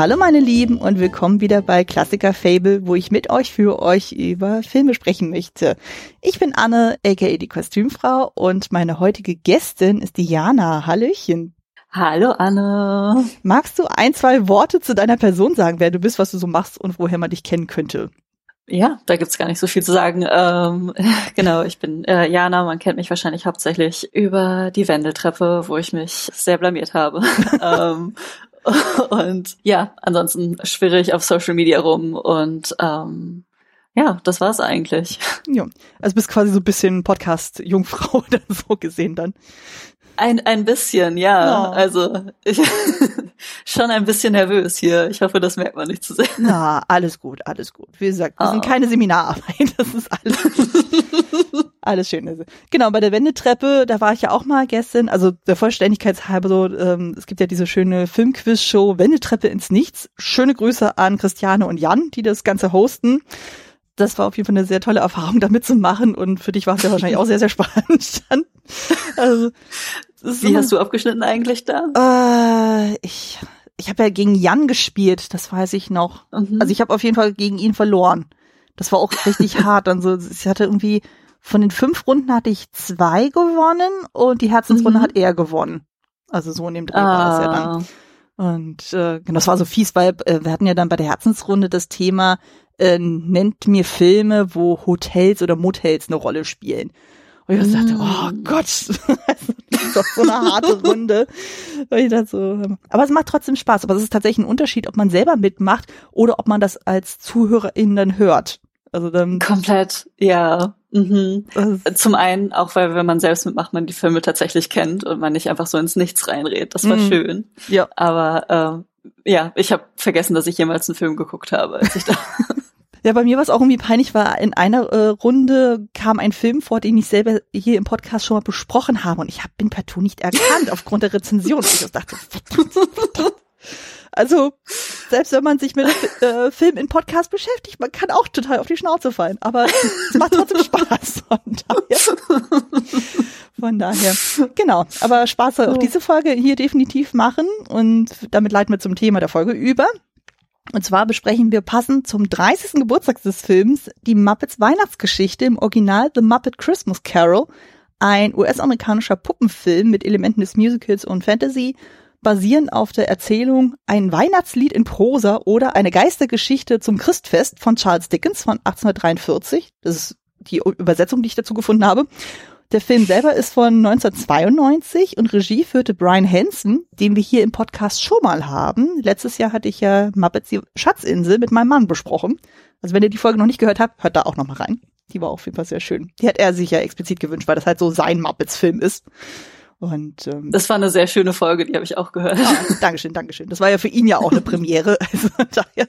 Hallo meine Lieben und willkommen wieder bei Klassiker Fable, wo ich mit euch für euch über Filme sprechen möchte. Ich bin Anne, aka die Kostümfrau und meine heutige Gästin ist Diana. Hallöchen. Hallo Anne. Magst du ein, zwei Worte zu deiner Person sagen, wer du bist, was du so machst und woher man dich kennen könnte? Ja, da gibt's gar nicht so viel zu sagen. Ähm, genau, ich bin äh, Jana, man kennt mich wahrscheinlich hauptsächlich über die Wendeltreppe, wo ich mich sehr blamiert habe. ähm, und ja, ansonsten schwirre ich auf Social Media rum und ähm, ja, das war's eigentlich. Ja, also bist quasi so ein bisschen Podcast-Jungfrau oder so gesehen dann. Ein, ein bisschen, ja. Oh. Also ich schon ein bisschen nervös hier. Ich hoffe, das merkt man nicht zu sehr. Na, alles gut, alles gut. Wie gesagt, wir oh. sind keine Seminararbeit. Das ist alles. alles schön. Genau, bei der Wendetreppe, da war ich ja auch mal gestern. Also der Vollständigkeit halber so, ähm, es gibt ja diese schöne Filmquiz-Show Wendetreppe ins Nichts. Schöne Grüße an Christiane und Jan, die das Ganze hosten das war auf jeden Fall eine sehr tolle Erfahrung, da mitzumachen. Und für dich war es ja wahrscheinlich auch sehr, sehr spannend. also, Wie hast du abgeschnitten eigentlich da? Äh, ich ich habe ja gegen Jan gespielt, das weiß ich noch. Mhm. Also ich habe auf jeden Fall gegen ihn verloren. Das war auch richtig hart. Also ich hatte irgendwie von den fünf Runden hatte ich zwei gewonnen und die Herzensrunde mhm. hat er gewonnen. Also so in dem Dreh ah. war das ja dann. Und äh, genau, das war so fies, weil äh, wir hatten ja dann bei der Herzensrunde das Thema, äh, nennt mir Filme, wo Hotels oder Motels eine Rolle spielen. Und ich mm. dachte, oh Gott, das ist doch so eine harte Runde. Und ich dachte so, aber es macht trotzdem Spaß. Aber es ist tatsächlich ein Unterschied, ob man selber mitmacht oder ob man das als ZuhörerInnen dann hört. Also dann komplett, ja. Mhm. Zum einen auch, weil wenn man selbst mitmacht, man die Filme tatsächlich kennt und man nicht einfach so ins Nichts reinredet. Das war mhm. schön. Ja. Aber äh, ja, ich habe vergessen, dass ich jemals einen Film geguckt habe, als ich da Ja, bei mir war es auch irgendwie peinlich, weil in einer äh, Runde kam ein Film vor, den ich selber hier im Podcast schon mal besprochen habe und ich hab, bin partout nicht erkannt aufgrund der Rezension. ich dachte, also selbst wenn man sich mit äh, Film in Podcast beschäftigt, man kann auch total auf die Schnauze fallen, aber es macht trotzdem Spaß. Von daher, von daher, genau. Aber Spaß soll auch diese Folge hier definitiv machen und damit leiten wir zum Thema der Folge über. Und zwar besprechen wir passend zum 30. Geburtstag des Films die Muppets Weihnachtsgeschichte im Original The Muppet Christmas Carol, ein US-amerikanischer Puppenfilm mit Elementen des Musicals und Fantasy, basierend auf der Erzählung Ein Weihnachtslied in Prosa oder eine Geistergeschichte zum Christfest von Charles Dickens von 1843. Das ist die Übersetzung, die ich dazu gefunden habe. Der Film selber ist von 1992 und Regie führte Brian Hansen, den wir hier im Podcast schon mal haben. Letztes Jahr hatte ich ja Muppets die Schatzinsel mit meinem Mann besprochen. Also wenn ihr die Folge noch nicht gehört habt, hört da auch noch mal rein. Die war auf jeden Fall sehr schön. Die hat er sich ja explizit gewünscht, weil das halt so sein Muppets-Film ist. Und ähm, das war eine sehr schöne Folge, die habe ich auch gehört. Ja, Dankeschön, Dankeschön. Das war ja für ihn ja auch eine Premiere. Also daher,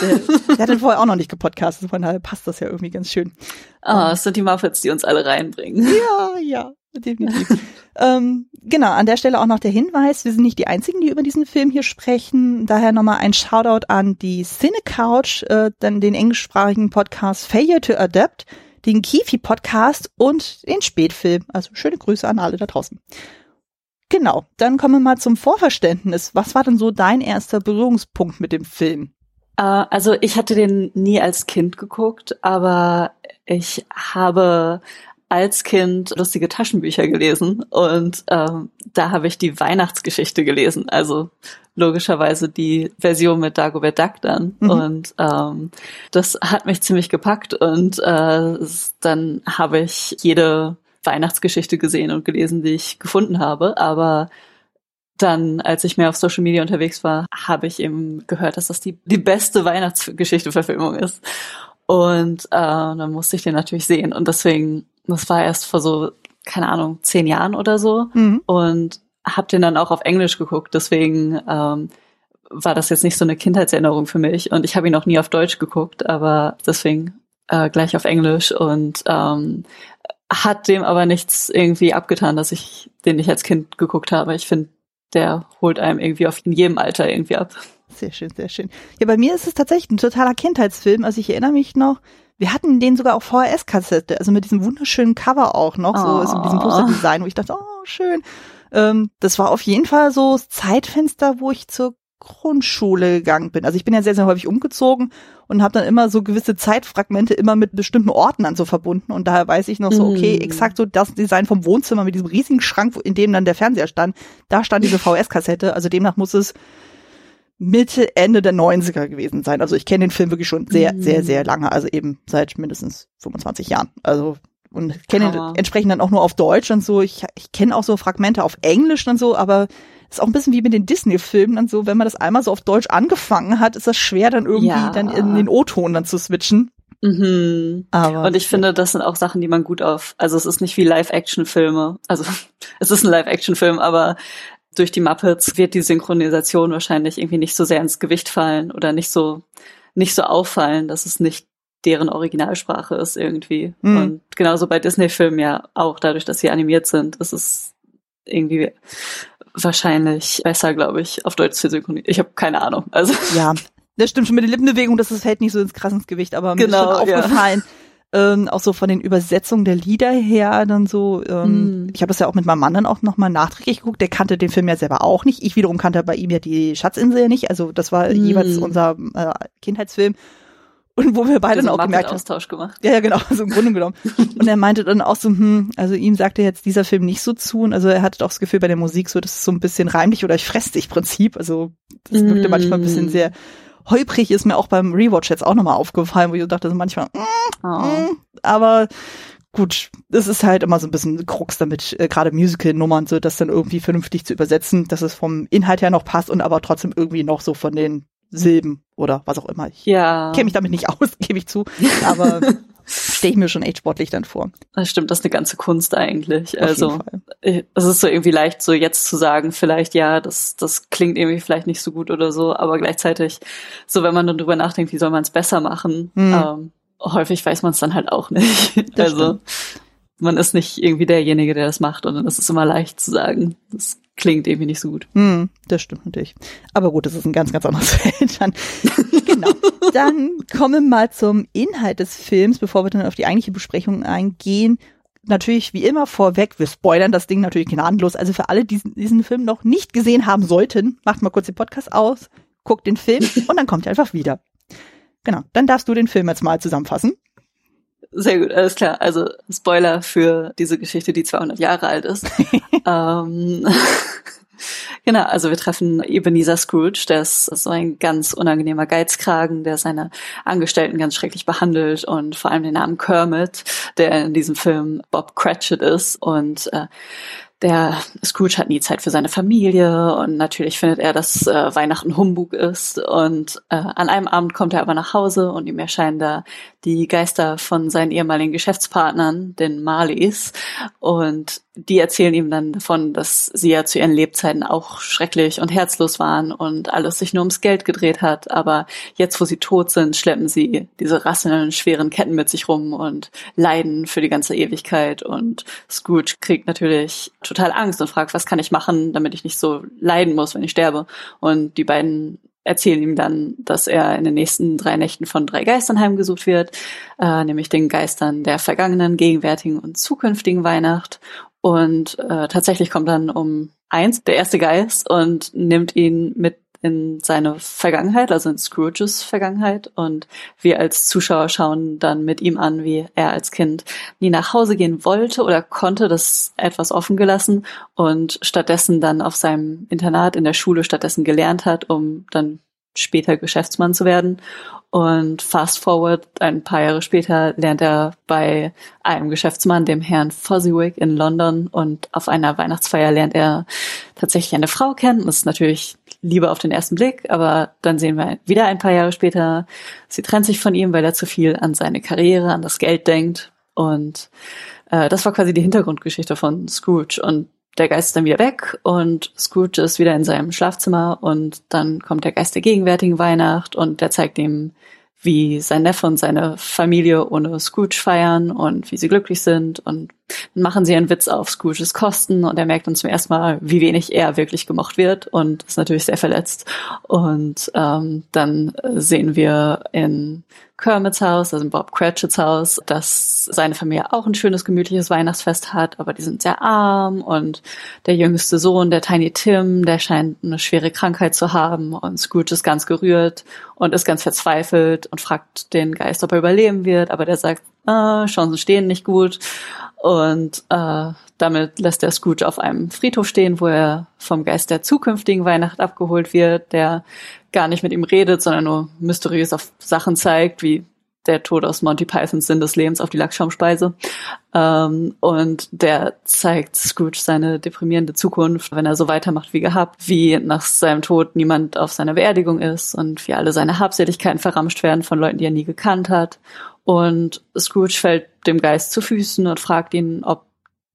der, der hat den vorher auch noch nicht gepodcastet, von daher passt das ja irgendwie ganz schön. Ah, es sind die Muffets, die uns alle reinbringen. Ja, ja, definitiv. ähm, genau, an der Stelle auch noch der Hinweis, wir sind nicht die Einzigen, die über diesen Film hier sprechen. Daher nochmal ein Shoutout an die Cine Couch, äh, dann den englischsprachigen Podcast Failure to Adapt den Kifi-Podcast und den Spätfilm. Also schöne Grüße an alle da draußen. Genau, dann kommen wir mal zum Vorverständnis. Was war denn so dein erster Berührungspunkt mit dem Film? Uh, also ich hatte den nie als Kind geguckt, aber ich habe als Kind lustige Taschenbücher gelesen und ähm, da habe ich die Weihnachtsgeschichte gelesen, also logischerweise die Version mit Dagobert Duck dann mhm. und ähm, das hat mich ziemlich gepackt und äh, dann habe ich jede Weihnachtsgeschichte gesehen und gelesen, die ich gefunden habe, aber dann, als ich mehr auf Social Media unterwegs war, habe ich eben gehört, dass das die, die beste Weihnachtsgeschichte-Verfilmung ist. Und äh, dann musste ich den natürlich sehen. Und deswegen das war erst vor so, keine Ahnung, zehn Jahren oder so. Mhm. Und hab den dann auch auf Englisch geguckt. Deswegen ähm, war das jetzt nicht so eine Kindheitserinnerung für mich. Und ich habe ihn auch nie auf Deutsch geguckt, aber deswegen äh, gleich auf Englisch und ähm, hat dem aber nichts irgendwie abgetan, dass ich den nicht als Kind geguckt habe. Ich finde, der holt einem irgendwie auf in jedem Alter irgendwie ab. Sehr schön, sehr schön. Ja, bei mir ist es tatsächlich ein totaler Kindheitsfilm. Also ich erinnere mich noch, wir hatten den sogar auf VHS-Kassette, also mit diesem wunderschönen Cover auch noch, so also mit diesem Poster-Design, wo ich dachte, oh, schön. Ähm, das war auf jeden Fall so das Zeitfenster, wo ich zur Grundschule gegangen bin. Also ich bin ja sehr, sehr häufig umgezogen und habe dann immer so gewisse Zeitfragmente immer mit bestimmten Orten dann so verbunden. Und daher weiß ich noch so, okay, mm. exakt so das Design vom Wohnzimmer mit diesem riesigen Schrank, in dem dann der Fernseher stand, da stand diese VS-Kassette. Also demnach muss es Mitte, Ende der 90er gewesen sein. Also ich kenne den Film wirklich schon sehr, mm. sehr, sehr lange. Also eben seit mindestens 25 Jahren. Also und kenne ihn entsprechend dann auch nur auf Deutsch und so. Ich, ich kenne auch so Fragmente auf Englisch und so, aber ist auch ein bisschen wie mit den Disney-Filmen dann so, wenn man das einmal so auf Deutsch angefangen hat, ist das schwer dann irgendwie ja. dann in den O-Ton dann zu switchen. Mhm. Aber, und ich finde, das sind auch Sachen, die man gut auf, also es ist nicht wie Live-Action-Filme, also es ist ein Live-Action-Film, aber durch die Muppets wird die Synchronisation wahrscheinlich irgendwie nicht so sehr ins Gewicht fallen oder nicht so, nicht so auffallen, dass es nicht deren Originalsprache ist irgendwie. Mhm. Und genauso bei Disney-Filmen ja auch, dadurch, dass sie animiert sind, ist es irgendwie wahrscheinlich besser, glaube ich, auf Deutsch zu synchronisieren. Ich habe keine Ahnung. Also ja, das stimmt schon mit den Lippenbewegungen, das fällt nicht so ins krassens Gewicht, aber mir genau, ist schon aufgefallen. Ja. Ähm, auch so von den Übersetzungen der Lieder her, dann so, ähm, mm. ich habe das ja auch mit meinem Mann dann auch nochmal nachträglich geguckt, der kannte den Film ja selber auch nicht. Ich wiederum kannte bei ihm ja die Schatzinsel ja nicht, also das war mm. jeweils unser äh, Kindheitsfilm. Und wo wir beide dann auch gemerkt haben. Austausch gemacht. Ja, ja, genau, so im Grunde genommen. und er meinte dann auch so, hm, also ihm sagte jetzt dieser Film nicht so zu. Und also er hatte doch das Gefühl bei der Musik so, das ist so ein bisschen reimlich oder ich fress dich Prinzip. Also das wirkte mm. manchmal ein bisschen sehr holprig, ist mir auch beim Rewatch jetzt auch nochmal aufgefallen, wo ich dachte so manchmal, mm, oh. mm, aber gut, es ist halt immer so ein bisschen Krux damit, äh, gerade Musical-Nummern, so das dann irgendwie vernünftig zu übersetzen, dass es vom Inhalt her noch passt und aber trotzdem irgendwie noch so von den Silben oder was auch immer. Ich ja. kenne mich damit nicht aus, gebe ich zu. Aber stelle ich mir schon echt sportlich dann vor. Das stimmt, das ist eine ganze Kunst eigentlich. Auf also es ist so irgendwie leicht, so jetzt zu sagen, vielleicht ja, das, das klingt irgendwie vielleicht nicht so gut oder so, aber gleichzeitig, so wenn man dann drüber nachdenkt, wie soll man es besser machen, hm. ähm, häufig weiß man es dann halt auch nicht. Das also stimmt. man ist nicht irgendwie derjenige, der das macht und dann ist es immer leicht zu sagen, das klingt irgendwie nicht so gut. Hm, das stimmt natürlich. Aber gut, das ist ein ganz, ganz anderes Feld. Dann, genau. Dann kommen wir mal zum Inhalt des Films, bevor wir dann auf die eigentliche Besprechung eingehen. Natürlich wie immer vorweg, wir spoilern das Ding natürlich gnadenlos. Also für alle, die diesen Film noch nicht gesehen haben sollten, macht mal kurz den Podcast aus, guckt den Film und dann kommt ihr einfach wieder. Genau, dann darfst du den Film jetzt mal zusammenfassen. Sehr gut, alles klar. Also Spoiler für diese Geschichte, die 200 Jahre alt ist. ähm, genau, also wir treffen Ebenezer Scrooge, der ist so ein ganz unangenehmer Geizkragen, der seine Angestellten ganz schrecklich behandelt und vor allem den Namen Kermit, der in diesem Film Bob Cratchit ist und äh, der Scrooge hat nie Zeit für seine Familie und natürlich findet er, dass äh, Weihnachten Humbug ist. Und äh, an einem Abend kommt er aber nach Hause und ihm erscheinen da die Geister von seinen ehemaligen Geschäftspartnern, den Marleys. Und die erzählen ihm dann davon, dass sie ja zu ihren Lebzeiten auch schrecklich und herzlos waren und alles sich nur ums Geld gedreht hat. Aber jetzt, wo sie tot sind, schleppen sie diese rasselnden, schweren Ketten mit sich rum und leiden für die ganze Ewigkeit. Und Scrooge kriegt natürlich total Angst und fragt, was kann ich machen, damit ich nicht so leiden muss, wenn ich sterbe. Und die beiden erzählen ihm dann, dass er in den nächsten drei Nächten von drei Geistern heimgesucht wird, äh, nämlich den Geistern der vergangenen, gegenwärtigen und zukünftigen Weihnacht. Und äh, tatsächlich kommt dann um eins der erste Geist und nimmt ihn mit in seine Vergangenheit, also in Scrooges Vergangenheit. Und wir als Zuschauer schauen dann mit ihm an, wie er als Kind nie nach Hause gehen wollte oder konnte, das etwas offen gelassen und stattdessen dann auf seinem Internat in der Schule stattdessen gelernt hat, um dann später Geschäftsmann zu werden. Und fast forward, ein paar Jahre später lernt er bei einem Geschäftsmann, dem Herrn Fozziwig in London und auf einer Weihnachtsfeier lernt er tatsächlich eine Frau kennen. Das ist natürlich Liebe auf den ersten Blick, aber dann sehen wir wieder ein paar Jahre später, sie trennt sich von ihm, weil er zu viel an seine Karriere, an das Geld denkt. Und äh, das war quasi die Hintergrundgeschichte von Scrooge. Und der Geist ist dann wieder weg und Scrooge ist wieder in seinem Schlafzimmer und dann kommt der Geist der gegenwärtigen Weihnacht und der zeigt ihm, wie sein Neffe und seine Familie ohne Scrooge feiern und wie sie glücklich sind und Dann machen sie einen Witz auf Scrooges Kosten und er merkt dann zum ersten Mal, wie wenig er wirklich gemocht wird und ist natürlich sehr verletzt. Und ähm, dann sehen wir in Kermits Haus, also in Bob Cratchits Haus, dass seine Familie auch ein schönes, gemütliches Weihnachtsfest hat, aber die sind sehr arm und der jüngste Sohn, der Tiny Tim, der scheint eine schwere Krankheit zu haben und Scrooge ist ganz gerührt und ist ganz verzweifelt und fragt den Geist, ob er überleben wird, aber der sagt, äh, Chancen stehen nicht gut und äh, damit lässt er Scrooge auf einem Friedhof stehen, wo er vom Geist der zukünftigen Weihnacht abgeholt wird, der gar nicht mit ihm redet, sondern nur mysteriös auf Sachen zeigt, wie der Tod aus Monty Pythons Sinn des Lebens auf die Lackschaumspeise. Ähm, und der zeigt Scrooge seine deprimierende Zukunft, wenn er so weitermacht wie gehabt, wie nach seinem Tod niemand auf seiner Beerdigung ist und wie alle seine Habseligkeiten verramscht werden von Leuten, die er nie gekannt hat. Und Scrooge fällt dem Geist zu Füßen und fragt ihn, ob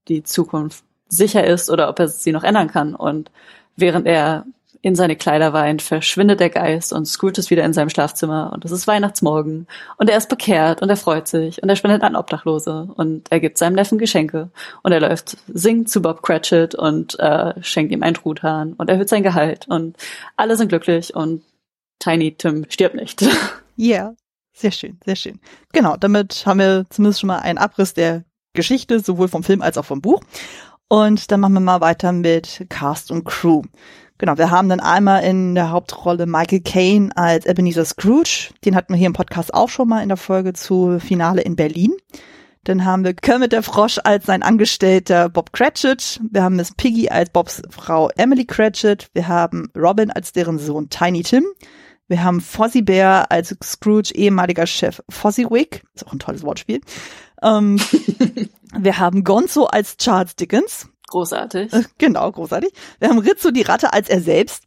die Zukunft sicher ist oder ob er sie noch ändern kann. Und während er in seine Kleider weint, verschwindet der Geist und Scrooge ist wieder in seinem Schlafzimmer und es ist Weihnachtsmorgen und er ist bekehrt und er freut sich und er spendet an Obdachlose und er gibt seinem Neffen Geschenke und er läuft, singt zu Bob Cratchit und äh, schenkt ihm einen Truthahn und erhöht sein Gehalt und alle sind glücklich und Tiny Tim stirbt nicht. Yeah. Sehr schön, sehr schön. Genau, damit haben wir zumindest schon mal einen Abriss der Geschichte, sowohl vom Film als auch vom Buch. Und dann machen wir mal weiter mit Cast und Crew. Genau, wir haben dann einmal in der Hauptrolle Michael Caine als Ebenezer Scrooge. Den hatten wir hier im Podcast auch schon mal in der Folge zu Finale in Berlin. Dann haben wir Kermit der Frosch als sein Angestellter Bob Cratchit. Wir haben Miss Piggy als Bobs Frau Emily Cratchit. Wir haben Robin als deren Sohn Tiny Tim. Wir haben Fozzie Bear als Scrooge ehemaliger Chef Fozziewig. Ist auch ein tolles Wortspiel. Ähm, wir haben Gonzo als Charles Dickens. Großartig. Äh, genau, großartig. Wir haben Rizzo die Ratte als er selbst.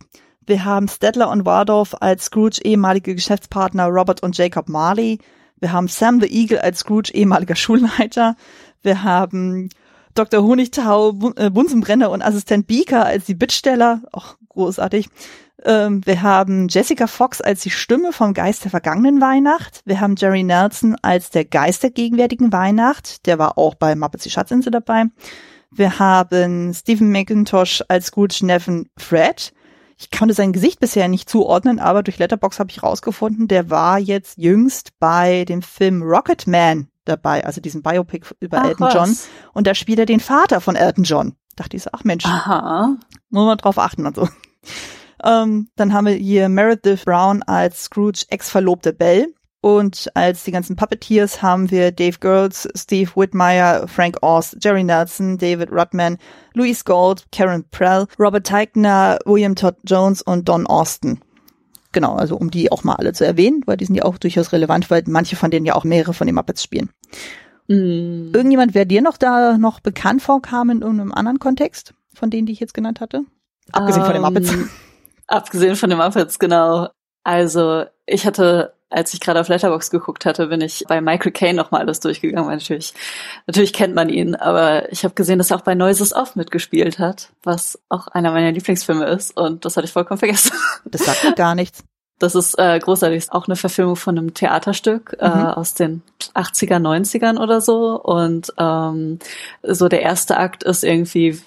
Wir haben Stedler und Wardorf als Scrooge ehemalige Geschäftspartner Robert und Jacob Marley. Wir haben Sam the Eagle als Scrooge ehemaliger Schulleiter. Wir haben Dr. Honigtau, äh, Bunsenbrenner und Assistent Beaker als die Bittsteller. Auch großartig. Ähm, wir haben Jessica Fox als die Stimme vom Geist der vergangenen Weihnacht. Wir haben Jerry Nelson als der Geist der gegenwärtigen Weihnacht. Der war auch bei Muppets die Schatzinsel dabei. Wir haben Stephen McIntosh als Scrooge Neffen Fred. Ich konnte sein Gesicht bisher nicht zuordnen, aber durch Letterbox habe ich rausgefunden, der war jetzt jüngst bei dem Film Rocket Man dabei, also diesen Biopic über ach, Elton was. John. Und da spielt er den Vater von Elton John. Dachte ich so, ach Mensch, Aha. muss man drauf achten und so. Ähm, dann haben wir hier Meredith Brown als Scrooge ex-verlobte Belle. Und als die ganzen Puppeteers haben wir Dave Girls, Steve Whitmire, Frank Oz, Jerry Nelson, David Rudman, Louise Gold, Karen Prell, Robert Teichner, William Todd Jones und Don Austin. Genau, also um die auch mal alle zu erwähnen, weil die sind ja auch durchaus relevant, weil manche von denen ja auch mehrere von den Muppets spielen. Mm. Irgendjemand, wer dir noch da noch bekannt vorkam in irgendeinem anderen Kontext, von denen, die ich jetzt genannt hatte? Abgesehen um, von den Muppets. Abgesehen von den Muppets, genau. Also ich hatte als ich gerade auf Letterbox geguckt hatte, bin ich bei Michael Caine nochmal alles durchgegangen. Weil natürlich, natürlich kennt man ihn, aber ich habe gesehen, dass er auch bei Noises Off mitgespielt hat, was auch einer meiner Lieblingsfilme ist und das hatte ich vollkommen vergessen. Das sagt mir gar nichts. Das ist äh, großartig. Ist auch eine Verfilmung von einem Theaterstück äh, mhm. aus den 80er, 90ern oder so. Und ähm, so der erste Akt ist irgendwie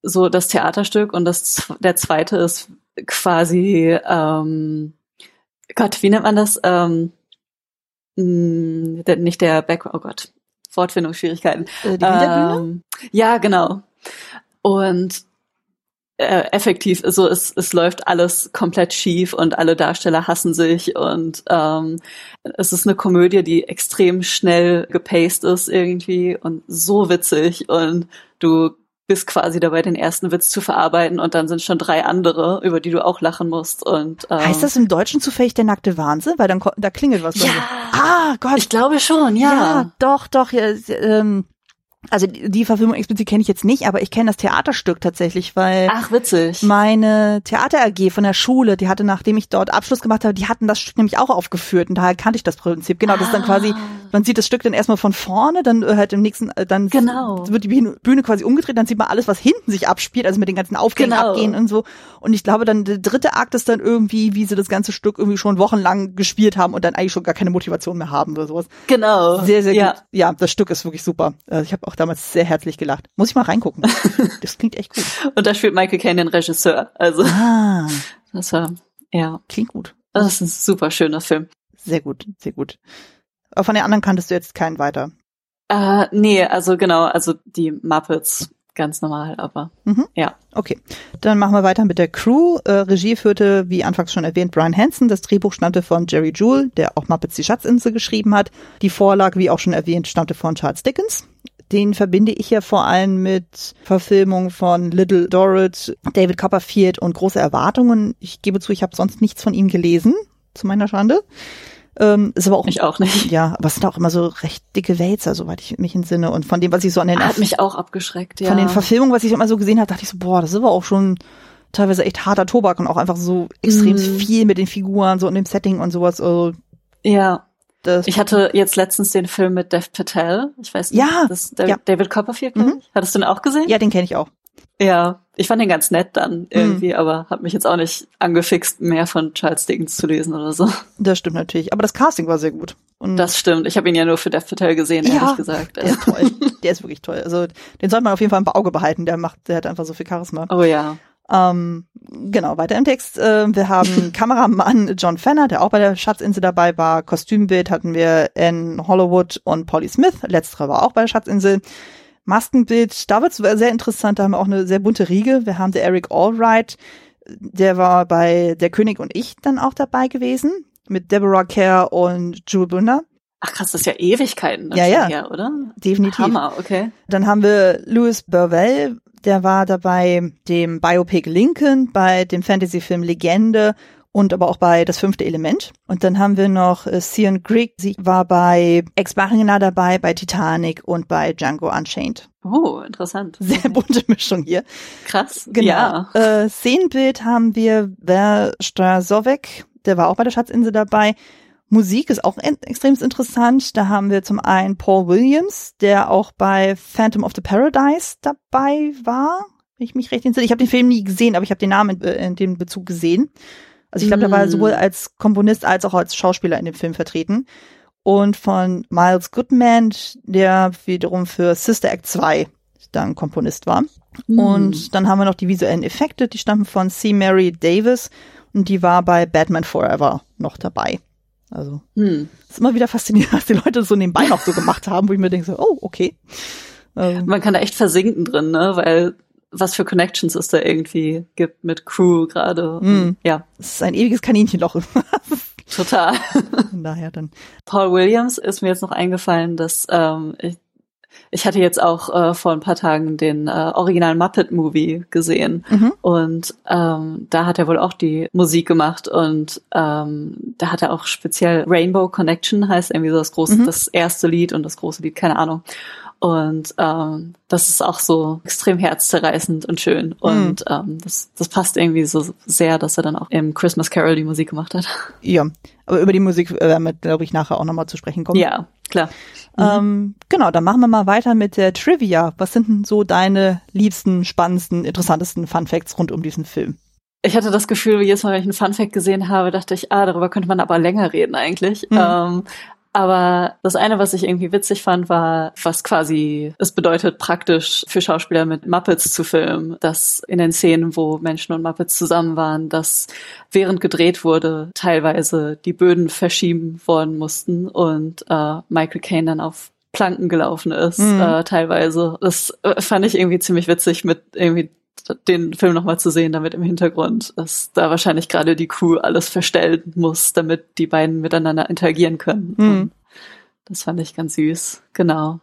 so das Theaterstück und das der zweite ist quasi ähm, Gott, wie nennt man das? Ähm, mh, hm, nicht der Background, oh Gott, Wortfindungsschwierigkeiten. Äh, die Hinterbühne? Ähm, ja, genau. Und äh, effektiv, so es, es läuft alles komplett schief und alle Darsteller hassen sich und ähm, es ist eine Komödie, die extrem schnell gepaced ist irgendwie und so witzig und du bist quasi dabei, den ersten Witz zu verarbeiten und dann sind schon drei andere, über die du auch lachen musst. Und ähm, heißt das im Deutschen zufällig der nackte Wahnsinn? Weil dann da klingelt was. Ja, ah Gott, ich glaube schon. Ja, ja doch, doch. Ja, ähm, also die Verfilmung explizit kenne ich jetzt nicht, aber ich kenne das Theaterstück tatsächlich, weil Ach, witzig. meine Theater AG von der Schule, die hatte, nachdem ich dort Abschluss gemacht habe, die hatten das Stück nämlich auch aufgeführt und daher kannte ich das Prinzip. Genau, das ist dann quasi, ah. Man sieht das Stück dann erstmal von vorne, dann äh, halt im nächsten, äh, dann Genau. wird die Bühne quasi umgedreht, dann sieht man alles, was hinten sich abspielt, also mit den ganzen Aufgängen Genau. abgehen und so. Und ich glaube dann, der dritte Akt ist dann irgendwie, wie sie das ganze Stück irgendwie schon wochenlang gespielt haben und dann eigentlich schon gar keine Motivation mehr haben oder sowas. Genau. Sehr, sehr ja. gut. Ja, das Stück ist wirklich super. Äh, Ich habe auch damals sehr herzlich gelacht. Muss ich mal reingucken. Das klingt echt gut. Und da spielt Michael Caine den Regisseur. Also, Ah, das war, ja, klingt gut. das ist ein super schöner Film. Sehr gut, sehr gut. Aber von den anderen kanntest du jetzt keinen weiter. Äh, nee, also genau, also die Muppets ganz normal, aber Mhm. ja. Okay, dann machen wir weiter mit der Crew. Äh, Regie führte, wie anfangs schon erwähnt, Brian Hansen. Das Drehbuch stammte von Jerry Jewell, der auch Muppets die Schatzinsel geschrieben hat. Die Vorlage, wie auch schon erwähnt, stammte von Charles Dickens. Den verbinde ich ja vor allem mit Verfilmungen von Little Dorrit, David Copperfield und große Erwartungen. Ich gebe zu, ich habe sonst nichts von ihm gelesen, zu meiner Schande. Ähm, ist aber auch Ich auch nicht. ja, aber es sind auch immer so recht dicke Wälzer, soweit ich mich entsinne. Und von dem, was ich so an den Hat mich auch abgeschreckt, ja. von den Verfilmungen, was ich immer so gesehen habe, dachte ich so, boah, das ist aber auch schon teilweise echt harter Tobak und auch einfach so extrem Mhm. viel mit den Figuren, so in dem Setting und sowas. Also ja. das, Ich hatte jetzt letztens den Film mit Dev Patel. Ich weiß nicht. Ja, Das ist David, ja. David Copperfield, Mhm. Hattest du den auch gesehen? ja, den kenne ich auch. Ja. Ich fand den ganz nett Mhm. dann irgendwie, aber hat mich jetzt auch nicht angefixt, mehr von Charles Dickens zu lesen oder so. Das stimmt natürlich. Aber das Casting war sehr gut. Und Das stimmt. Ich habe ihn ja nur für Dev Patel gesehen, Ja, ehrlich gesagt. der ist toll. der ist wirklich toll. Also den sollte man auf jeden Fall im Auge behalten. Der macht, der hat einfach so viel Charisma. Oh ja. Ähm, genau, weiter im Text. Äh, wir haben Kameramann John Fenner, der auch bei der Schatzinsel dabei war. Kostümbild hatten wir Anne Hollywood und Polly Smith. Letztere war auch bei der Schatzinsel. Maskenbild, da wird's sehr interessant. Da haben wir auch eine sehr bunte Riege. Wir haben der Eric Allwright, der war bei Der König und ich dann auch dabei gewesen. Mit Deborah Kerr und Jewel Bunder. Ach krass, das ist ja Ewigkeiten Ja, ja. her, oder? Definitiv. Hammer, okay. Dann haben wir Louis Burwell, der war dabei dem Biopic Lincoln, bei dem Fantasyfilm Legende und aber auch bei Das fünfte Element. Und dann haben wir noch äh, Cian Grigg, sie war bei Ex Machina dabei, bei Titanic und bei Django Unchained. Oh, interessant. Sehr bunte Mischung hier. Krass. Genau. Ja. Äh, Szenenbild haben wir Ver Strasovek, der war auch bei der Schatzinsel dabei. Musik ist auch extrem interessant. Da haben wir zum einen Paul Williams, der auch bei Phantom of the Paradise dabei war, wenn ich mich recht entsinne. Ich habe den Film nie gesehen, aber ich habe den Namen in, äh, in dem Bezug gesehen. Also ich glaube, der war Mm. sowohl als Komponist als auch als Schauspieler in dem Film vertreten. Und von Miles Goodman, der wiederum für Sister Act 2 dann Komponist war. Hm. Und dann haben wir noch die visuellen Effekte, die stammen von C. Mary Davis und die war bei Batman Forever noch dabei. Also Hm. ist immer wieder faszinierend, was die Leute so nebenbei noch so gemacht haben, wo ich mir denke so, oh, okay. Ähm, Man kann da echt versinken drin, ne? Weil was für Connections es da irgendwie gibt mit Crew gerade. Mm. Ja, es ist ein ewiges Kaninchenloch. total. Daher dann. Paul Williams ist mir jetzt noch eingefallen, dass ähm, ich, ich hatte jetzt auch äh, vor ein paar Tagen den äh, originalen Muppet Movie gesehen Mhm. und ähm, da hat er wohl auch die Musik gemacht und ähm, da hat er auch speziell Rainbow Connection heißt irgendwie so das große, Mhm. das erste Lied und das große Lied, keine Ahnung. Und ähm, das ist auch so extrem herzzerreißend und schön. Und ähm, das, das passt irgendwie so sehr, dass er dann auch im Christmas Carol die Musik gemacht hat. Ja, aber über die Musik werden wir, glaube ich, nachher auch nochmal zu sprechen kommen. Ja, klar. Ähm, genau, dann machen wir mal weiter mit der Trivia. Was sind denn so deine liebsten, spannendsten, interessantesten Fun Facts rund um diesen Film? Ich hatte das Gefühl, jedes Mal, wenn ich einen Funfact gesehen habe, dachte ich, ah, darüber könnte man aber länger reden eigentlich. Mhm. Ähm, aber das eine, was ich irgendwie witzig fand, war, was quasi es bedeutet, praktisch für Schauspieler mit Muppets zu filmen, dass in den Szenen, wo Menschen und Muppets zusammen waren, dass während gedreht wurde, teilweise die Böden verschieben worden mussten und äh, Michael Caine dann auf Planken gelaufen ist, Mhm. äh, teilweise. Das äh, fand ich irgendwie ziemlich witzig mit irgendwie den Film nochmal zu sehen, damit im Hintergrund, dass da wahrscheinlich gerade die Crew alles verstellen muss, damit die beiden miteinander interagieren können. Mhm. Das fand ich ganz süß, genau.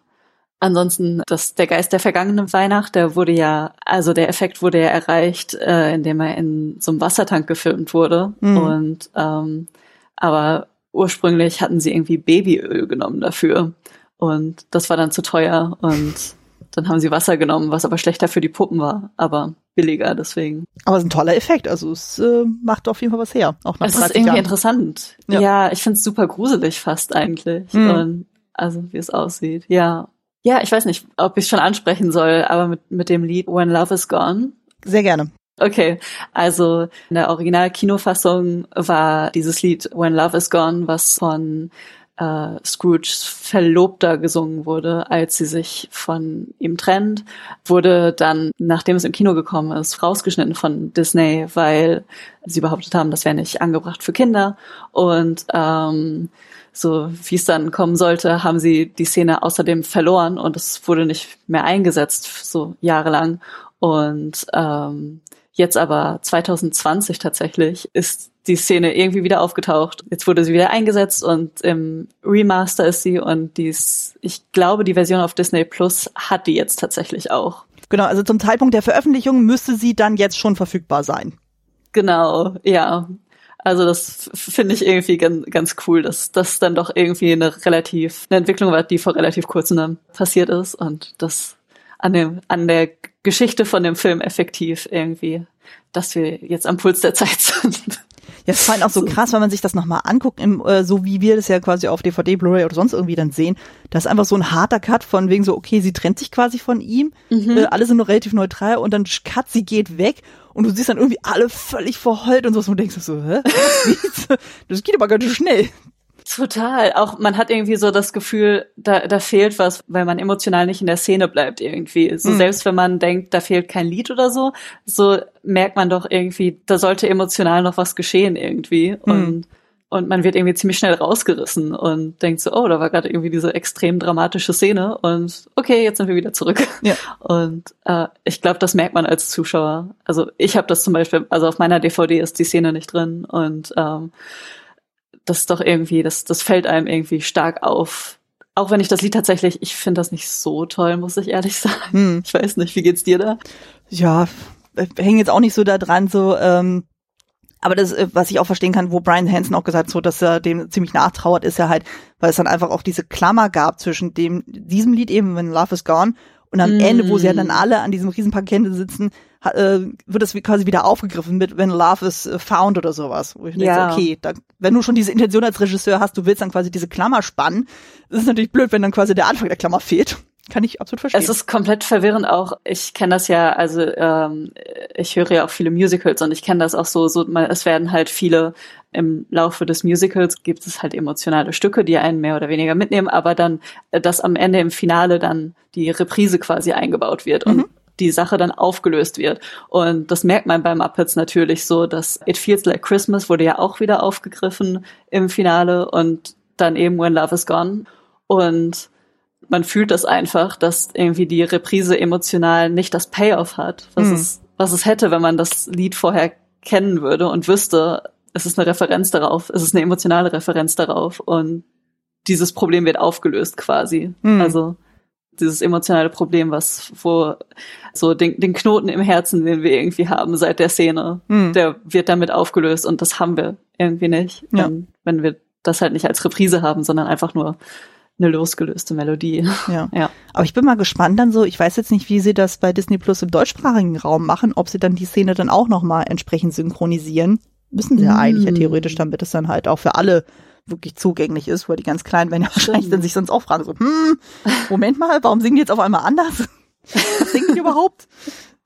Ansonsten, das, der Geist der vergangenen Weihnacht, der wurde ja, also der Effekt wurde ja erreicht, äh, indem er in so einem Wassertank gefilmt wurde. Mhm. Und ähm, aber ursprünglich hatten sie irgendwie Babyöl genommen dafür. Und das war dann zu teuer und dann haben sie Wasser genommen, was aber schlechter für die Puppen war, aber billiger deswegen. Aber es ist ein toller Effekt. Also es äh, macht auf jeden Fall was her. Auch nach Es ist 30 irgendwie Jahren. interessant. Ja. Ja, ich finde es super gruselig fast eigentlich. Mhm. Und Also wie es aussieht. Ja. Ja, ich weiß nicht, ob ich schon ansprechen soll, aber mit, mit dem Lied When Love is Gone. Sehr gerne. Okay, also in der Original-Kinofassung war dieses Lied When Love is Gone, was von äh, Scrooges Verlobter gesungen wurde, als sie sich von ihm trennt, wurde dann, nachdem es im Kino gekommen ist, rausgeschnitten von Disney, weil sie behauptet haben, das wäre nicht angebracht für Kinder. Und ähm, so wie es dann kommen sollte, haben sie die Szene außerdem verloren und es wurde nicht mehr eingesetzt, so jahrelang. Und ähm, Jetzt aber 2020 tatsächlich ist die Szene irgendwie wieder aufgetaucht. Jetzt wurde sie wieder eingesetzt und im Remaster ist sie und dies, ich glaube, die Version auf Disney Plus hat die jetzt tatsächlich auch. Genau, also zum Zeitpunkt der Veröffentlichung müsste sie dann jetzt schon verfügbar sein. Genau, ja. Also das finde ich irgendwie ganz, ganz cool, dass das dann doch irgendwie eine relativ eine Entwicklung war, die vor relativ kurzem passiert ist und das an dem an der Geschichte von dem Film effektiv irgendwie, dass wir jetzt am Puls der Zeit sind. Ja, es ist auch so krass, wenn man sich das nochmal anguckt, im, äh, so wie wir das ja quasi auf DVD, Blu-ray oder sonst irgendwie dann sehen. Das ist einfach so ein harter Cut von wegen so, okay, sie trennt sich quasi von ihm, mhm. äh, alle sind noch relativ neutral und dann Cut, sie geht weg und du siehst dann irgendwie alle völlig verheult und so, und du denkst so, hä? das geht aber ganz schön schnell. Total. Auch man hat irgendwie so das Gefühl, da, da fehlt was, weil man emotional nicht in der Szene bleibt irgendwie. So mhm. selbst wenn man denkt, da fehlt kein Lied oder so, so merkt man doch irgendwie, da sollte emotional noch was geschehen irgendwie. Mhm. Und und man wird irgendwie ziemlich schnell rausgerissen und denkt so, oh, da war gerade irgendwie diese extrem dramatische Szene und okay, jetzt sind wir wieder zurück. Ja. Und äh, ich glaube, das merkt man als Zuschauer. Also ich habe das zum Beispiel, also auf meiner DVD ist die Szene nicht drin und ähm, das ist doch irgendwie, das, das fällt einem irgendwie stark auf. Auch wenn ich das Lied tatsächlich, ich finde das nicht so toll, muss ich ehrlich sagen. Hm. Ich weiß nicht, wie geht's dir da? Ja, hängen jetzt auch nicht so da dran, so, ähm, aber das, äh, was ich auch verstehen kann, wo Brian Hansen auch gesagt hat, so, dass er dem ziemlich nachtrauert, ist ja halt, weil es dann einfach auch diese Klammer gab zwischen dem, diesem Lied eben, wenn Love is Gone, und am mm. Ende, wo sie ja dann alle an diesem riesen Parkett sitzen, äh, wird das quasi wieder aufgegriffen mit When Love is äh, Found oder sowas. Wo ich ja. denke, okay, da, wenn du schon diese Intention als Regisseur hast, du willst dann quasi diese Klammer spannen, das ist natürlich blöd, wenn dann quasi der Anfang der Klammer fehlt. Kann ich absolut verstehen. Es ist komplett verwirrend auch. Ich kenne das ja, also ähm, ich höre ja auch viele Musicals und ich kenne das auch so, so man, es werden halt viele im Laufe des Musicals gibt es halt emotionale Stücke, die einen mehr oder weniger mitnehmen, aber dann, äh, dass am Ende im Finale dann die Reprise quasi eingebaut wird mhm. Die Sache dann aufgelöst wird. Und das merkt man bei Muppets natürlich so, dass It Feels Like Christmas wurde ja auch wieder aufgegriffen im Finale und dann eben When Love is Gone. Und man fühlt das einfach, dass irgendwie die Reprise emotional nicht das Payoff hat, was, mhm. es, was es hätte, wenn man das Lied vorher kennen würde und wüsste, es ist eine Referenz darauf, es ist eine emotionale Referenz darauf und dieses Problem wird aufgelöst quasi. Mhm. Also dieses emotionale Problem, was wo so den, den Knoten im Herzen, den wir irgendwie haben seit der Szene, mhm. der wird damit aufgelöst und das haben wir irgendwie nicht, ja. wenn, wenn wir das halt nicht als Reprise haben, sondern einfach nur eine losgelöste Melodie. Ja. ja. Aber ich bin mal gespannt dann so, ich weiß jetzt nicht, wie sie das bei Disney Plus im deutschsprachigen Raum machen, ob sie dann die Szene dann auch nochmal entsprechend synchronisieren. Müssen sie ja mm. eigentlich ja theoretisch, damit es dann halt auch für alle wirklich zugänglich ist, weil die ganz Kleinen werden ja wahrscheinlich dann sich sonst auch fragen, so, hm, Moment mal, warum singen die jetzt auf einmal anders? Was singen die überhaupt?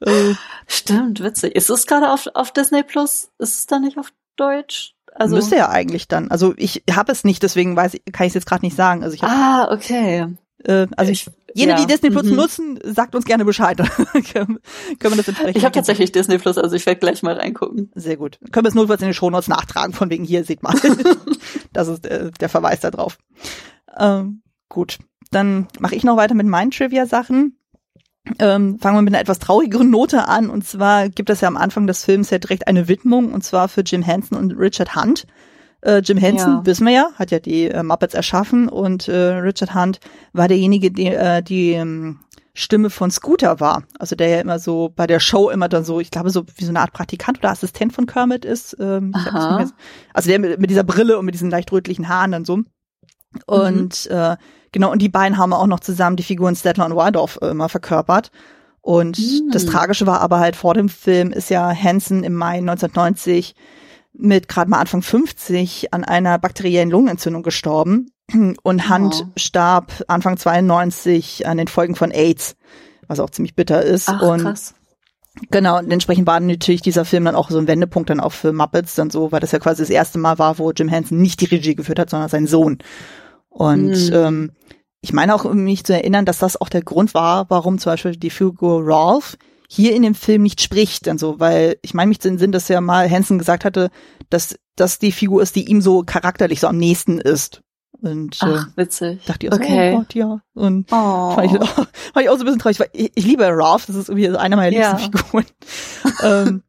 Äh. Stimmt, witzig. Ist es gerade auf, auf Disney Plus? Ist es da nicht auf Deutsch? Also müsste ja eigentlich dann. Also ich habe es nicht, deswegen weiß ich, kann ich es jetzt gerade nicht sagen. Also ich hab, ah, okay. Äh, also ich, jene, ja. die Disney Plus mhm. nutzen, sagt uns gerne Bescheid. können, wir das entsprechend. Ich habe tatsächlich Disney Plus, also ich werde gleich mal reingucken. Sehr gut. Können wir es notfalls in den Shownotes nachtragen, von wegen hier, seht mal. das ist äh, der Verweis da drauf. Ähm, gut, dann mache ich noch weiter mit meinen Trivia-Sachen. Ähm, fangen wir mit einer etwas traurigeren Note an. Und zwar gibt es ja am Anfang des Films ja direkt eine Widmung, und zwar für Jim Henson und Richard Hunt. Äh, Jim Henson, ja. wissen wir ja, hat ja die äh, Muppets erschaffen und äh, Richard Hunt war derjenige, die, äh, die ähm, Stimme von Scooter war. Also der ja immer so bei der Show immer dann so, ich glaube, so wie so eine Art Praktikant oder Assistent von Kermit ist. Ähm, mehr, also der mit, mit, dieser Brille und mit diesen leicht rötlichen Haaren dann so. Und mhm. äh, genau, und die beiden haben auch noch zusammen die Figuren Statler und Waldorf äh, immer verkörpert. Und mhm. das Tragische war aber halt vor dem Film ist ja Hansen im Mai 1990 mit gerade mal Anfang 50 an einer bakteriellen Lungenentzündung gestorben. Und Hunt oh. starb Anfang 92 an den Folgen von AIDS, was auch ziemlich bitter ist. Ach, und krass. Genau, und entsprechend war natürlich dieser Film dann auch so ein Wendepunkt dann auch für Muppets dann so, weil das ja quasi das erste Mal war, wo Jim Henson nicht die Regie geführt hat, sondern sein Sohn. Und mm. ähm, ich meine auch, um mich zu erinnern, dass das auch der Grund war, warum zum Beispiel die Figur Rolf hier in dem Film nicht spricht und so, weil ich meine mich zu den Sinn, dass ja mal Hansen gesagt hatte, dass das die Figur ist, die ihm so charakterlich so am nächsten ist. Und Ach, äh, witzig. dachte ich auch okay. so, oh Gott, ja. Und oh. fand, ich, oh, fand ich auch so ein bisschen traurig, weil ich, ich liebe Ralph, das ist irgendwie einer meiner liebsten ja. Figuren. ähm,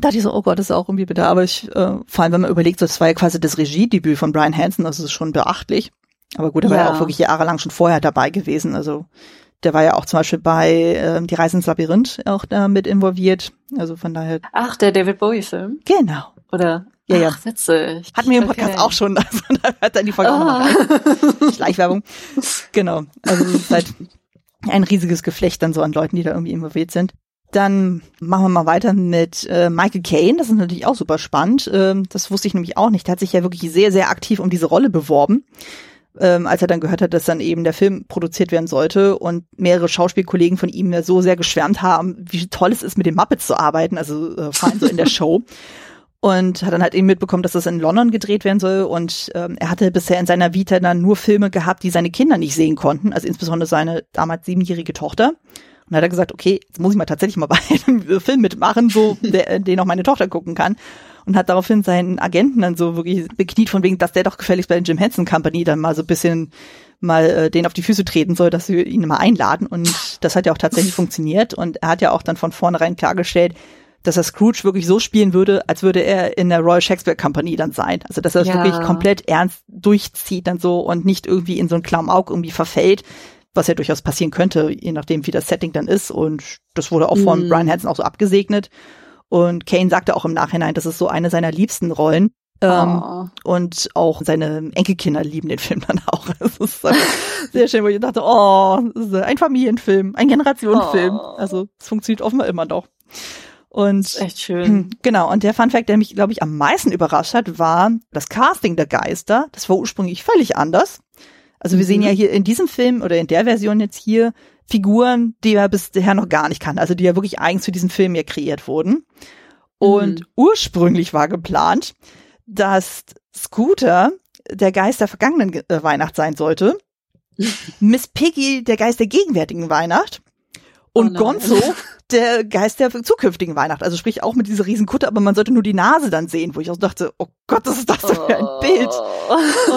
dachte ich so, oh Gott, das ist auch irgendwie bitter. Aber ich, äh, vor allem, wenn man überlegt, so, das war ja quasi das Regiedebüt von Brian Hansen, das ist schon beachtlich. Aber gut, er ja. war ja auch wirklich jahrelang schon vorher dabei gewesen. Also der war ja auch zum Beispiel bei äh, Die Reise ins Labyrinth auch da mit involviert. Also von daher. Ach, der David Bowie-Film. Genau. Oder? Ja, ja. Ach, witzig. Hatten wir im Podcast okay. auch schon. Also da hört dann die Folge oh. auch noch Schleichwerbung. Genau. Also es ist halt ein riesiges Geflecht dann so an Leuten, die da irgendwie involviert sind. Dann machen wir mal weiter mit äh, Michael Caine. Das ist natürlich auch super spannend. Ähm, das wusste ich nämlich auch nicht. Der hat sich ja wirklich sehr, sehr aktiv um diese Rolle beworben ähm, als er dann gehört hat, dass dann eben der Film produziert werden sollte und mehrere Schauspielkollegen von ihm ja so sehr geschwärmt haben, wie toll es ist, mit den Muppets zu arbeiten, also äh, vor allem so in der Show. Und hat dann halt eben mitbekommen, dass das in London gedreht werden soll. Und ähm, er hatte bisher in seiner Vita dann nur Filme gehabt, die seine Kinder nicht sehen konnten, also insbesondere seine damals siebenjährige Tochter. Und hat er gesagt, okay, jetzt muss ich mal tatsächlich mal bei einem Film mitmachen, so der, den auch meine Tochter gucken kann und hat daraufhin seinen Agenten dann so wirklich bekniet von wegen, dass der doch gefälligst bei der Jim Henson Company dann mal so ein bisschen mal äh, den auf die Füße treten soll, dass wir ihn mal einladen. Und das hat ja auch tatsächlich funktioniert. Und er hat ja auch dann von vornherein klargestellt, dass er Scrooge wirklich so spielen würde, als würde er in der Royal Shakespeare Company dann sein. Also dass er das ja. wirklich komplett ernst durchzieht dann so und nicht irgendwie in so ein Klamauk irgendwie verfällt, was ja durchaus passieren könnte, je nachdem wie das Setting dann ist. Und das wurde auch von mm. Brian Hansen auch so abgesegnet. Und Kane sagte auch im Nachhinein, das ist so eine seiner liebsten Rollen. Ähm, oh. Und auch seine Enkelkinder lieben den Film dann auch. Das ist sehr schön, wo ich dachte, oh, das ist ein Familienfilm, ein Generationenfilm. Oh. Also es funktioniert offenbar immer noch. Und echt schön. Genau. Und der Fun Fact, der mich, glaube ich, am meisten überrascht hat, war das Casting der Geister. Das war ursprünglich völlig anders. Also wir mhm. sehen ja hier in diesem Film oder in der Version jetzt hier Figuren, die er bisher noch gar nicht kannte, also die ja wirklich eigens für diesen Film hier kreiert wurden. Und mhm. ursprünglich war geplant, dass Scooter der Geist der vergangenen äh, Weihnacht sein sollte, Miss Piggy der Geist der gegenwärtigen Weihnacht und oh Gonzo der Geist der zukünftigen Weihnacht. Also sprich auch mit dieser riesen Kutte, aber man sollte nur die Nase dann sehen, wo ich auch dachte, oh Gott, was ist das denn für ein oh. Bild?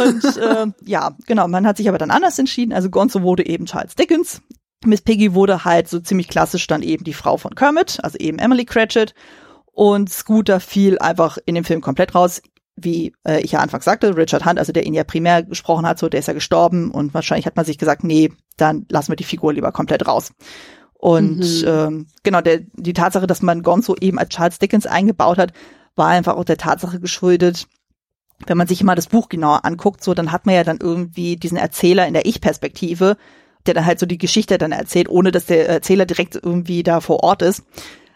Und äh, ja, genau, man hat sich aber dann anders entschieden. Also Gonzo wurde eben Charles Dickens, Miss Piggy wurde halt so ziemlich klassisch dann eben die Frau von Kermit, also eben Emily Cratchit. Und Scooter fiel einfach in dem Film komplett raus. Wie äh, ich ja anfangs sagte, Richard Hunt, also der ihn ja primär gesprochen hat, so der ist ja gestorben und wahrscheinlich hat man sich gesagt, nee, dann lassen wir die Figur lieber komplett raus. Und mhm. ähm, genau, der, die Tatsache, dass man Gonzo eben als Charles Dickens eingebaut hat, war einfach auch der Tatsache geschuldet, wenn man sich mal das Buch genauer anguckt, so dann hat man ja dann irgendwie diesen Erzähler in der Ich-Perspektive, der dann halt so die Geschichte dann erzählt, ohne dass der Erzähler direkt irgendwie da vor Ort ist.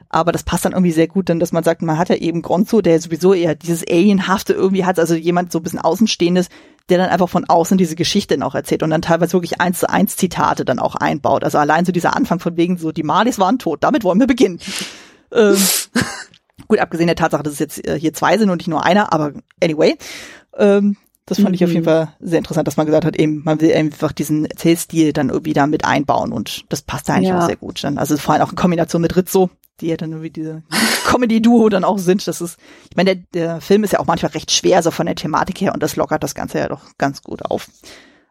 Aber das passt dann irgendwie sehr gut, denn dass man sagt, man hat ja eben Gonzo, der sowieso eher dieses Alienhafte irgendwie hat, also jemand so ein bisschen Außenstehendes, der dann einfach von außen diese Geschichte auch erzählt und dann teilweise wirklich eins zu eins Zitate dann auch einbaut. Also allein so dieser Anfang von wegen so, die Malis waren tot, damit wollen wir beginnen. ähm, gut, abgesehen der Tatsache, dass es jetzt äh, hier zwei sind und nicht nur einer, aber anyway. Ähm, das fand mhm. ich auf jeden mhm. Fall sehr interessant, dass man gesagt hat, eben, man will einfach diesen Erzählstil dann irgendwie da mit einbauen und das passt da eigentlich ja. auch sehr gut dann. Also vor allem auch in Kombination mit Rizzo, die ja dann irgendwie diese Comedy-Duo dann auch sind. Das ist, ich meine, der, der Film ist ja auch manchmal recht schwer, so von der Thematik her und das lockert das Ganze ja doch ganz gut auf.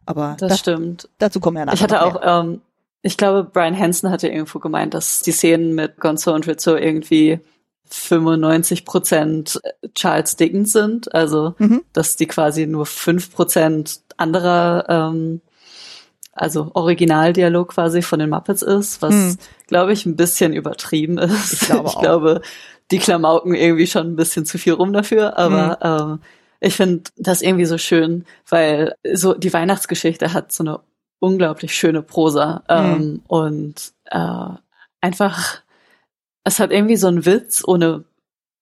Aber das, das stimmt. Dazu kommen wir ja nachher. Ich hatte auch, ähm, ich glaube, Brian Hansen hatte irgendwo gemeint, dass die Szenen mit Gonzo und Rizzo irgendwie 95 Prozent Charles Dickens sind, also mhm. dass die quasi nur fünf Prozent anderer, ähm, also Originaldialog quasi von den Muppets ist, was mhm. glaube ich ein bisschen übertrieben ist. Ich glaube, ich glaube, die Klamauken irgendwie schon ein bisschen zu viel rum dafür, aber mhm. ähm, ich finde das irgendwie so schön, weil so die Weihnachtsgeschichte hat so eine unglaublich schöne Prosa ähm, mhm. und äh, einfach es hat irgendwie so einen Witz, ohne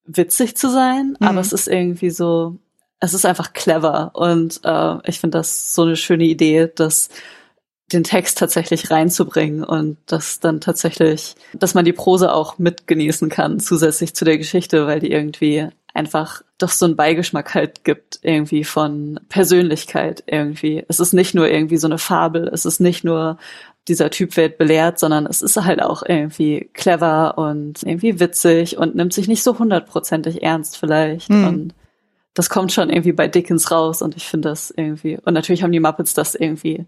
witzig zu sein, mhm. aber es ist irgendwie so, es ist einfach clever und äh, ich finde das so eine schöne Idee, dass den Text tatsächlich reinzubringen und dass dann tatsächlich, dass man die Prose auch mitgenießen kann, zusätzlich zu der Geschichte, weil die irgendwie einfach doch so einen Beigeschmack halt gibt, irgendwie von Persönlichkeit irgendwie. Es ist nicht nur irgendwie so eine Fabel, es ist nicht nur dieser Typ wird belehrt, sondern es ist halt auch irgendwie clever und irgendwie witzig und nimmt sich nicht so hundertprozentig ernst vielleicht. Mhm. Und das kommt schon irgendwie bei Dickens raus und ich finde das irgendwie, und natürlich haben die Muppets das irgendwie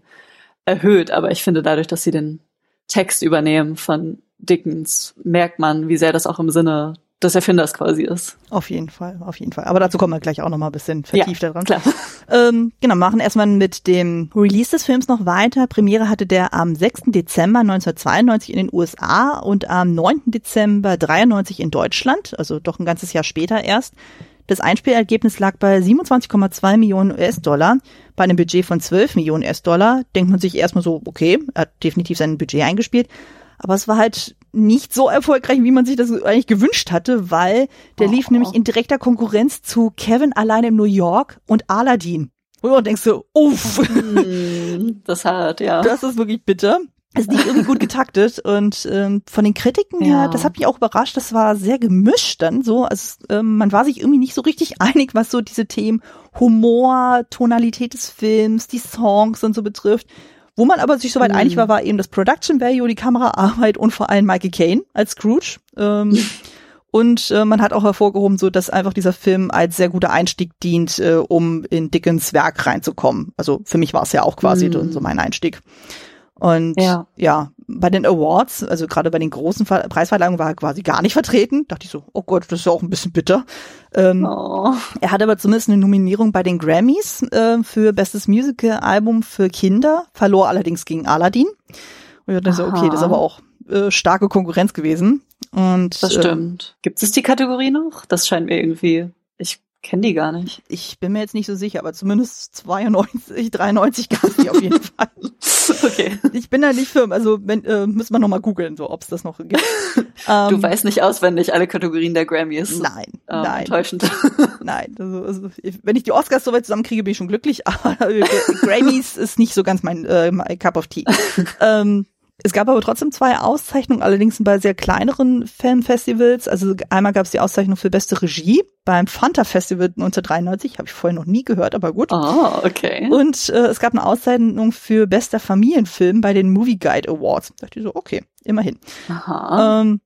erhöht, aber ich finde dadurch, dass sie den Text übernehmen von Dickens, merkt man, wie sehr das auch im Sinne des Erfinders quasi ist. Auf jeden Fall, auf jeden Fall. Aber dazu kommen wir gleich auch noch mal ein bisschen vertiefter ja, dran. Klar. Ähm, genau, machen erstmal mit dem Release des Films noch weiter. Premiere hatte der am 6. Dezember 1992 in den USA und am 9. Dezember 93 in Deutschland, also doch ein ganzes Jahr später erst. Das Einspielergebnis lag bei 27,2 Millionen US-Dollar. Bei einem Budget von 12 Millionen US-Dollar denkt man sich erstmal so, okay, er hat definitiv sein Budget eingespielt. Aber es war halt nicht so erfolgreich, wie man sich das eigentlich gewünscht hatte, weil der oh. lief nämlich in direkter Konkurrenz zu Kevin alleine in New York und Aladdin. Und du denkst so, uff. Hm, das hat, ja. Das ist wirklich bitter. Es ist nicht irgendwie gut getaktet und ähm, von den Kritiken her, das hat mich auch überrascht, das war sehr gemischt dann so. Also ähm, man war sich irgendwie nicht so richtig einig, was so diese Themen Humor, Tonalität des Films, die Songs und so betrifft. Wo man aber sich soweit mhm. einig war, war eben das Production Value, die Kameraarbeit und vor allem Michael Caine als Scrooge. Ähm, und äh, man hat auch hervorgehoben, so dass einfach dieser Film als sehr guter Einstieg dient, äh, um in Dickens Werk reinzukommen. Also für mich war es ja auch quasi mhm. so mein Einstieg. Und ja. ja, bei den Awards, also gerade bei den großen Ver Preisverleihungen war er quasi gar nicht vertreten. Dachte ich so, oh Gott, das ist ja auch ein bisschen bitter. Ähm, oh. Er hat aber zumindest eine Nominierung bei den Grammys äh, für Bestes Musical-Album für Kinder, verlor allerdings gegen Aladdin. Und ich dachte so, okay, das ist aber auch äh, starke Konkurrenz gewesen. Und, das stimmt. Äh, Gibt es die Kategorie noch? Das scheint mir irgendwie ich Kenne die gar nicht. Ich bin mir jetzt nicht so sicher, aber zumindest 92, 93 gab es die auf jeden Fall. okay. Ich bin da nicht firm, also wenn, äh, müssen wir nochmal googeln, so ob es das noch gibt. du ähm, weißt nicht auswendig alle Kategorien der Grammys. Nein, ähm, nein. Enttäuschend. Nein, also, also wenn ich die Oscars soweit zusammenkriege, bin ich schon glücklich, aber Grammys ist nicht so ganz mein, äh, mein Cup of Tea. ähm, es gab aber trotzdem zwei Auszeichnungen, allerdings bei sehr kleineren Filmfestivals. Also einmal gab es die Auszeichnung für beste Regie beim Fanta Festival 1993, habe ich vorher noch nie gehört, aber gut. Ah, oh, okay. Und äh, es gab eine Auszeichnung für bester Familienfilm bei den Movie Guide Awards. Da dachte ich so, okay, immerhin. Aha. Ähm,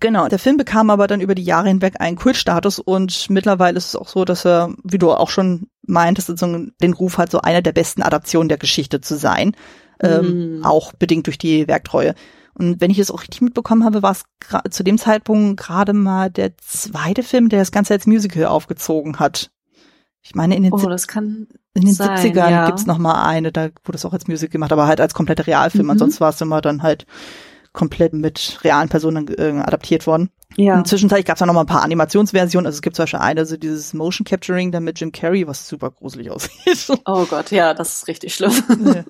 Genau, der Film bekam aber dann über die Jahre hinweg einen Kultstatus und mittlerweile ist es auch so, dass er, wie du auch schon meintest, den Ruf hat, so einer der besten Adaptionen der Geschichte zu sein ähm, mm. auch bedingt durch die Werktreue. Und wenn ich es auch richtig mitbekommen habe, war es zu dem Zeitpunkt gerade mal der zweite Film, der das Ganze als Musical aufgezogen hat. Ich meine, in den, oh, in den sein, 70ern ja. gibt's noch mal eine, da wurde es auch als Musical gemacht, aber halt als kompletter Realfilm. Mhm. Ansonsten war es immer dann halt komplett mit realen Personen äh, adaptiert worden. Ja. Zwischenzeitlich gab es auch noch mal ein paar Animationsversionen. Also es gibt zum Beispiel eine, so dieses Motion Capturing dann mit Jim Carrey, was super gruselig aussieht. Oh Gott, ja, das ist richtig schlimm.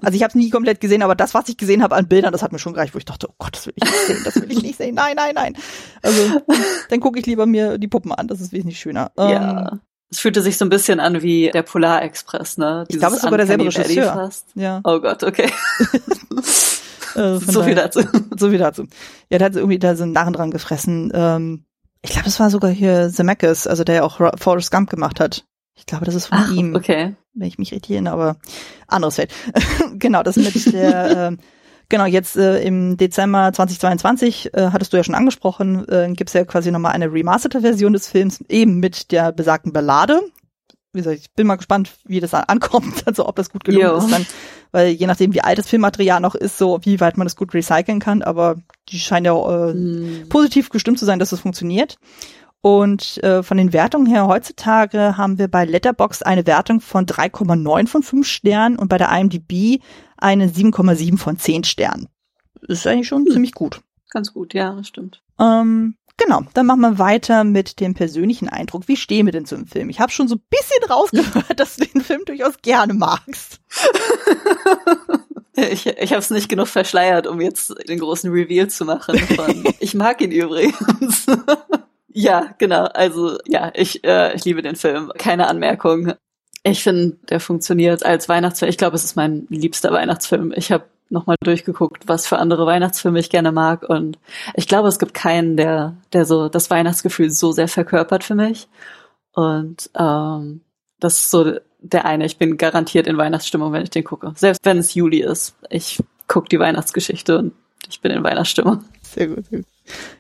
Also ich habe es nie komplett gesehen, aber das, was ich gesehen habe an Bildern, das hat mir schon gereicht, wo ich dachte, oh Gott, das will ich nicht sehen, das will ich nicht sehen. Nein, nein, nein. Also dann gucke ich lieber mir die Puppen an, das ist wesentlich schöner. Ja. Ähm, es fühlte sich so ein bisschen an wie der Polarexpress, ne? Dieses ich glaube, es ist sogar derselbe Regisseur. Ja. Oh Gott, okay. Äh, so viel dazu. So viel dazu. Ja, der hat irgendwie da so einen Narren dran gefressen. Ähm, ich glaube, es war sogar hier Zemeckis, also der ja auch Forrest Gump gemacht hat. Ich glaube, das ist von Ach, ihm. Okay. Wenn ich mich richtig erinnere, aber anderes Feld. genau, das mit der, äh, genau, jetzt äh, im Dezember 2022, äh, hattest du ja schon angesprochen, äh, gibt es ja quasi nochmal eine remasterte Version des Films, eben mit der besagten Ballade, wie gesagt, ich bin mal gespannt, wie das ankommt, also ob das gut gelungen jo. ist dann, weil je nachdem, wie alt das Filmmaterial noch ist, so wie weit man das gut recyceln kann, aber die scheinen ja äh, hm. positiv gestimmt zu sein, dass es das funktioniert. Und äh, von den Wertungen her heutzutage haben wir bei Letterbox eine Wertung von 3,9 von 5 Sternen und bei der IMDb eine 7,7 von 10 Sternen. Ist eigentlich schon hm. ziemlich gut. Ganz gut, ja, das stimmt. Ähm, Genau, dann machen wir weiter mit dem persönlichen Eindruck. Wie stehen wir denn zum Film? Ich habe schon so ein bisschen rausgehört, dass du den Film durchaus gerne magst. Ich, ich habe es nicht genug verschleiert, um jetzt den großen Reveal zu machen. Von, ich mag ihn übrigens. Ja, genau. Also ja, ich, äh, ich liebe den Film. Keine Anmerkung. Ich finde, der funktioniert als Weihnachtsfilm. Ich glaube, es ist mein liebster Weihnachtsfilm. Ich habe nochmal durchgeguckt, was für andere Weihnachtsfilme ich gerne mag. Und ich glaube, es gibt keinen, der, der so das Weihnachtsgefühl so sehr verkörpert für mich. Und ähm, das ist so der eine. Ich bin garantiert in Weihnachtsstimmung, wenn ich den gucke. Selbst wenn es Juli ist. Ich gucke die Weihnachtsgeschichte und ich bin in Weihnachtsstimmung. Sehr gut, sehr gut.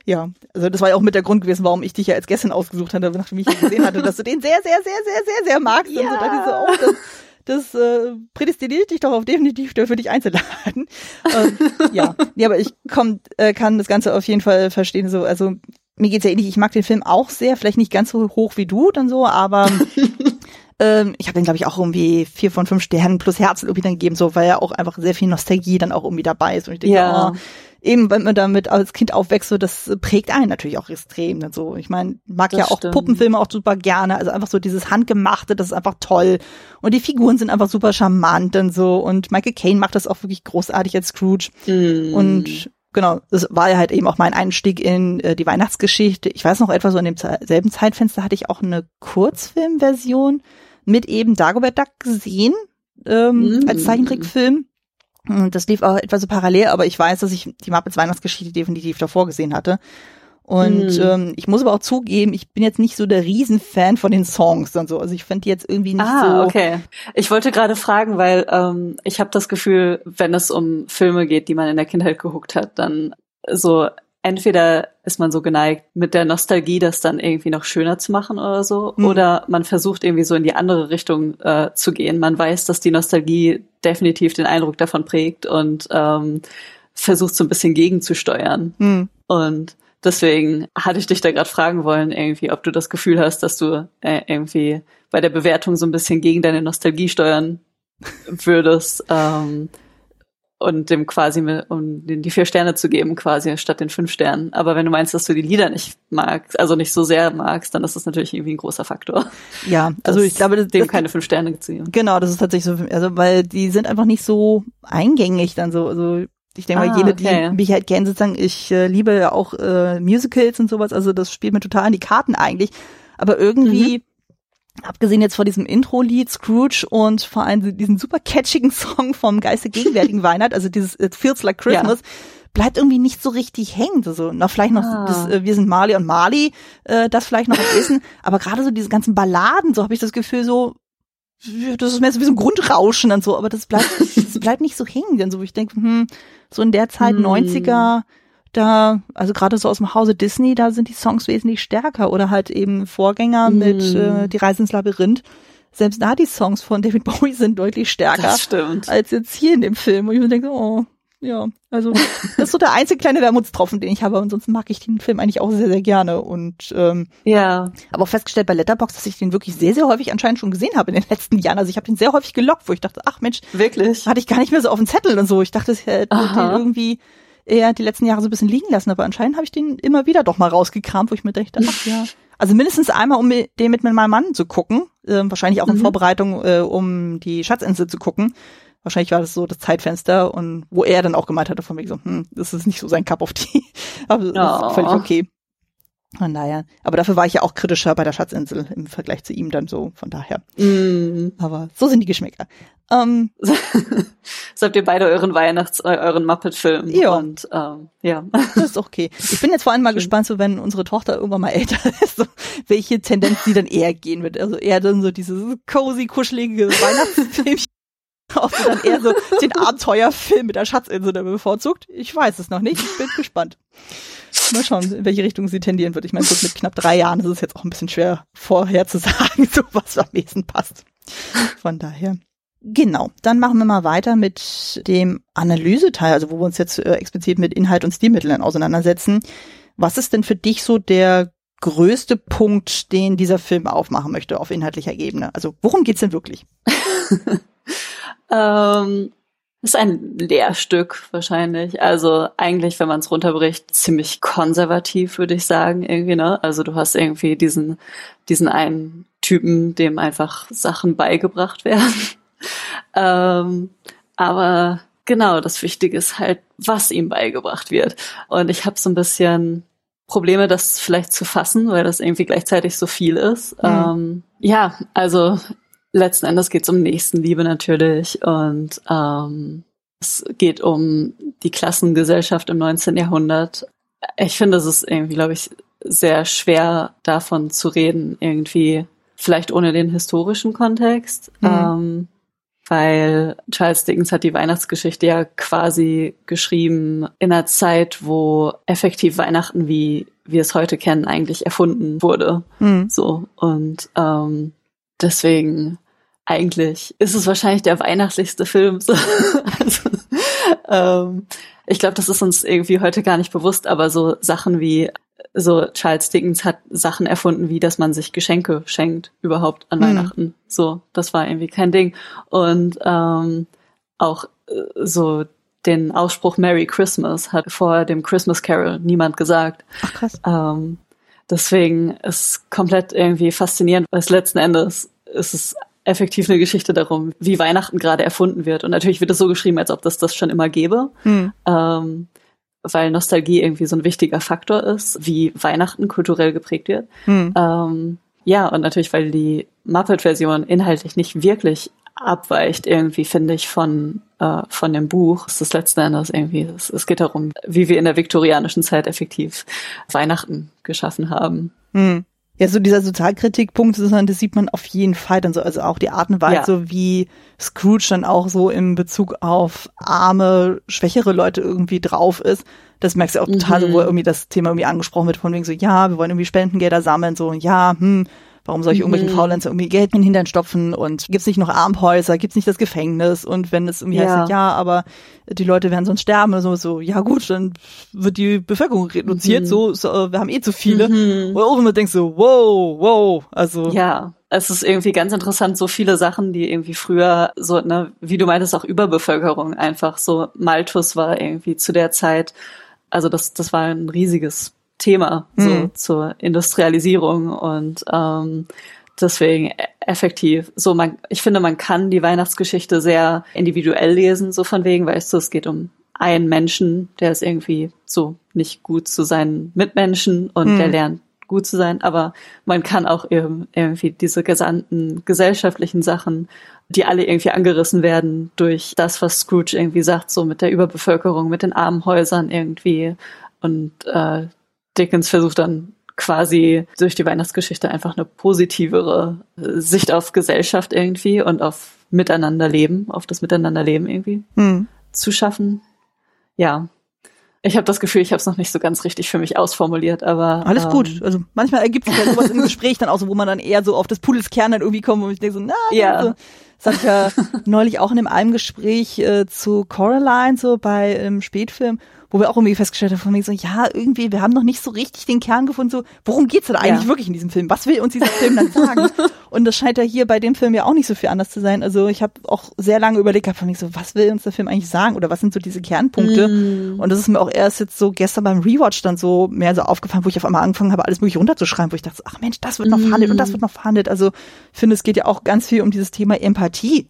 Ja, also das war ja auch mit der Grund gewesen, warum ich dich ja als Gästin ausgesucht hatte, nachdem ich gesehen hatte, dass du den sehr, sehr, sehr, sehr, sehr, sehr magst. Ja. Und so dachte ich so, oh, das, das äh, prädestiniert dich doch auf definitiv für dich einzuladen. ähm, ja. ja, aber ich komm, äh, kann das Ganze auf jeden Fall verstehen. So, also mir geht's ja ähnlich. Ich mag den Film auch sehr, vielleicht nicht ganz so hoch wie du dann so, aber ähm, ich habe den glaube ich auch irgendwie vier von fünf Sternen plus Herzen irgendwie dann gegeben, so weil ja auch einfach sehr viel Nostalgie dann auch irgendwie dabei ist und ich denke, ja. oh, eben wenn man damit als Kind aufwächst, so das prägt einen natürlich auch extrem. Dann so. Ich meine, mag das ja auch stimmt. Puppenfilme auch super gerne. Also einfach so dieses Handgemachte, das ist einfach toll. Und die Figuren sind einfach super charmant und so. Und Michael Caine macht das auch wirklich großartig als Scrooge. Mm. Und genau, das war ja halt eben auch mein Einstieg in äh, die Weihnachtsgeschichte. Ich weiß noch etwa so in demselben Zeitfenster hatte ich auch eine Kurzfilmversion mit eben Dagobert Duck gesehen ähm, mm. als Zeichentrickfilm. Das lief auch etwa so parallel, aber ich weiß, dass ich die Muppets Weihnachtsgeschichte definitiv davor gesehen hatte. Und mhm. ähm, ich muss aber auch zugeben, ich bin jetzt nicht so der Riesenfan von den Songs und so. Also ich finde die jetzt irgendwie nicht ah, so. okay. Ich wollte gerade fragen, weil ähm, ich habe das Gefühl, wenn es um Filme geht, die man in der Kindheit geguckt hat, dann so entweder ist man so geneigt, mit der Nostalgie das dann irgendwie noch schöner zu machen oder so, mhm. oder man versucht irgendwie so in die andere Richtung äh, zu gehen. Man weiß, dass die Nostalgie definitiv den Eindruck davon prägt und ähm, versucht so ein bisschen gegenzusteuern. Mhm. Und deswegen hatte ich dich da gerade fragen wollen, irgendwie, ob du das Gefühl hast, dass du äh, irgendwie bei der Bewertung so ein bisschen gegen deine Nostalgie steuern würdest. Ähm, und dem quasi, um den die vier Sterne zu geben, quasi statt den fünf Sternen. Aber wenn du meinst, dass du die Lieder nicht magst, also nicht so sehr magst, dann ist das natürlich irgendwie ein großer Faktor. Ja, also ich glaube, das, dem das, keine fünf Sterne zu geben. Genau, das ist tatsächlich so, also weil die sind einfach nicht so eingängig dann so, also ich denke ah, mal, jene, okay. die mich halt kennen, sozusagen, ich äh, liebe ja auch äh, Musicals und sowas, also das spielt mir total an die Karten eigentlich. Aber irgendwie mhm abgesehen jetzt vor diesem Intro-Lied Scrooge und vor allem diesen super catchigen Song vom Geiste gegenwärtigen Weihnacht, also dieses It Feels Like Christmas, ja. bleibt irgendwie nicht so richtig hängen. So, noch vielleicht noch ah. das, äh, wir sind Mali und Mali, äh, das vielleicht noch wissen, aber gerade so diese ganzen Balladen, so habe ich das Gefühl, so das ist mehr so wie so ein Grundrauschen und so, aber das bleibt, das bleibt nicht so hängen, denn so, ich denke, hm, so in der Zeit hm. 90er, da, also gerade so aus dem Hause Disney, da sind die Songs wesentlich stärker oder halt eben Vorgänger mm. mit äh, Die Reise ins Labyrinth. Selbst da die Songs von David Bowie sind deutlich stärker als jetzt hier in dem Film. Und ich mir denke, oh, ja, also das ist so der einzige kleine Wermutstropfen, den ich habe. Ansonsten mag ich den Film eigentlich auch sehr, sehr gerne. Und ähm, ja, aber auch festgestellt bei Letterbox, dass ich den wirklich sehr, sehr häufig anscheinend schon gesehen habe in den letzten Jahren. Also ich habe den sehr häufig gelockt, wo ich dachte, ach Mensch, wirklich, hatte ich gar nicht mehr so auf dem Zettel und so. Ich dachte, es hätte den irgendwie eher die letzten Jahre so ein bisschen liegen lassen, aber anscheinend habe ich den immer wieder doch mal rausgekramt, wo ich mir dachte, ach ja. Also mindestens einmal, um den mit meinem Mann zu gucken, äh, wahrscheinlich auch in mhm. Vorbereitung, äh, um die Schatzinsel zu gucken. Wahrscheinlich war das so das Zeitfenster und wo er dann auch gemeint hatte von mir so, hm, das ist nicht so sein Cup of Tea. aber das oh. ist völlig okay. Von daher. Aber dafür war ich ja auch kritischer bei der Schatzinsel im Vergleich zu ihm dann so, von daher. Mm. Aber so sind die Geschmäcker. Ähm, so habt ihr beide euren Weihnachts-, äh, euren Muppet-Film. Ja. Und, ähm, ja. Das ist okay. Ich bin jetzt vor allem mal gespannt, so wenn unsere Tochter irgendwann mal älter ist, so, welche Tendenz sie dann eher gehen wird. Also eher dann so dieses cozy, kuschelige Weihnachtsfilmchen. Ob sie dann eher so den Abenteuerfilm mit der Schatzinsel bevorzugt. Ich weiß es noch nicht. Ich bin gespannt. Mal schauen, in welche Richtung sie tendieren wird. Ich meine, mit knapp drei Jahren ist es jetzt auch ein bisschen schwer vorher zu sagen, so was am nächsten passt. Von daher. Genau, dann machen wir mal weiter mit dem Analyseteil, also wo wir uns jetzt äh, explizit mit Inhalt und Stilmitteln auseinandersetzen. Was ist denn für dich so der größte Punkt, den dieser Film aufmachen möchte auf inhaltlicher Ebene? Also worum geht's denn wirklich? ähm, ist ein Lehrstück wahrscheinlich. Also eigentlich, wenn man es runterbricht, ziemlich konservativ, würde ich sagen, irgendwie, ne? Also du hast irgendwie diesen, diesen einen Typen, dem einfach Sachen beigebracht werden. Ähm, aber genau, das Wichtige ist halt, was ihm beigebracht wird. Und ich habe so ein bisschen Probleme, das vielleicht zu fassen, weil das irgendwie gleichzeitig so viel ist. Mhm. Ähm, ja, also letzten Endes geht es um Nächstenliebe natürlich und ähm, es geht um die Klassengesellschaft im 19. Jahrhundert. Ich finde, es ist irgendwie, glaube ich, sehr schwer davon zu reden, irgendwie vielleicht ohne den historischen Kontext. Mhm. Ähm, weil Charles Dickens hat die Weihnachtsgeschichte ja quasi geschrieben in einer Zeit, wo effektiv Weihnachten, wie wir es heute kennen, eigentlich erfunden wurde. Mhm. So und ähm, deswegen eigentlich ist es wahrscheinlich der weihnachtlichste Film. So. also, ähm, ich glaube, das ist uns irgendwie heute gar nicht bewusst, aber so Sachen wie so Charles Dickens hat Sachen erfunden, wie dass man sich Geschenke schenkt überhaupt an mhm. Weihnachten. So, das war irgendwie kein Ding. Und ähm, auch äh, so den Ausspruch Merry Christmas hat vor dem Christmas Carol niemand gesagt. Ach krass. Ähm, deswegen ist komplett irgendwie faszinierend, weil es letzten Endes ist es effektiv eine Geschichte darum, wie Weihnachten gerade erfunden wird. Und natürlich wird es so geschrieben, als ob das das schon immer gäbe. Mhm. Ähm, weil Nostalgie irgendwie so ein wichtiger Faktor ist, wie Weihnachten kulturell geprägt wird. Hm. Ähm, ja, und natürlich, weil die Muppet-Version inhaltlich nicht wirklich abweicht, irgendwie, finde ich, von, äh, von dem Buch. Es ist letzten Endes irgendwie, es, es, geht darum, wie wir in der viktorianischen Zeit effektiv Weihnachten geschaffen haben. Hm. Ja, so dieser Sozialkritikpunkt, das sieht man auf jeden Fall dann so, also auch die Art und Weise, ja. wie Scrooge dann auch so in Bezug auf arme, schwächere Leute irgendwie drauf ist. Das merkst du auch total, mhm. so, wo irgendwie das Thema irgendwie angesprochen wird, von wegen so, ja, wir wollen irgendwie Spendengelder sammeln, so, ja, hm, Warum soll ich irgendwelchen mhm. Faulenzer irgendwie Geld in den Hintern stopfen und gibt's nicht noch Armhäuser, gibt's nicht das Gefängnis und wenn es irgendwie ja. heißt, ja, aber die Leute werden sonst sterben oder so, so, ja gut, dann wird die Bevölkerung reduziert, mhm. so, so, wir haben eh zu viele. Mhm. Oder auch immer denkst du, wow, wow, also. Ja, es ist irgendwie ganz interessant, so viele Sachen, die irgendwie früher so, ne, wie du meintest, auch Überbevölkerung einfach so. Malthus war irgendwie zu der Zeit, also das, das war ein riesiges Thema so mhm. zur Industrialisierung und ähm, deswegen e-, effektiv. So man, ich finde, man kann die Weihnachtsgeschichte sehr individuell lesen, so von wegen, weißt du, es geht um einen Menschen, der ist irgendwie so nicht gut zu seinen Mitmenschen und mhm. der lernt gut zu sein, aber man kann auch eben irgendwie diese gesamten gesellschaftlichen Sachen, die alle irgendwie angerissen werden durch das, was Scrooge irgendwie sagt, so mit der Überbevölkerung, mit den armen Häusern irgendwie und äh, Dickens versucht dann quasi durch die Weihnachtsgeschichte einfach eine positivere Sicht auf Gesellschaft irgendwie und auf Miteinanderleben, auf das Miteinanderleben irgendwie hm. zu schaffen. Ja. Ich habe das Gefühl, ich habe es noch nicht so ganz richtig für mich ausformuliert, aber alles ähm, gut. Also manchmal ergibt sich ja sowas im Gespräch dann auch so, wo man dann eher so auf das Pudels Kern dann irgendwie kommt und ich denke so, na, ja. Also, das hatte ich ja neulich auch in einem Gespräch äh, zu Coraline so bei einem Spätfilm wo wir auch irgendwie festgestellt haben, von mir so, ja, irgendwie, wir haben noch nicht so richtig den Kern gefunden, so, worum geht's denn eigentlich ja. wirklich in diesem Film? Was will uns dieser Film dann sagen? Und das scheint ja hier bei dem Film ja auch nicht so viel anders zu sein. Also ich habe auch sehr lange überlegt, hab von mir so, was will uns der Film eigentlich sagen? Oder was sind so diese Kernpunkte? Mm. Und das ist mir auch erst jetzt so gestern beim Rewatch dann so mehr so aufgefallen, wo ich auf einmal angefangen habe, alles mögliche runterzuschreiben, wo ich dachte, ach Mensch, das wird noch verhandelt und das wird noch verhandelt. Also ich finde, es geht ja auch ganz viel um dieses Thema Empathie,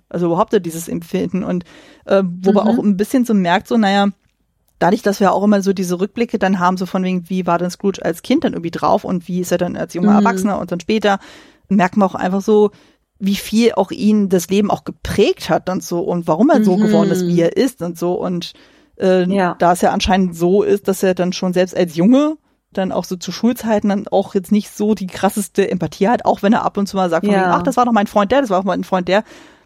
also überhaupt dieses Empfinden und äh, wo mhm. man auch ein bisschen so merkt, so, naja, dadurch, dass wir auch immer so diese Rückblicke dann haben, so von wegen, wie war denn Scrooge als Kind dann irgendwie drauf und wie ist er dann als junger mhm. Erwachsener und dann später, merkt man auch einfach so, wie viel auch ihn das Leben auch geprägt hat und so und warum er so mhm. geworden ist, wie er ist und so und äh, ja. da es ja anscheinend so ist, dass er dann schon selbst als Junge dann auch so zu Schulzeiten dann auch jetzt nicht so die krasseste Empathie hat, auch wenn er ab und zu mal sagt, ja. wegen, ach, das war doch mein Freund der, das war auch mein Freund der,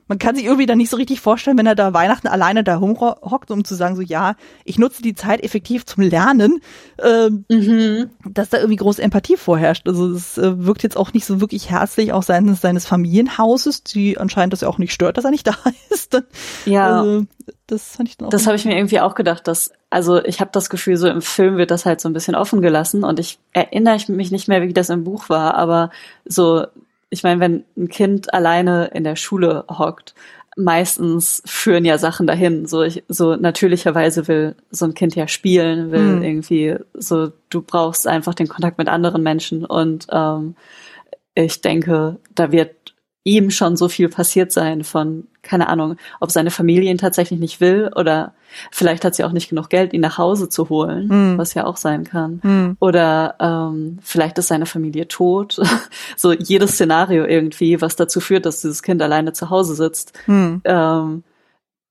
man kann sich irgendwie dann nicht so richtig vorstellen, wenn er da Weihnachten alleine da rumhockt, um zu sagen, so ja, ich nutze die Zeit effektiv zum Lernen, ähm, mhm. dass da irgendwie große Empathie vorherrscht. Also es äh, wirkt jetzt auch nicht so wirklich herzlich, auch seines, seines Familienhauses, die anscheinend das ja auch nicht stört, dass er nicht da ist. Ja. Also, das fand ich dann auch. Das habe ich mir irgendwie auch gedacht, dass, also ich habe das Gefühl, so im Film wird das halt so ein bisschen offen gelassen und ich erinnere mich nicht mehr, wie das im Buch war, aber so ich meine, wenn ein Kind alleine in der Schule hockt, meistens führen ja Sachen dahin. So, ich, so natürlicherweise will so ein Kind ja spielen, will mhm. irgendwie so, du brauchst einfach den Kontakt mit anderen Menschen und ähm, ich denke, da wird ihm schon so viel passiert sein von, keine Ahnung, ob seine Familie ihn tatsächlich nicht will oder vielleicht hat sie auch nicht genug Geld, ihn nach Hause zu holen, Hm. was ja auch sein kann. Hm. Oder ähm, vielleicht ist seine Familie tot. so jedes Szenario irgendwie, was dazu führt, dass dieses Kind alleine zu Hause sitzt, Hm. ähm,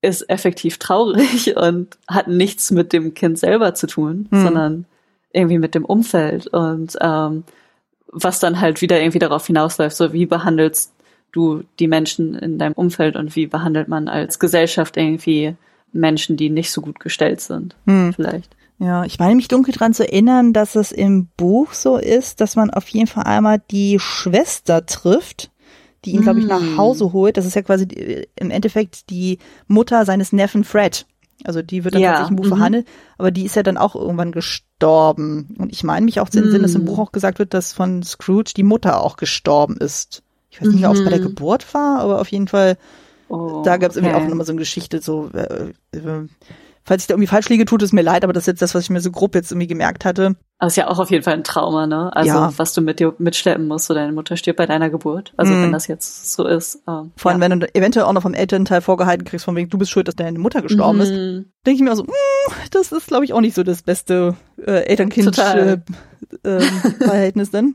ist effektiv traurig und hat nichts mit dem Kind selber zu tun, sondern irgendwie mit dem Umfeld und ähm, was dann halt wieder irgendwie darauf hinausläuft, so wie behandelst du die Menschen in deinem Umfeld und wie behandelt man als Gesellschaft irgendwie Menschen, die nicht so gut gestellt sind, Hm. vielleicht. Ja, ich meine mich dunkel dran zu erinnern, dass es im Buch so ist, dass man auf jeden Fall einmal die Schwester trifft, die ihn, glaube ich, nach Mm. Hause holt. Das ist ja quasi die, im Endeffekt die Mutter seines Neffen Fred. Also die wird dann Ja, tatsächlich im Buch mhm. verhandelt, aber die ist ja dann auch irgendwann gestorben. Und ich meine mich auch zu entsinnen, dass im Mm. Buch auch gesagt wird, dass von Scrooge die Mutter auch gestorben ist. Ich weiß nicht mehr, ob es bei der Mhm. Geburt war, aber auf jeden Fall Oh, da gab es irgendwie okay. auch nochmal so eine Geschichte, so, äh, äh, falls ich da irgendwie falsch liege, tut es mir leid, aber das ist jetzt das, was ich mir so grob jetzt irgendwie gemerkt hatte. Aber ist ja auch auf jeden Fall ein Trauma, ne? Also Ja. was du mit dir mitschleppen musst, so deine Mutter stirbt bei deiner Geburt. Also Mhm. wenn das jetzt so ist. Ähm, Vor allem, ja. wenn du eventuell auch noch vom Elternteil vorgehalten kriegst, von wegen, du bist schuld, dass deine Mutter gestorben ist, Mhm. denke ich mir auch so, mm, das ist, glaube ich, auch nicht so das beste äh. Eltern-Kind-Verhältnis dann.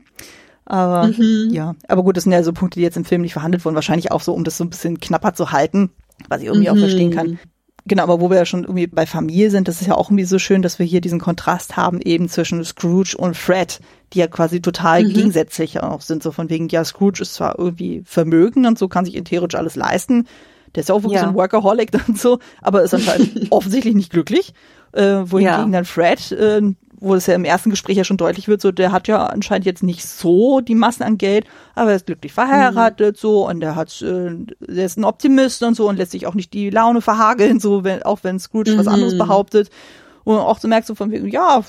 Aber Mhm. ja, aber gut, das sind ja so Punkte, die jetzt im Film nicht verhandelt wurden, wahrscheinlich auch so, um das so ein bisschen knapper zu halten, was ich irgendwie auch Mhm. verstehen kann. Genau, aber wo wir ja schon irgendwie bei Familie sind, das ist ja auch irgendwie so schön, dass wir hier diesen Kontrast haben eben zwischen Scrooge und Fred, die ja quasi total Mhm. gegensätzlich auch sind. So von wegen, ja, Scrooge ist zwar irgendwie vermögen und so kann sich theoretisch alles leisten. Der ist ja auch wirklich Ja. so ein Workaholic und so, aber ist anscheinend offensichtlich nicht glücklich. Äh, wohingegen Ja. dann Fred, äh, wo es ja im ersten Gespräch ja schon deutlich wird, so der hat ja anscheinend jetzt nicht so die Massen an Geld, aber er ist glücklich verheiratet so und er hat, äh, der ist ein Optimist und so und lässt sich auch nicht die Laune verhageln, so wenn, auch wenn Scrooge was Mhm. anderes behauptet. Und auch so merkst du von wegen, ja,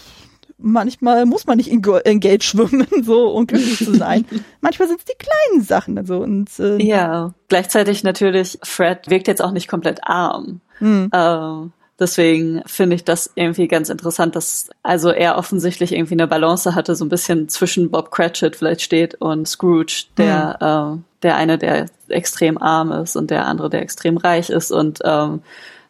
manchmal muss man nicht in, in Geld schwimmen, so um glücklich zu sein. manchmal sind es die kleinen Sachen, also und äh, Ja, gleichzeitig natürlich, Fred wirkt jetzt auch nicht komplett arm. hm, Ähm, deswegen finde ich das irgendwie ganz interessant, dass also er offensichtlich irgendwie eine Balance hatte, so ein bisschen zwischen Bob Cratchit vielleicht steht und Scrooge, der, Hm. äh, der eine, der extrem arm ist und der andere, der extrem reich ist und ähm,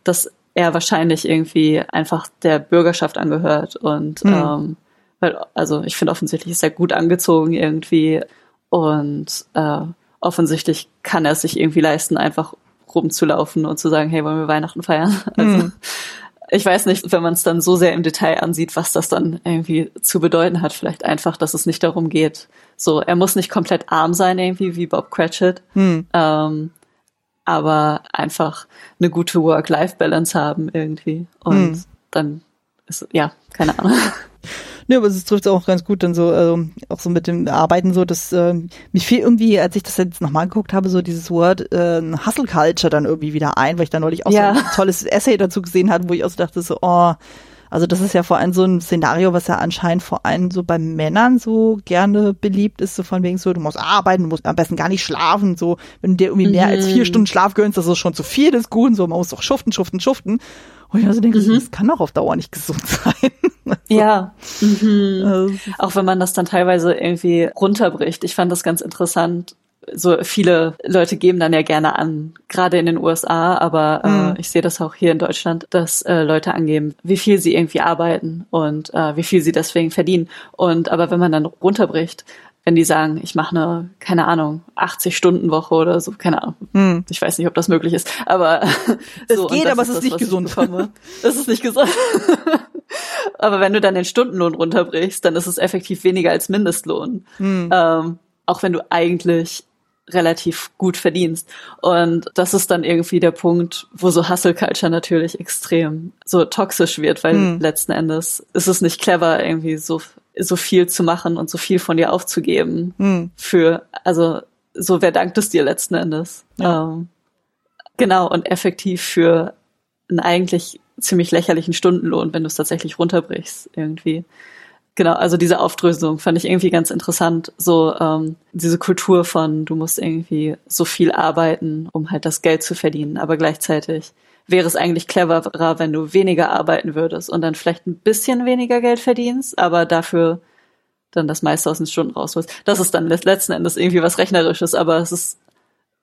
dass er wahrscheinlich irgendwie einfach der Bürgerschaft angehört und Hm. ähm, weil, also ich finde offensichtlich ist er gut angezogen irgendwie und äh, offensichtlich kann er es sich irgendwie leisten, einfach rumzulaufen und zu sagen, hey, wollen wir Weihnachten feiern? Also Hm. ich weiß nicht, wenn man es dann so sehr im Detail ansieht, was das dann irgendwie zu bedeuten hat. Vielleicht einfach, dass es nicht darum geht. So, er muss nicht komplett arm sein irgendwie wie Bob Cratchit, hm, ähm, aber einfach eine gute Work-Life-Balance haben irgendwie. Und Hm. dann ist, ja, keine Ahnung. Ne, aber es trifft auch ganz gut dann so, also auch so mit dem Arbeiten so, dass ähm, mich fiel irgendwie, als ich das jetzt nochmal geguckt habe, so dieses Wort äh, Hustle Culture dann irgendwie wieder ein, weil ich da neulich auch Ja. so ein tolles Essay dazu gesehen hatte, wo ich auch so dachte, so, oh, also das ist ja vor allem so ein Szenario, was ja anscheinend vor allem so bei Männern so gerne beliebt ist, so von wegen so, du musst arbeiten, du musst am besten gar nicht schlafen, so, wenn du dir irgendwie mehr als vier Mhm. Stunden Schlaf gönnst, das ist schon zu viel des Guten, so, man muss doch schuften, schuften, schuften. Und ich also denke, Mhm. das kann doch auf Dauer nicht gesund sein. Ja. Mhm. Also, Auch wenn man das dann teilweise irgendwie runterbricht. Ich fand das ganz interessant. So viele Leute geben dann ja gerne an, gerade in den USA, aber Mhm. äh, ich sehe das auch hier in Deutschland, dass äh, Leute angeben, wie viel sie irgendwie arbeiten und äh, wie viel sie deswegen verdienen. Und aber wenn man dann runterbricht, wenn die sagen, ich mache eine, keine Ahnung, 80-Stunden-Woche oder so, keine Ahnung. hm. Ich weiß nicht, ob das möglich ist, aber Es so, geht, aber es ist das, nicht gesund. Das ist nicht gesund. aber wenn du dann den Stundenlohn runterbrichst, dann ist es effektiv weniger als Mindestlohn. Hm. Ähm, auch wenn du eigentlich relativ gut verdienst. Und das ist dann irgendwie der Punkt, wo so Hustle Culture natürlich extrem so toxisch wird, weil Hm. letzten Endes ist es nicht clever, irgendwie so, so viel zu machen und so viel von dir aufzugeben Hm. für, also so wer dankt es dir letzten Endes. Ja. Ähm, genau, und effektiv für einen eigentlich ziemlich lächerlichen Stundenlohn, wenn du es tatsächlich runterbrichst irgendwie. Genau, also diese Aufdröselung fand ich irgendwie ganz interessant. So ähm, diese Kultur von, du musst irgendwie so viel arbeiten, um halt das Geld zu verdienen, aber gleichzeitig wäre es eigentlich cleverer, wenn du weniger arbeiten würdest und dann vielleicht ein bisschen weniger Geld verdienst, aber dafür dann das meiste aus den Stunden rausholst. Das ist dann letzten Endes irgendwie was Rechnerisches, aber es ist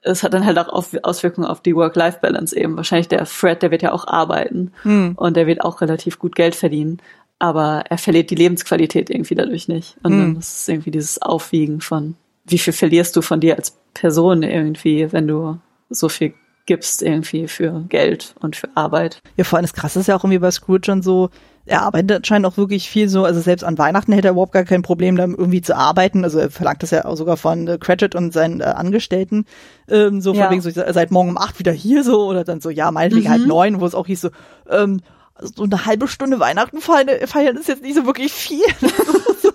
es hat dann halt auch Auswirkungen auf die Work-Life-Balance eben. Wahrscheinlich der Fred, der wird ja auch arbeiten hm. und der wird auch relativ gut Geld verdienen, aber er verliert die Lebensqualität irgendwie dadurch nicht. Und hm. dann ist es irgendwie dieses Aufwiegen von, wie viel verlierst du von dir als Person irgendwie, wenn du so viel gibst irgendwie für Geld und für Arbeit. Ja, vor allem das Krasse ist ja auch irgendwie bei Scrooge schon so, er arbeitet anscheinend auch wirklich viel so, also selbst an Weihnachten hätte er überhaupt gar kein Problem, da irgendwie zu arbeiten. Also er verlangt das ja auch sogar von äh, Cratchit und seinen äh, Angestellten, ähm, so ja. von wegen so, seit morgen um acht wieder hier so oder dann so, ja, meinetwegen mhm. halt neun, wo es auch hieß so, ähm, so eine halbe Stunde Weihnachten feiern, feiern ist jetzt nicht so wirklich viel.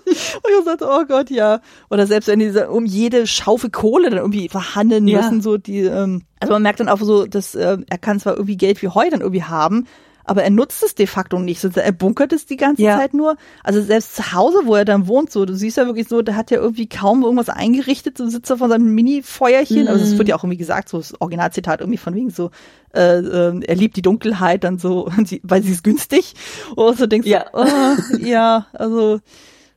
Und ich sagte, oh Gott, ja. Oder selbst wenn die um jede Schaufel Kohle dann irgendwie verhandeln ja. müssen, so die, ähm, also man merkt dann auch so, dass äh, er kann zwar irgendwie Geld wie Heu dann irgendwie haben, aber er nutzt es de facto nicht. So, er bunkert es die ganze ja. Zeit nur. Also selbst zu Hause, wo er dann wohnt, so, du siehst ja wirklich so, der hat ja irgendwie kaum irgendwas eingerichtet, so sitzt er von seinem Mini-Feuerchen. Mhm. Also es wird ja auch irgendwie gesagt, so das Originalzitat irgendwie von wegen so, äh, äh, er liebt die Dunkelheit dann so, weil sie ist günstig. Und so denkst ja. du, oh, ja, also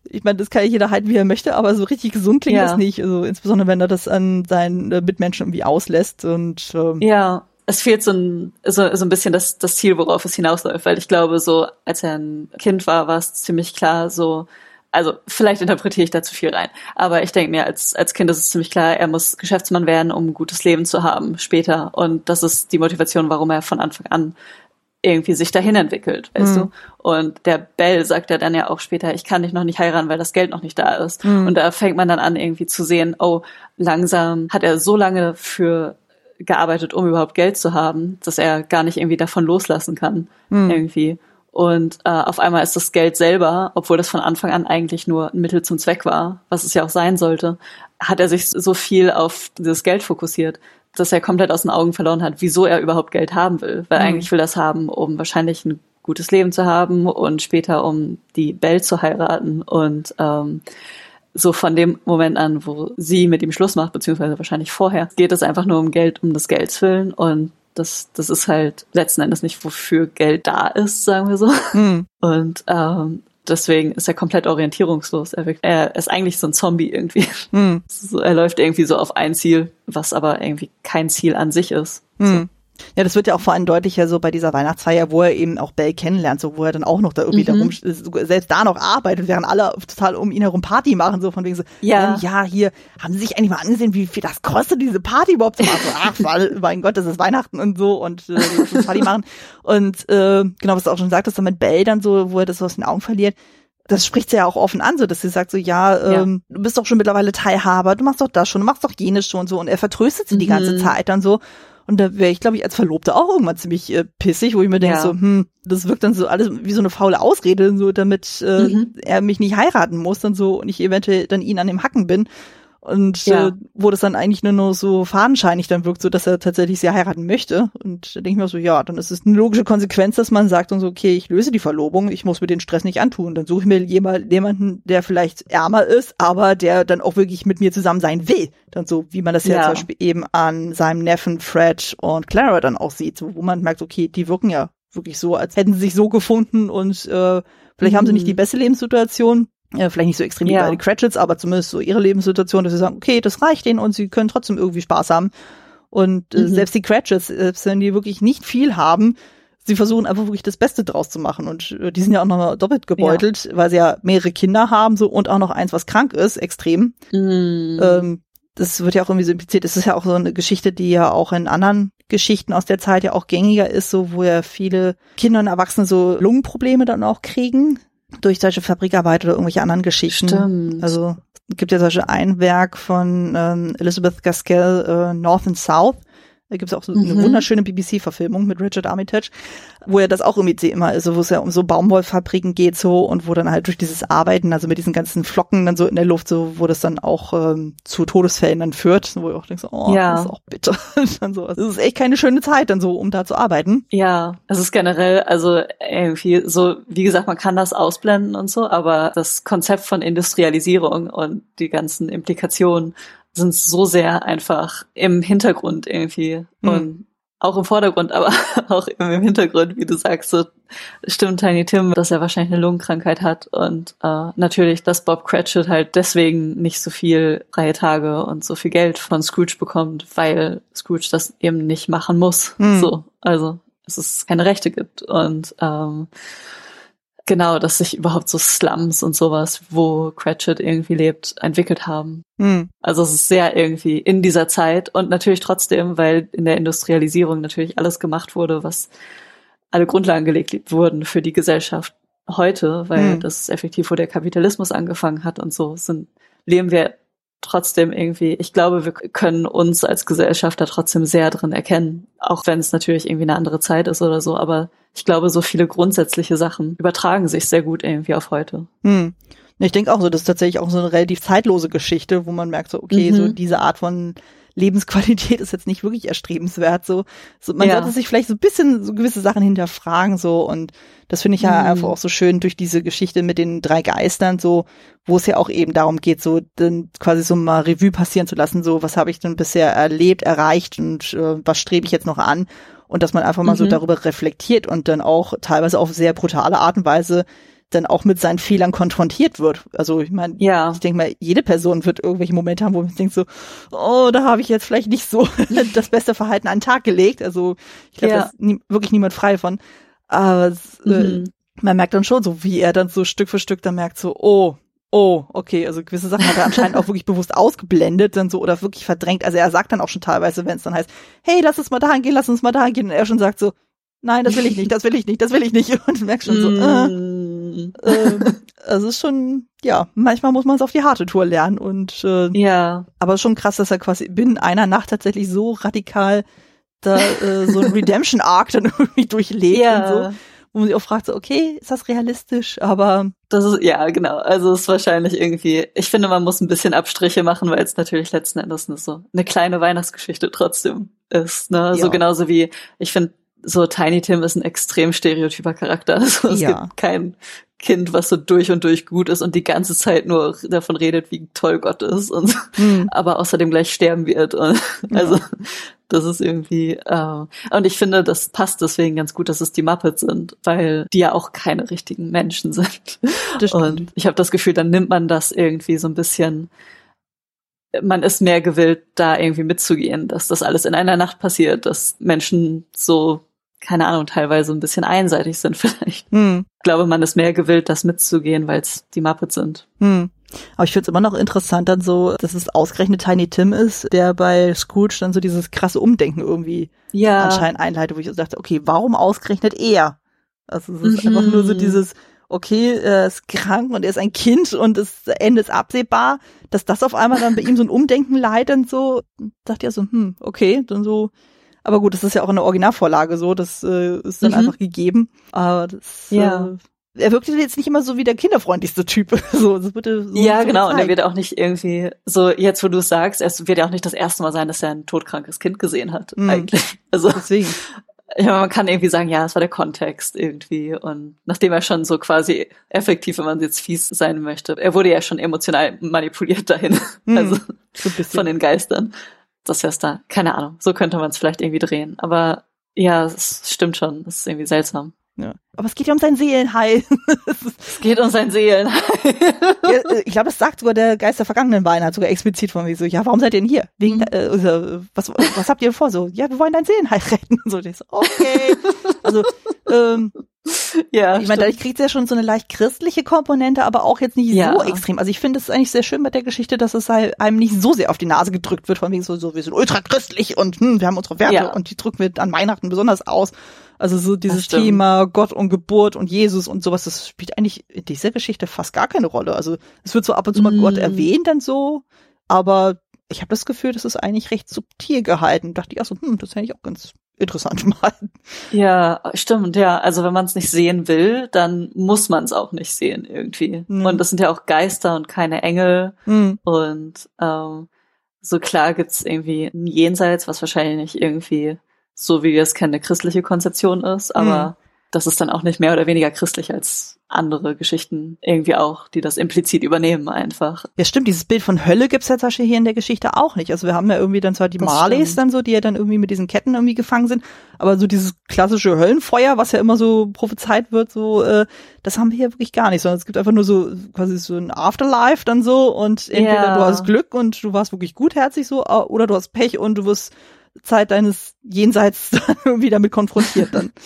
ich meine, das kann ja jeder halten, wie er möchte, aber so richtig gesund klingt ja. das nicht. Also insbesondere wenn er das an seinen äh, Mitmenschen irgendwie auslässt und ähm, ja es fehlt so ein, so, so ein bisschen das, das Ziel, worauf es hinausläuft, weil ich glaube, so als er ein Kind war, war es ziemlich klar, so, also vielleicht interpretiere ich da zu viel rein, aber ich denke mir, als, als Kind ist es ziemlich klar, er muss Geschäftsmann werden, um ein gutes Leben zu haben später. Und das ist die Motivation, warum er von Anfang an irgendwie sich dahin entwickelt, weißt mhm. du? Und der Bell sagt ja dann ja auch später, ich kann dich noch nicht heiraten, weil das Geld noch nicht da ist. Mhm. Und da fängt man dann an, irgendwie zu sehen, oh, langsam hat er so lange für gearbeitet, um überhaupt Geld zu haben, dass er gar nicht irgendwie davon loslassen kann, mhm. irgendwie. Und äh, auf einmal ist das Geld selber, obwohl das von Anfang an eigentlich nur ein Mittel zum Zweck war, was es ja auch sein sollte, hat er sich so viel auf dieses Geld fokussiert, dass er komplett aus den Augen verloren hat, wieso er überhaupt Geld haben will. Weil mhm. eigentlich will er das haben, um wahrscheinlich ein gutes Leben zu haben und später um die Belle zu heiraten. Und ähm, so von dem Moment an, wo sie mit ihm Schluss macht, beziehungsweise wahrscheinlich vorher, geht es einfach nur um Geld, um das Gelds willen und das, das ist halt letzten Endes nicht, wofür Geld da ist, sagen wir so. Mhm. Und ähm, deswegen ist er komplett orientierungslos. Er, er ist eigentlich so ein Zombie irgendwie. Mhm. So, er läuft irgendwie so auf ein Ziel, was aber irgendwie kein Ziel an sich ist. Mhm. So. Ja, das wird ja auch vor allem deutlicher so bei dieser Weihnachtsfeier, wo er eben auch Bell kennenlernt, so wo er dann auch noch da irgendwie mhm. darum, selbst da noch arbeitet, während alle total um ihn herum Party machen, so von wegen so, ja, ähm, ja hier, haben Sie sich eigentlich mal angesehen, wie viel das kostet, diese Party überhaupt zu machen? So, ach, weil, mein Gott, das ist Weihnachten und so und äh, Party machen. Und äh, genau, was du auch schon sagtest, dann mit Bell dann so, wo er das so aus den Augen verliert, das spricht sie ja auch offen an, so dass sie sagt so, ja, ähm, ja. du bist doch schon mittlerweile Teilhaber, du machst doch das schon, du machst doch jenes schon so und er vertröstet sie mhm. die ganze Zeit dann so und da wäre ich, glaube ich, als Verlobte auch irgendwann ziemlich äh, pissig, wo ich mir denke, ja. so, hm, das wirkt dann so alles wie so eine faule Ausrede, so damit äh, mhm. er mich nicht heiraten muss dann so und ich eventuell dann ihn an dem Hacken bin. Und ja. äh, wo das dann eigentlich nur noch so fadenscheinig dann wirkt, so dass er tatsächlich sie heiraten möchte. Und da denke ich mir so, ja, dann ist es eine logische Konsequenz, dass man sagt und so, okay, ich löse die Verlobung, ich muss mir den Stress nicht antun. Dann suche ich mir jemanden, der vielleicht ärmer ist, aber der dann auch wirklich mit mir zusammen sein will. Dann so, wie man das ja, ja zum Beispiel eben an seinem Neffen Fred und Clara dann auch sieht, so, wo man merkt, okay, die wirken ja wirklich so, als hätten sie sich so gefunden und äh, vielleicht mhm. haben sie nicht die mhm. beste Lebenssituation, äh, vielleicht nicht so extrem wie ja. bei den Cratchits, aber zumindest so ihre Lebenssituation, dass sie sagen, okay, das reicht denen und sie können trotzdem irgendwie Spaß haben. Und äh, mhm. selbst die Cratchits, selbst wenn die wirklich nicht viel haben, sie versuchen einfach wirklich das Beste draus zu machen. Und äh, die sind ja auch noch doppelt gebeutelt, ja. weil sie ja mehrere Kinder haben so und auch noch eins, was krank ist, extrem. Mhm. Ähm, das wird ja auch irgendwie so impliziert. Das ist ja auch so eine Geschichte, die ja auch in anderen Geschichten aus der Zeit ja auch gängiger ist, so wo ja viele Kinder und Erwachsene so Lungenprobleme dann auch kriegen durch solche Fabrikarbeit oder irgendwelche anderen Geschichten. Stimmt. Also es gibt ja solche ein Werk von ähm, Elizabeth Gaskell, äh, North and South. Da gibt es auch so mhm. eine wunderschöne BBC-Verfilmung mit Richard Armitage, wo ja das auch irgendwie immer ist, wo es ja um so Baumwollfabriken geht so und wo dann halt durch dieses Arbeiten, also mit diesen ganzen Flocken dann so in der Luft, so wo das dann auch ähm, zu Todesfällen dann führt, wo ich auch denke, so, oh, ja. das ist auch bitter. dann so, es ist echt keine schöne Zeit dann so, um da zu arbeiten. Ja, es ist generell, also irgendwie so, wie gesagt, man kann das ausblenden und so, aber das Konzept von Industrialisierung und die ganzen Implikationen sind so sehr einfach im Hintergrund irgendwie. Mhm. Und auch im Vordergrund, aber auch im Hintergrund, wie du sagst, so stimmt Tiny Tim, dass er wahrscheinlich eine Lungenkrankheit hat und äh, natürlich, dass Bob Cratchit halt deswegen nicht so viel freie Tage und so viel Geld von Scrooge bekommt, weil Scrooge das eben nicht machen muss. Mhm. So, also dass es keine Rechte gibt und ähm, genau, dass sich überhaupt so Slums und sowas, wo Cratchit irgendwie lebt, entwickelt haben. Mhm. Also es ist sehr irgendwie in dieser Zeit und natürlich trotzdem, weil in der Industrialisierung natürlich alles gemacht wurde, was alle Grundlagen gelegt wurden für die Gesellschaft heute, weil mhm. das effektiv, wo der Kapitalismus angefangen hat und so, sind, leben wir trotzdem irgendwie, ich glaube, wir können uns als Gesellschafter trotzdem sehr drin erkennen, auch wenn es natürlich irgendwie eine andere Zeit ist oder so, aber ich glaube, so viele grundsätzliche Sachen übertragen sich sehr gut irgendwie auf heute. Hm. Ich denke auch so, das ist tatsächlich auch so eine relativ zeitlose Geschichte, wo man merkt so, okay, mhm. so diese Art von Lebensqualität ist jetzt nicht wirklich erstrebenswert. So, so man ja. sollte sich vielleicht so ein bisschen so gewisse Sachen hinterfragen so und das finde ich ja mhm. einfach auch so schön durch diese Geschichte mit den drei Geistern so, wo es ja auch eben darum geht, so dann quasi so mal Revue passieren zu lassen, so was habe ich denn bisher erlebt, erreicht und äh, was strebe ich jetzt noch an und dass man einfach mal mhm. so darüber reflektiert und dann auch teilweise auf sehr brutale Art und Weise dann auch mit seinen Fehlern konfrontiert wird. Also ich meine, ja. ich denke mal, jede Person wird irgendwelche Momente haben, wo man denkt so, oh, da habe ich jetzt vielleicht nicht so das beste Verhalten an den Tag gelegt. Also ich glaube, ja. da ist nie, wirklich niemand frei von. Aber äh, mhm. äh, man merkt dann schon so, wie er dann so Stück für Stück dann merkt so, oh, oh, okay, also gewisse Sachen hat er anscheinend auch wirklich bewusst ausgeblendet dann so oder wirklich verdrängt. Also er sagt dann auch schon teilweise, wenn es dann heißt, hey, lass uns mal dahin gehen, lass uns mal dahin gehen, und er schon sagt so, nein, das will ich nicht, das will ich nicht, das will ich nicht. Und du merkst schon so, äh, äh, es ist schon, ja, manchmal muss man es auf die harte Tour lernen und äh, ja. Aber schon krass, dass er quasi binnen einer Nacht tatsächlich so radikal da äh, so ein Redemption Arc dann irgendwie durchlebt ja. und so. Wo man sich auch fragt, so, okay, ist das realistisch? Aber das ist, ja, genau. Also es ist wahrscheinlich irgendwie, ich finde, man muss ein bisschen Abstriche machen, weil es natürlich letzten Endes eine, so eine kleine Weihnachtsgeschichte trotzdem ist. Ne? Ja. So genauso wie, ich finde, so Tiny Tim ist ein extrem stereotyper Charakter. Also es ja. gibt kein Kind, was so durch und durch gut ist und die ganze Zeit nur davon redet, wie toll Gott ist und mhm. aber außerdem gleich sterben wird. Und, also ja. Das ist irgendwie äh, und ich finde, das passt deswegen ganz gut, dass es die Muppets sind, weil die ja auch keine richtigen Menschen sind. Und ich habe das Gefühl, dann nimmt man das irgendwie so ein bisschen man ist mehr gewillt, da irgendwie mitzugehen, dass das alles in einer Nacht passiert, dass Menschen so keine Ahnung, teilweise ein bisschen einseitig sind vielleicht. Hm. Ich glaube, man ist mehr gewillt, das mitzugehen, weil es die Muppets sind. Hm. Aber ich finde es immer noch interessant dann so, dass es ausgerechnet Tiny Tim ist, der bei Scrooge dann so dieses krasse Umdenken irgendwie ja. anscheinend einleitet, wo ich so dachte, okay, warum ausgerechnet er? Also es ist mhm. einfach nur so dieses, okay, er ist krank und er ist ein Kind und das Ende ist absehbar, dass das auf einmal dann bei ihm so ein Umdenken leitet und so, dachte ich so, hm, okay, dann so, aber gut, das ist ja auch in der Originalvorlage so, das äh, ist dann mhm. einfach gegeben. Aber das, ja. Äh, er wirkte jetzt nicht immer so wie der kinderfreundlichste Typ. so, das wurde so ja, so genau. Gezeigt. Und er wird auch nicht irgendwie so, jetzt wo du es sagst, es wird ja auch nicht das erste Mal sein, dass er ein todkrankes Kind gesehen hat, mhm. eigentlich. Also deswegen. Ja, man kann irgendwie sagen, ja, es war der Kontext irgendwie. Und nachdem er schon so quasi effektiv, wenn man jetzt fies sein möchte, er wurde ja schon emotional manipuliert dahin. Mhm. Also so von den Geistern das wär's da. Keine Ahnung. So könnte man es vielleicht irgendwie drehen. Aber ja, es stimmt schon. Das ist irgendwie seltsam. Ja. Aber es geht ja um sein Seelenheil. es geht um sein Seelenheil. ja, äh, ich glaube, das sagt sogar der Geist der vergangenen Weihnacht sogar explizit von mir so, ja, warum seid ihr denn hier? Wegen, mhm. äh, also, was, was habt ihr vor? So, ja, wir wollen dein Seelenheil retten. Und so, so, okay. Also, ähm, ja, ich meine, dadurch kriegt es ja schon so eine leicht christliche Komponente, aber auch jetzt nicht ja. so extrem. Also ich finde es eigentlich sehr schön bei der Geschichte, dass es halt einem nicht so sehr auf die Nase gedrückt wird, von wegen so, so wir sind ultra christlich und hm, wir haben unsere Werte ja. und die drücken wir an Weihnachten besonders aus. Also so dieses Thema Gott und Geburt und Jesus und sowas, das spielt eigentlich in dieser Geschichte fast gar keine Rolle. Also es wird so ab und zu mal mm. Gott erwähnt dann so, aber ich habe das Gefühl, das ist eigentlich recht subtil gehalten. Dachte ich, ach so, hm, das fände ich auch ganz interessant mal. Ja, stimmt, ja. Also wenn man es nicht sehen will, dann muss man es auch nicht sehen irgendwie. Mhm. Und das sind ja auch Geister und keine Engel. Mhm. Und ähm, so klar gibt's irgendwie ein Jenseits, was wahrscheinlich nicht irgendwie so wie wir es kennen, eine christliche Konzeption ist, aber das ist dann auch nicht mehr oder weniger christlich als andere Geschichten irgendwie auch, die das implizit übernehmen einfach. Ja, stimmt, dieses Bild von Hölle gibt's ja zum Beispiel hier in der Geschichte auch nicht. Also wir haben ja irgendwie dann zwar die Das Marleys stimmt. dann so, die ja dann irgendwie mit diesen Ketten irgendwie gefangen sind, aber so dieses klassische Höllenfeuer, was ja immer so prophezeit wird, so, äh, das haben wir hier wirklich gar nicht, sondern es gibt einfach nur so quasi so ein Afterlife dann so und entweder Ja. du hast Glück und du warst wirklich gutherzig so, oder du hast Pech und du wirst Zeit deines Jenseits dann irgendwie damit konfrontiert dann.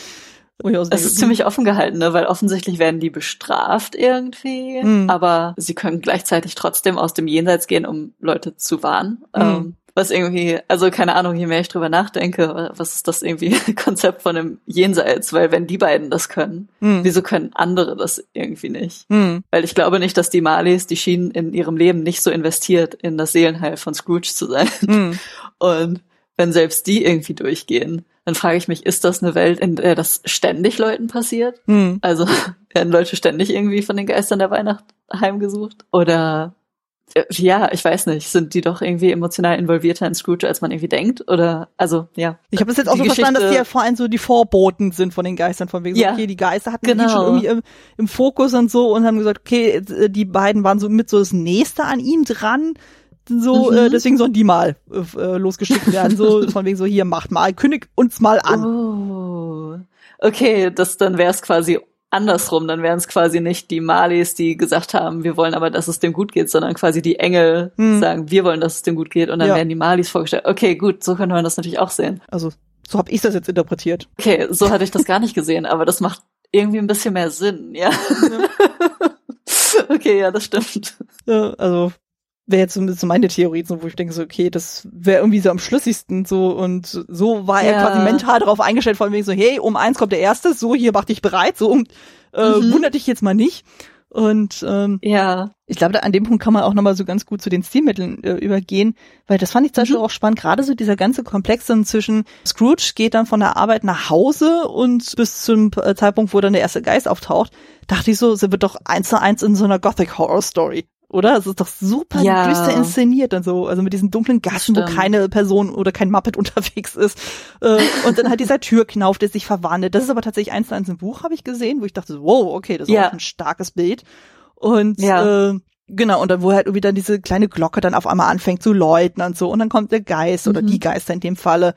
Es ist ziemlich offen gehalten, ne? weil offensichtlich werden die bestraft irgendwie, Mhm. aber sie können gleichzeitig trotzdem aus dem Jenseits gehen, um Leute zu warnen. Mhm. Ähm, was irgendwie, also keine Ahnung, je mehr ich drüber nachdenke, was ist das irgendwie Konzept von einem Jenseits? Weil wenn die beiden das können, hm, wieso können andere das irgendwie nicht? hm, Weil ich glaube nicht, dass die Marleys, die schienen in ihrem Leben nicht so investiert in das Seelenheil von Scrooge zu sein. hm. Und wenn selbst die irgendwie durchgehen, dann frage ich mich, ist das eine Welt, in der das ständig Leuten passiert? Hm. Also werden Leute ständig irgendwie von den Geistern der Weihnacht heimgesucht? Oder äh, ja, ich weiß nicht, sind die doch irgendwie emotional involvierter in Scrooge, als man irgendwie denkt? Oder also ja. Ich habe das jetzt auch so verstanden, dass die Geschichte- ja vor allem so die Vorboten sind von den Geistern, von wegen so, Ja. okay, die Geister hatten Genau. die schon irgendwie im, im Fokus und so und haben gesagt, okay, äh, die beiden waren so mit so das Nächste an ihm dran, so, Mhm. äh, deswegen sollen die mal äh, losgeschickt werden, so von wegen so, hier, macht mal, kündigt uns mal an. Oh. Okay, das dann wäre es quasi andersrum, dann wären es quasi nicht die Marlies, die gesagt haben, wir wollen aber, dass es dem gut geht, sondern quasi die Engel Hm. sagen, wir wollen, dass es dem gut geht und dann Ja. werden die Marlies vorgestellt. Okay, gut, so könnte man das natürlich auch sehen. Also, so habe ich das jetzt interpretiert. Okay, so hatte ich das gar nicht gesehen, aber das macht irgendwie ein bisschen mehr Sinn, ja. okay, ja, das stimmt. Ja, also wäre jetzt so, so meine Theorie, so, wo ich denke so, okay, das wäre irgendwie so am schlüssigsten so und so war er Ja. quasi mental darauf eingestellt, von wegen so, hey, um eins kommt der Erste, so, hier mach dich bereit, so, um, äh, Mhm. wundert dich jetzt mal nicht. Und ähm, Ja. ich glaube, da an dem Punkt kann man auch nochmal so ganz gut zu den Stilmitteln äh, übergehen, weil das fand ich zum Beispiel Mhm. auch spannend, gerade so dieser ganze Komplex dann zwischen Scrooge geht dann von der Arbeit nach Hause und bis zum äh, Zeitpunkt, wo dann der erste Geist auftaucht, dachte ich so, sie wird doch eins zu eins in so einer Gothic Horror Story. Oder? Es ist doch super Ja. düster inszeniert und so. Also mit diesen dunklen Gassen, wo Stimmt. keine Person oder kein Muppet unterwegs ist. Äh, und dann halt dieser Türknauf, der sich verwandelt. Das ist aber tatsächlich eins zu eins im Buch, habe ich gesehen, wo ich dachte, wow, okay, das ist Ja. auch ein starkes Bild. Und Ja. äh, genau, und dann wo halt irgendwie dann diese kleine Glocke dann auf einmal anfängt zu läuten und so. Und dann kommt der Geist oder Mhm. die Geister in dem Falle.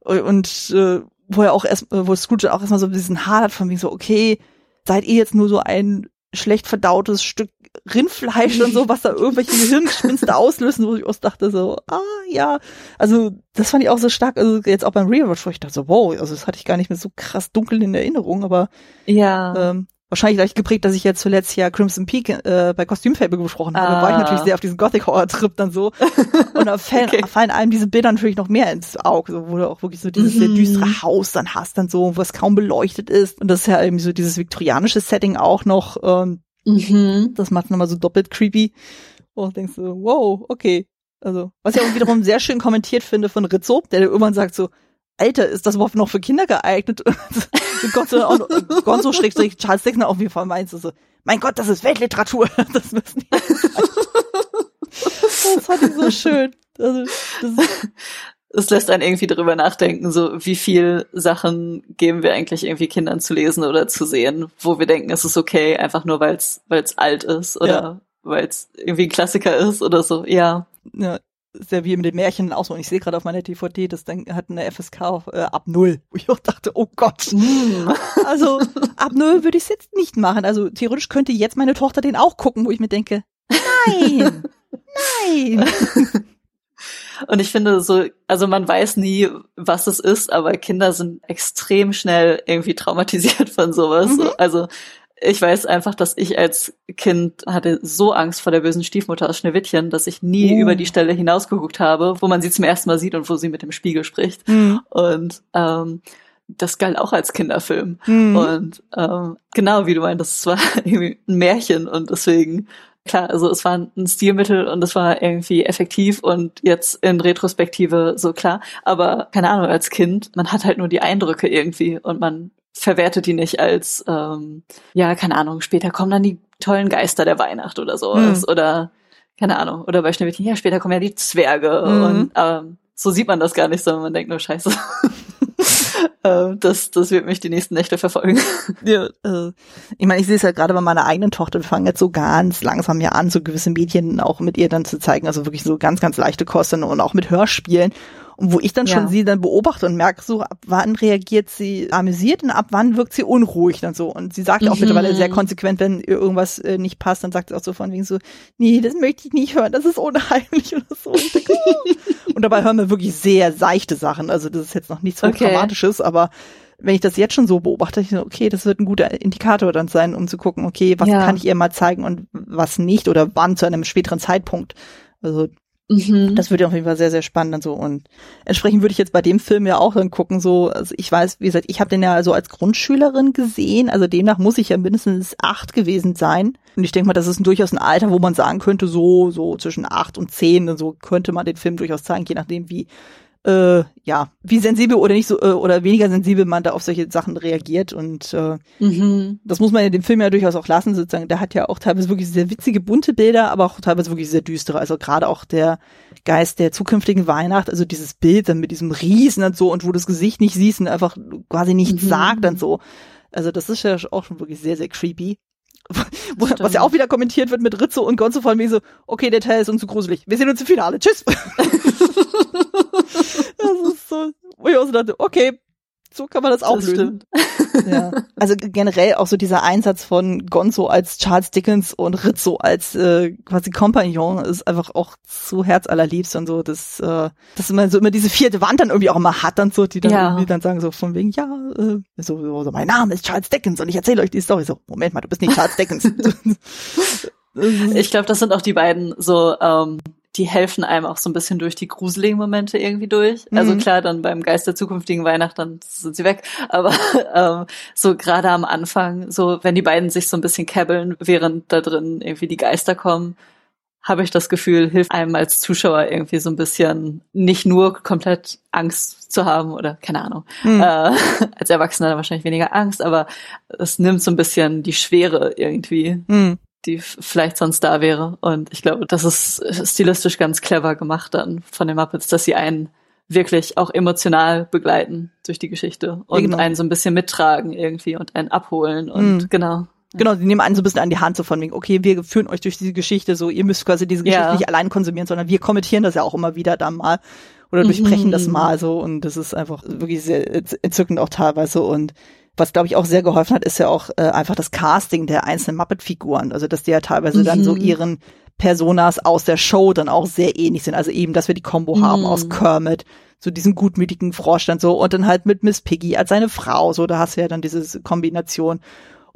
Und äh, wo er auch erst, äh, wo Scrooge auch erstmal so ein bisschen hadert von wegen so, okay, seid ihr jetzt nur so ein schlecht verdautes Stück Rindfleisch und so, was da irgendwelche Gehirngespinste auslösen, wo ich auch dachte so, ah ja, also das fand ich auch so stark, also jetzt auch beim Rewatch, wo ich dachte so, wow, also das hatte ich gar nicht mehr so krass dunkel in Erinnerung, aber Ja. ähm, wahrscheinlich leicht geprägt, dass ich jetzt zuletzt ja Crimson Peak äh, bei Kostümfabel besprochen habe, war ich Ah. natürlich sehr auf diesen Gothic Horror Trip dann so und da fallen, Okay. fallen einem diese Bilder natürlich noch mehr ins Auge, so, wo du auch wirklich so dieses sehr Mhm. düstere Haus dann hast dann so, wo es kaum beleuchtet ist und das ist ja eben so dieses viktorianische Setting auch noch, ähm, Mhm. das macht nochmal so doppelt creepy und denkst so, wow, okay. Also, was ich auch wiederum sehr schön kommentiert finde von Rizzo, der irgendwann sagt so, Alter, ist das überhaupt noch für Kinder geeignet? Gonzo schrägstrich Charles Dixon auf jeden Fall meinst du so, mein Gott, das ist Weltliteratur. Das müssen die Das fand ich so schön. Also, das ist, es lässt einen irgendwie darüber nachdenken, so wie viel Sachen geben wir eigentlich irgendwie Kindern zu lesen oder zu sehen, wo wir denken, es ist okay, einfach nur weil es weil es alt ist oder Ja. weil es irgendwie ein Klassiker ist oder so. Ja, ja, ist ja wie mit den Märchen auch so. Und ich sehe gerade auf meiner DVD, das Ding hat eine FSK auf, äh, ab null. Wo ich auch dachte, oh Gott. Also ab null würde ich es jetzt nicht machen. Also theoretisch könnte jetzt meine Tochter den auch gucken, wo ich mir denke, nein, nein. Und ich finde so, also man weiß nie, was es ist, aber Kinder sind extrem schnell irgendwie traumatisiert von sowas. Mhm. Also ich weiß einfach, dass ich als Kind hatte so Angst vor der bösen Stiefmutter aus Schneewittchen, dass ich nie Oh. über die Stelle hinausgeguckt habe, wo man sie zum ersten Mal sieht und wo sie mit dem Spiegel spricht. Hm, Und ähm, das galt auch als Kinderfilm. hm. Und ähm, genau, wie du meintest, es war irgendwie ein Märchen und deswegen, klar, also es war ein Stilmittel und es war irgendwie effektiv und jetzt in Retrospektive so klar. Aber keine Ahnung, als Kind, man hat halt nur die Eindrücke irgendwie und man verwertet die nicht als, ähm, ja, keine Ahnung, später kommen dann die tollen Geister der Weihnacht oder sowas. Hm. Oder, keine Ahnung, oder bei Schneewittchen, ja, später kommen ja die Zwerge Mhm. und ähm, so sieht man das gar nicht, sondern man denkt nur, scheiße. äh, das, das wird mich die nächsten Nächte verfolgen. Ja, äh, ich meine, ich sehe es ja gerade bei meiner eigenen Tochter. Wir fangen jetzt so ganz langsam ja an, so gewisse Medien auch mit ihr dann zu zeigen. Also wirklich so ganz, ganz leichte Kosten und auch mit Hörspielen. Und wo ich dann schon ja. sie dann beobachte und merke, so ab wann reagiert sie amüsiert und ab wann wirkt sie unruhig dann so. Und sie sagt ja auch mhm. mittlerweile sehr konsequent, wenn ihr irgendwas äh, nicht passt, dann sagt sie auch so von wegen so, nee, das möchte ich nicht hören, das ist unheimlich oder so. Und, denke, oh. und dabei hören wir wirklich sehr seichte Sachen. Also das ist jetzt noch nichts so okay. Dramatisches, aber wenn ich das jetzt schon so beobachte, ich so, okay, das wird ein guter Indikator dann sein, um zu gucken, okay, was ja. kann ich ihr mal zeigen und was nicht oder wann zu einem späteren Zeitpunkt. Also Mhm. Das wird ja auf jeden Fall sehr, sehr spannend und so. Und entsprechend würde ich jetzt bei dem Film ja auch dann gucken, so, also ich weiß, wie gesagt, ich habe den ja so als Grundschülerin gesehen, also demnach muss ich ja mindestens acht gewesen sein. Und ich denke mal, das ist durchaus ein Alter, wo man sagen könnte, so, so zwischen acht und zehn, so könnte man den Film durchaus zeigen, je nachdem, wie äh, ja, wie sensibel oder nicht so äh, oder weniger sensibel man da auf solche Sachen reagiert und äh, mhm. das muss man in dem Film ja durchaus auch lassen sozusagen. Der hat ja auch teilweise wirklich sehr witzige bunte Bilder, aber auch teilweise wirklich sehr düstere. Also gerade auch der Geist der zukünftigen Weihnacht, also dieses Bild dann mit diesem Riesen und so und wo das Gesicht nicht siehst und einfach quasi nichts mhm. sagt und so. Also das ist ja auch schon wirklich sehr sehr creepy. was ja auch wieder kommentiert wird mit Rizzo und Gonzo von mir so, okay, der Teil ist uns zu gruselig. Wir sehen uns im Finale. Tschüss. das ist so, wo ich auch so dachte, okay, so kann man das auch das lösen. Ja. Also generell auch so dieser Einsatz von Gonzo als Charles Dickens und Rizzo als äh, quasi Kompagnon ist einfach auch so herzallerliebst und so, dass, äh, dass man so immer diese vierte Wand dann irgendwie auch immer hat und so, die dann ja. irgendwie dann sagen so von wegen, ja, äh, so, so, mein Name ist Charles Dickens und ich erzähle euch die Story. So, Moment mal, du bist nicht Charles Dickens. ich glaube, das sind auch die beiden so ähm, die helfen einem auch so ein bisschen durch die gruseligen Momente irgendwie durch. Also mhm. Also klar, dann beim Geist der zukünftigen Weihnacht, dann sind sie weg. Aber ähm, so gerade am Anfang, so wenn die beiden sich so ein bisschen kebbeln, während da drin irgendwie die Geister kommen, habe ich das Gefühl, hilft einem als Zuschauer irgendwie so ein bisschen nicht nur komplett Angst zu haben oder keine Ahnung. Mhm. Äh, als Erwachsener wahrscheinlich weniger Angst, aber es nimmt so ein bisschen die Schwere irgendwie. Mhm die vielleicht sonst da wäre. Und ich glaube, das ist stilistisch ganz clever gemacht dann von den Muppets, dass sie einen wirklich auch emotional begleiten durch die Geschichte und genau. einen so ein bisschen mittragen irgendwie und einen abholen und mhm. genau. Genau, sie nehmen einen so ein bisschen an die Hand, so von wegen, okay, wir führen euch durch diese Geschichte, so, ihr müsst quasi diese Geschichte ja. nicht allein konsumieren, sondern wir kommentieren das ja auch immer wieder dann mal oder durchbrechen mhm. das mal so und das ist einfach wirklich sehr entzückend auch teilweise und was, glaube ich, auch sehr geholfen hat, ist ja auch äh, einfach das Casting der einzelnen Muppet-Figuren. Also, dass die ja teilweise mhm. dann so mhm. ihren Personas aus der Show dann auch sehr ähnlich sind. Also eben, dass wir die Combo mhm. haben aus Kermit, so diesen gutmütigen Vorstand so und dann halt mit Miss Piggy als seine Frau, so da hast du ja dann diese Kombination.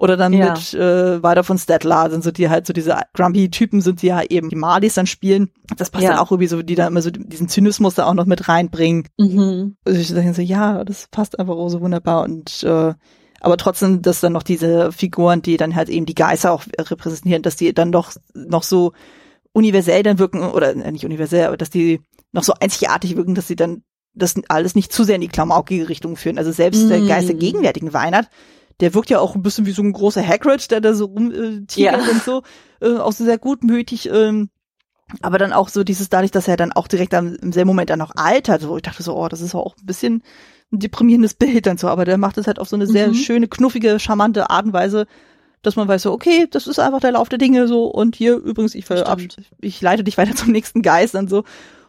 Oder dann ja. mit äh, weiter von Statler, sind so die halt so diese Grumpy-Typen sind die ja eben die Marlies dann spielen. Das passt ja. dann auch irgendwie so, die da immer so diesen Zynismus da auch noch mit reinbringen. Mhm. Also ich denke so, ja, das passt einfach auch so wunderbar und äh, aber trotzdem, dass dann noch diese Figuren, die dann halt eben die Geister auch repräsentieren, dass die dann doch noch so universell dann wirken, oder äh, nicht universell, aber dass die noch so einzigartig wirken, dass sie dann das alles nicht zu sehr in die klamaukige Richtung führen. Also selbst mm. der Geist der gegenwärtigen Weihnacht der wirkt ja auch ein bisschen wie so ein großer Hagrid, der da so rumtigert äh, ja. und so, äh, auch so sehr gutmütig, ähm, aber dann auch so dieses dadurch, dass er dann auch direkt am, im selben Moment dann noch altert, so ich dachte so, oh, das ist auch ein bisschen ein deprimierendes Bild dann so, aber der macht es halt auf so eine sehr mhm. schöne, knuffige, charmante Art und Weise, dass man weiß so, okay, das ist einfach der Lauf der Dinge so und hier übrigens, ich, ich leite dich weiter zum nächsten Geist und so.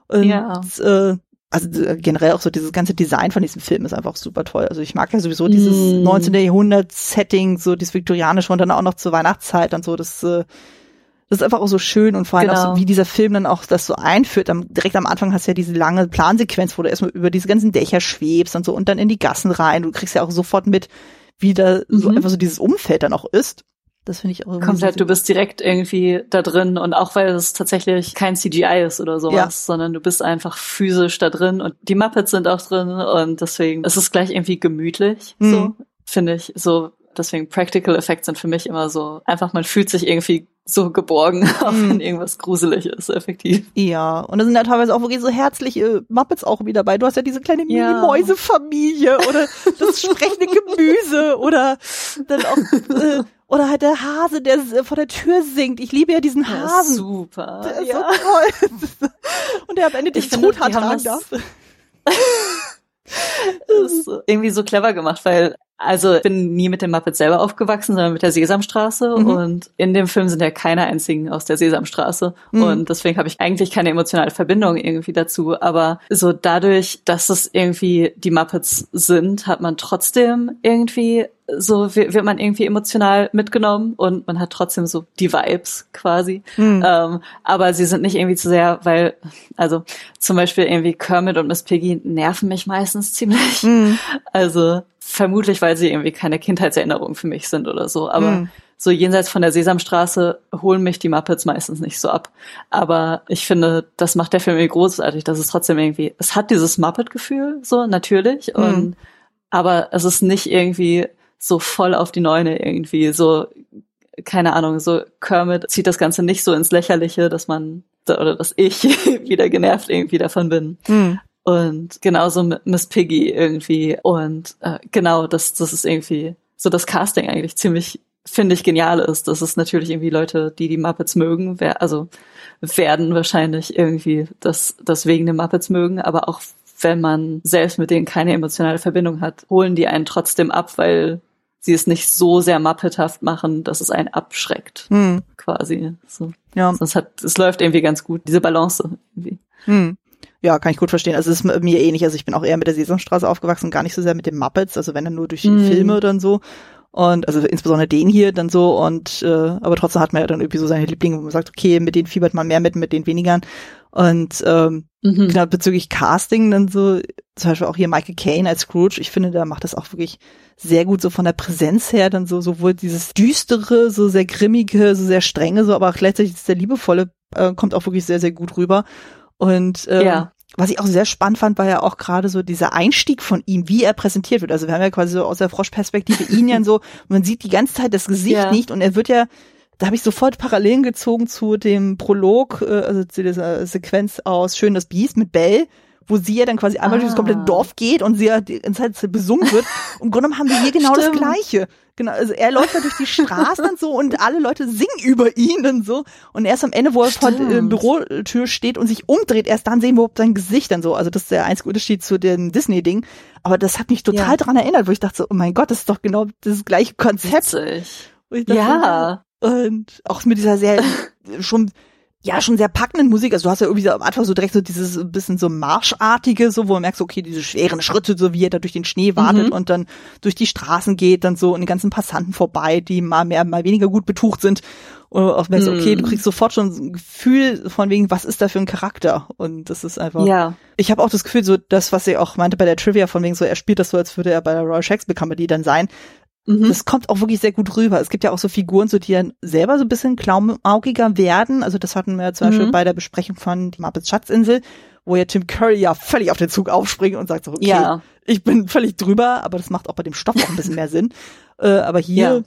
Und, ja. Äh, also äh, generell auch so dieses ganze Design von diesem Film ist einfach super toll. Also ich mag ja sowieso dieses mm. 19. Jahrhundert Setting, so dieses viktorianische und dann auch noch zur Weihnachtszeit und so. Das, äh, das ist einfach auch so schön und vor allem genau. auch so, genau. wie dieser Film dann auch das so einführt. Am, direkt am Anfang hast du ja diese lange Plansequenz, wo du erstmal über diese ganzen Dächer schwebst und so und dann in die Gassen rein. Du kriegst ja auch sofort mit, wie da mhm. so einfach so dieses Umfeld dann auch ist. Das finde ich auch komplett. Du bist direkt irgendwie da drin und auch weil es tatsächlich kein CGI ist oder sowas, ja. sondern du bist einfach physisch da drin und die Muppets sind auch drin und deswegen ist es gleich irgendwie gemütlich, mhm. so finde ich. So deswegen Practical Effects sind für mich immer so einfach man fühlt sich irgendwie so geborgen, auch mhm. wenn irgendwas gruselig ist, effektiv. Ja, und da sind ja teilweise auch wirklich so herzliche Muppets auch wieder dabei. Du hast ja diese kleine ja. Mini-Mäuse-Familie oder das sprechende Gemüse oder dann auch äh, oder halt der Hase, der vor der Tür singt. Ich liebe ja diesen Hasen. Ja, super. Der ist ja. so toll. Und der am Ende den Truthahn tragen darf. das ist irgendwie so clever gemacht, weil also ich bin nie mit dem Muppet selber aufgewachsen, sondern mit der Sesamstraße. Mhm. Und in dem Film sind ja keine einzigen aus der Sesamstraße. Mhm. Und deswegen habe ich eigentlich keine emotionale Verbindung irgendwie dazu. Aber so dadurch, dass es irgendwie die Muppets sind, hat man trotzdem irgendwie so wird man irgendwie emotional mitgenommen und man hat trotzdem so die Vibes quasi. Mhm. Ähm, aber sie sind nicht irgendwie zu sehr, weil, also zum Beispiel irgendwie Kermit und Miss Piggy nerven mich meistens ziemlich. Mhm. Also vermutlich, weil sie irgendwie keine Kindheitserinnerungen für mich sind oder so. Aber mhm. so jenseits von der Sesamstraße holen mich die Muppets meistens nicht so ab. Aber ich finde, das macht der Film irgendwie großartig, dass es trotzdem irgendwie, es hat dieses Muppet-Gefühl, so natürlich. Mhm. Und aber es ist nicht irgendwie so voll auf die Neune irgendwie, so keine Ahnung, so Kermit zieht das Ganze nicht so ins Lächerliche, dass man oder dass ich wieder genervt irgendwie davon bin. Mhm. Und genauso mit Miss Piggy irgendwie. Und äh, genau, das, das ist irgendwie so das Casting eigentlich ziemlich, finde ich, genial ist. Das ist natürlich irgendwie Leute, die die Muppets mögen, wer, also werden wahrscheinlich irgendwie das, das wegen den Muppets mögen, aber auch wenn man selbst mit denen keine emotionale Verbindung hat, holen die einen trotzdem ab, weil sie es nicht so sehr muppethaft machen, dass es einen abschreckt, hm. quasi. So. Ja. Sonst hat, es läuft irgendwie ganz gut, diese Balance irgendwie. Hm. Ja, kann ich gut verstehen. Also es ist mir ähnlich. Also ich bin auch eher mit der Sesamstraße aufgewachsen, gar nicht so sehr mit den Muppets. Also wenn dann nur durch die mm. Filme dann so. Und also insbesondere den hier dann so und äh, aber trotzdem hat man ja dann irgendwie so seine Lieblinge, wo man sagt, okay, mit denen fiebert man mehr mit, mit den wenigern. Und ähm, mhm. genau bezüglich Casting dann so, zum Beispiel auch hier Michael Caine als Scrooge, ich finde, der macht das auch wirklich sehr gut so von der Präsenz her, dann so sowohl dieses düstere, so sehr grimmige, so sehr strenge, so aber auch gleichzeitig der liebevolle äh, kommt auch wirklich sehr, sehr gut rüber. Und ähm, ja. was ich auch sehr spannend fand, war ja auch gerade so dieser Einstieg von ihm, wie er präsentiert wird. Also wir haben ja quasi so aus der Froschperspektive ihn ja so, man sieht die ganze Zeit das Gesicht ja. nicht und er wird ja da habe ich sofort Parallelen gezogen zu dem Prolog, äh, also zu dieser Sequenz aus Schön das Biest mit Bell, wo sie ja dann quasi einmal ah. durch das komplette ah. Dorf geht und sie ja die ganze Zeit besungen wird. Und im Grunde haben wir hier genau Stimmt. das Gleiche. Genau, also er läuft da durch die Straßen und so und alle Leute singen über ihn und so. Und erst am Ende, wo er vor der Bürotür steht und sich umdreht, erst dann sehen wir überhaupt sein Gesicht dann so. Also das ist der einzige Unterschied zu dem Disney-Ding. Aber das hat mich total ja. dran erinnert, wo ich dachte so, oh mein Gott, das ist doch genau das gleiche Konzept. Dachte, ja. Und auch mit dieser sehr schon ja schon sehr packenden Musik. Also du hast ja irgendwie am Anfang so direkt so dieses bisschen so Marschartige, so wo man merkt, so, okay, diese schweren Schritte, so wie er da durch den Schnee wartet mhm. und dann durch die Straßen geht, dann so und die ganzen Passanten vorbei, die mal mehr, mal weniger gut betucht sind. Und auch merkst, mhm. okay, du kriegst sofort schon ein Gefühl von wegen, was ist da für ein Charakter? Und das ist einfach. Ja. Ich habe auch das Gefühl, so das, was sie auch meinte bei der Trivia, von wegen so, er spielt das so, als würde er bei der Royal Shakespeare Company dann sein. Mhm. Das kommt auch wirklich sehr gut rüber. Es gibt ja auch so Figuren, so die dann selber so ein bisschen klaumaugiger werden. Also das hatten wir zum mhm. Beispiel bei der Besprechung von die Muppets Schatzinsel, wo ja Tim Curry ja völlig auf den Zug aufspringt und sagt so, okay, ja. ich bin völlig drüber, aber das macht auch bei dem Stoff auch ein bisschen mehr Sinn. Äh, aber hier ja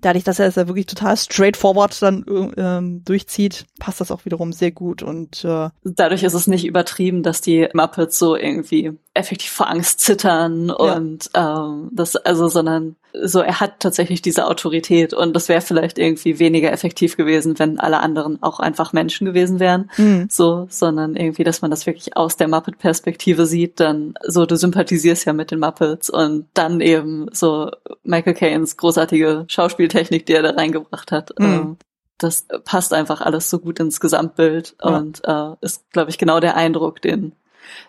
dadurch, dass er es ja wirklich total straightforward dann ähm, durchzieht, passt das auch wiederum sehr gut und äh, dadurch ist es nicht übertrieben, dass die Muppets so irgendwie effektiv vor Angst zittern und ja. ähm, das also, sondern so er hat tatsächlich diese Autorität und das wäre vielleicht irgendwie weniger effektiv gewesen, wenn alle anderen auch einfach Menschen gewesen wären, mhm. so, sondern irgendwie, dass man das wirklich aus der Muppet-Perspektive sieht, dann so du sympathisierst ja mit den Muppets und dann eben so Michael Caines großartige Schauspieltechnik, die er da reingebracht hat. Mhm. das passt einfach alles so gut ins Gesamtbild ja. und äh, ist, glaube ich, genau der Eindruck, den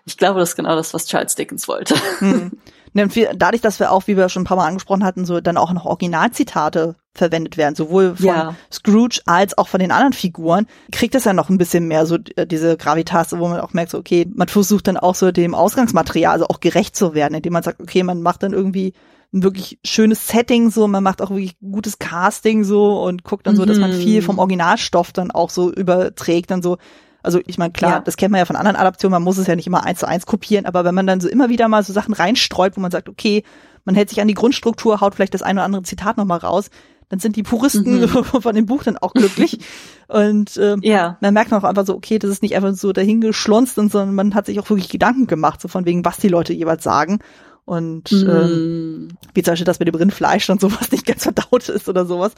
ich glaube, das ist genau das, was Charles Dickens wollte. Mhm. Dadurch, dass wir auch, wie wir schon ein paar Mal angesprochen hatten, so dann auch noch Originalzitate verwendet werden, sowohl von ja. Scrooge als auch von den anderen Figuren, kriegt es ja noch ein bisschen mehr so äh, diese Gravitas, wo man auch merkt, so, okay, man versucht dann auch so dem Ausgangsmaterial, also auch gerecht zu werden, indem man sagt, okay, man macht dann irgendwie ein wirklich schönes Setting so, man macht auch wirklich gutes Casting so und guckt dann so, dass man mhm. viel vom Originalstoff dann auch so überträgt, dann so, also ich meine, klar, ja. das kennt man ja von anderen Adaptionen, man muss es ja nicht immer eins zu eins kopieren, aber wenn man dann so immer wieder mal so Sachen reinstreut, wo man sagt, okay, man hält sich an die Grundstruktur, haut vielleicht das ein oder andere Zitat nochmal raus, dann sind die Puristen mhm. von dem Buch dann auch glücklich. und ähm, ja. man merkt auch einfach so, okay, das ist nicht einfach so dahingeschlonzt, sondern man hat sich auch wirklich Gedanken gemacht, so von wegen, was die Leute jeweils sagen. Und mm. ähm, wie zum Beispiel das mit dem Rindfleisch und sowas nicht ganz verdaut ist oder sowas.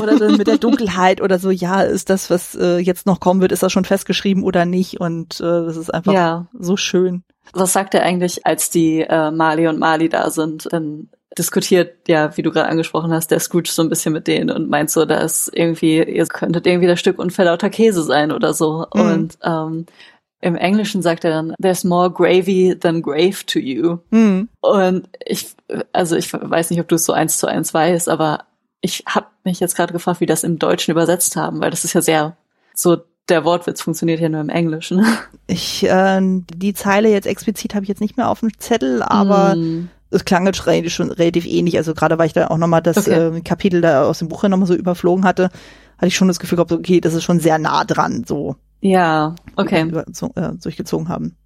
Oder dann mit der Dunkelheit oder so, ja, ist das, was äh, jetzt noch kommen wird, ist das schon festgeschrieben oder nicht? Und äh, das ist einfach ja. so schön. Was sagt er eigentlich, als die äh, Mali und Mali da sind? Dann diskutiert ja, wie du gerade angesprochen hast, der Scrooge so ein bisschen mit denen und meint so, dass irgendwie, ihr könntet irgendwie das Stück unverlauter Käse sein oder so. Mhm. Und ähm, im Englischen sagt er dann, there's more gravy than grave to you. Mhm. Und ich, also ich weiß nicht, ob du es so eins zu eins weißt, aber ich habe mich jetzt gerade gefragt, wie das im Deutschen übersetzt haben, weil das ist ja sehr so der Wortwitz funktioniert ja nur im Englischen. Ich äh, die Zeile jetzt explizit habe ich jetzt nicht mehr auf dem Zettel, aber mm. es klang jetzt schon relativ ähnlich. Also gerade weil ich da auch nochmal das okay. äh, Kapitel da aus dem Buch nochmal so überflogen hatte, hatte ich schon das Gefühl gehabt, okay, das ist schon sehr nah dran, so. Ja, okay. So, äh, durchgezogen haben.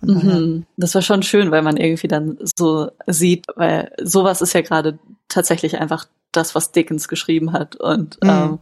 Mhm. Das war schon schön, weil man irgendwie dann so sieht, weil sowas ist ja gerade tatsächlich einfach das, was Dickens geschrieben hat. Und mhm. ähm,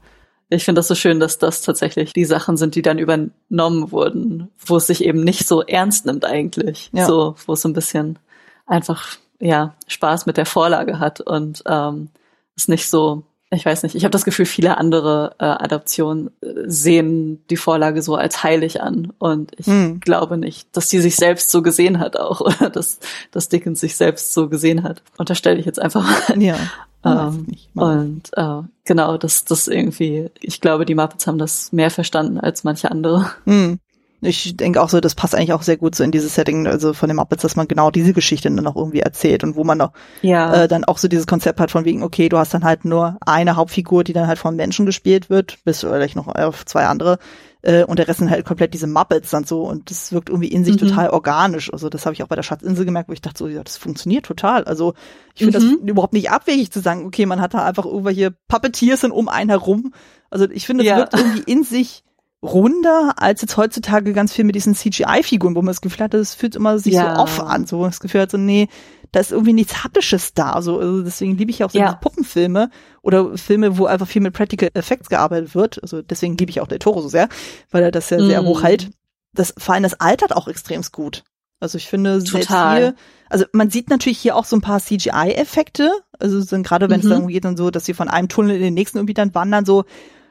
ich finde das so schön, dass das tatsächlich die Sachen sind, die dann übernommen wurden, wo es sich eben nicht so ernst nimmt eigentlich. Ja. So, wo es so ein bisschen einfach, ja, Spaß mit der Vorlage hat und ähm, es nicht so, ich weiß nicht, ich habe das Gefühl, viele andere äh, Adaptionen äh, sehen die Vorlage so als heilig an. Und ich hm. glaube nicht, dass die sich selbst so gesehen hat auch, oder dass, dass Dickens sich selbst so gesehen hat. Unterstelle ich jetzt einfach mal. Ja. Ähm, und äh, genau, das, das irgendwie, ich glaube, die Muppets haben das mehr verstanden als manche andere. Hm. Ich denke auch so, das passt eigentlich auch sehr gut so in dieses Setting, also von den Muppets, dass man genau diese Geschichte dann auch irgendwie erzählt und wo man auch ja. äh, dann auch so dieses Konzept hat von wegen, okay, du hast dann halt nur eine Hauptfigur, die dann halt von Menschen gespielt wird, bis vielleicht noch auf zwei andere äh, und der Rest sind halt komplett diese Muppets dann so und das wirkt irgendwie in sich mhm. total organisch. Also das habe ich auch bei der Schatzinsel gemerkt, wo ich dachte so, ja, das funktioniert total. Also ich finde mhm. das überhaupt nicht abwegig zu sagen, okay, man hat da einfach irgendwelche Puppeteers um einen herum. Also ich finde, es ja. wirkt irgendwie in sich runder als jetzt heutzutage ganz viel mit diesen CGI-Figuren, wo man das Gefühl hat, das fühlt immer sich ja. so off an. So das Gefühl hat so, nee, da ist irgendwie nichts Haptisches da. So, also deswegen liebe ich auch so ja. Puppenfilme oder Filme, wo einfach viel mit Practical Effects gearbeitet wird. Also deswegen liebe ich auch Del Toro so sehr, weil er das ja mm. sehr hoch hält. Das, vor allem das altert auch extrem gut. Also ich finde selbst hier, also man sieht natürlich hier auch so ein paar CGI-Effekte. Also sind gerade wenn es mhm. darum geht und so, dass sie von einem Tunnel in den nächsten irgendwie dann wandern, so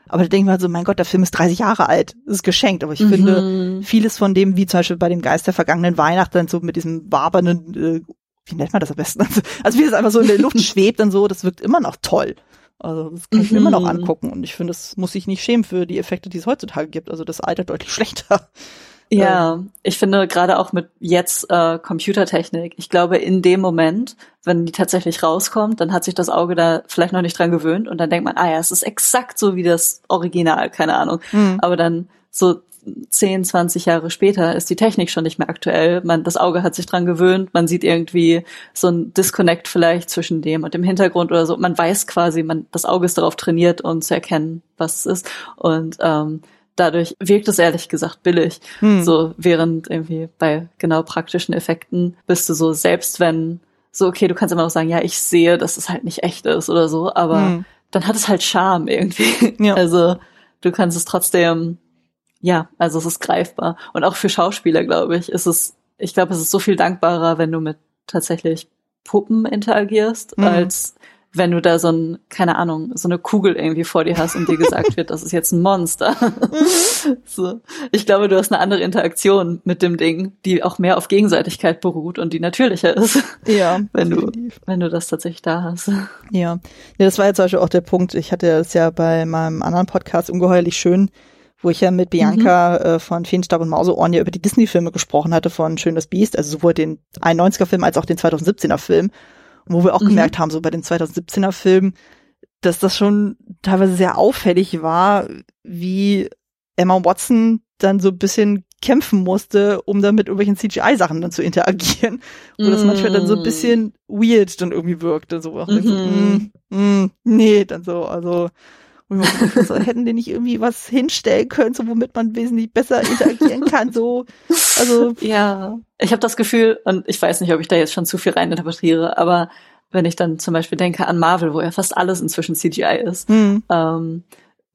aber da denke ich mal so, mein Gott, der Film ist 30 Jahre alt. Das ist geschenkt. Aber ich mhm. finde, vieles von dem, wie zum Beispiel bei dem Geist der vergangenen Weihnacht, dann so mit diesem wabernden äh, wie nennt man das am besten? Also, also wie das einfach so in der Luft schwebt und so, das wirkt immer noch toll. Also das kann ich mir immer noch mhm. angucken und ich finde, das muss sich nicht schämen für die Effekte, die es heutzutage gibt. Also das altert deutlich schlechter. Ja, ähm. ich finde gerade auch mit jetzt äh, Computertechnik, ich glaube in dem Moment, wenn die tatsächlich rauskommt, dann hat sich das Auge da vielleicht noch nicht dran gewöhnt und dann denkt man, ah ja, es ist exakt so wie das Original, keine Ahnung. Mhm. Aber dann so 10, 20 Jahre später ist die Technik schon nicht mehr aktuell. Man, das Auge hat sich dran gewöhnt. Man sieht irgendwie so ein Disconnect vielleicht zwischen dem und dem Hintergrund oder so. Man weiß quasi, man, das Auge ist darauf trainiert, um zu erkennen, was es ist. Und ähm, dadurch wirkt es ehrlich gesagt billig. Hm. So, während irgendwie bei genau praktischen Effekten bist du so, selbst wenn, so, okay, du kannst immer noch sagen, ja, ich sehe, dass es halt nicht echt ist oder so, aber hm. dann hat es halt Charme irgendwie. Ja. Also, du kannst es trotzdem ja, also es ist greifbar. Und auch für Schauspieler, glaube ich, ist es, ich glaube, es ist so viel dankbarer, wenn du mit tatsächlich Puppen interagierst, mhm. als wenn du da so ein, keine Ahnung, so eine Kugel irgendwie vor dir hast und dir gesagt wird, das ist jetzt ein Monster. Mhm. so. Ich glaube, du hast eine andere Interaktion mit dem Ding, die auch mehr auf Gegenseitigkeit beruht und die natürlicher ist. Ja. wenn du, wenn du das tatsächlich da hast. Ja. Ja, das war jetzt zum Beispiel auch der Punkt. Ich hatte es ja bei meinem anderen Podcast ungeheuerlich schön wo ich ja mit Bianca mhm. äh, von Feenstab und Mauseohren ja über die Disney-Filme gesprochen hatte von Schönes Biest, also sowohl den 91er-Film als auch den 2017er Film. Und wo wir auch mhm. gemerkt haben, so bei den 2017er Film, dass das schon teilweise sehr auffällig war, wie Emma Watson dann so ein bisschen kämpfen musste, um dann mit irgendwelchen CGI-Sachen dann zu interagieren. Wo mm. das manchmal dann so ein mm. bisschen weird dann irgendwie wirkte. So, auch mm so mm, mm, nee, dann so, also und so, hätten die nicht irgendwie was hinstellen können, so womit man wesentlich besser interagieren kann, so. Also. Ja. Ich habe das Gefühl, und ich weiß nicht, ob ich da jetzt schon zu viel reininterpretiere, aber wenn ich dann zum Beispiel denke an Marvel, wo ja fast alles inzwischen CGI ist, mhm. ähm,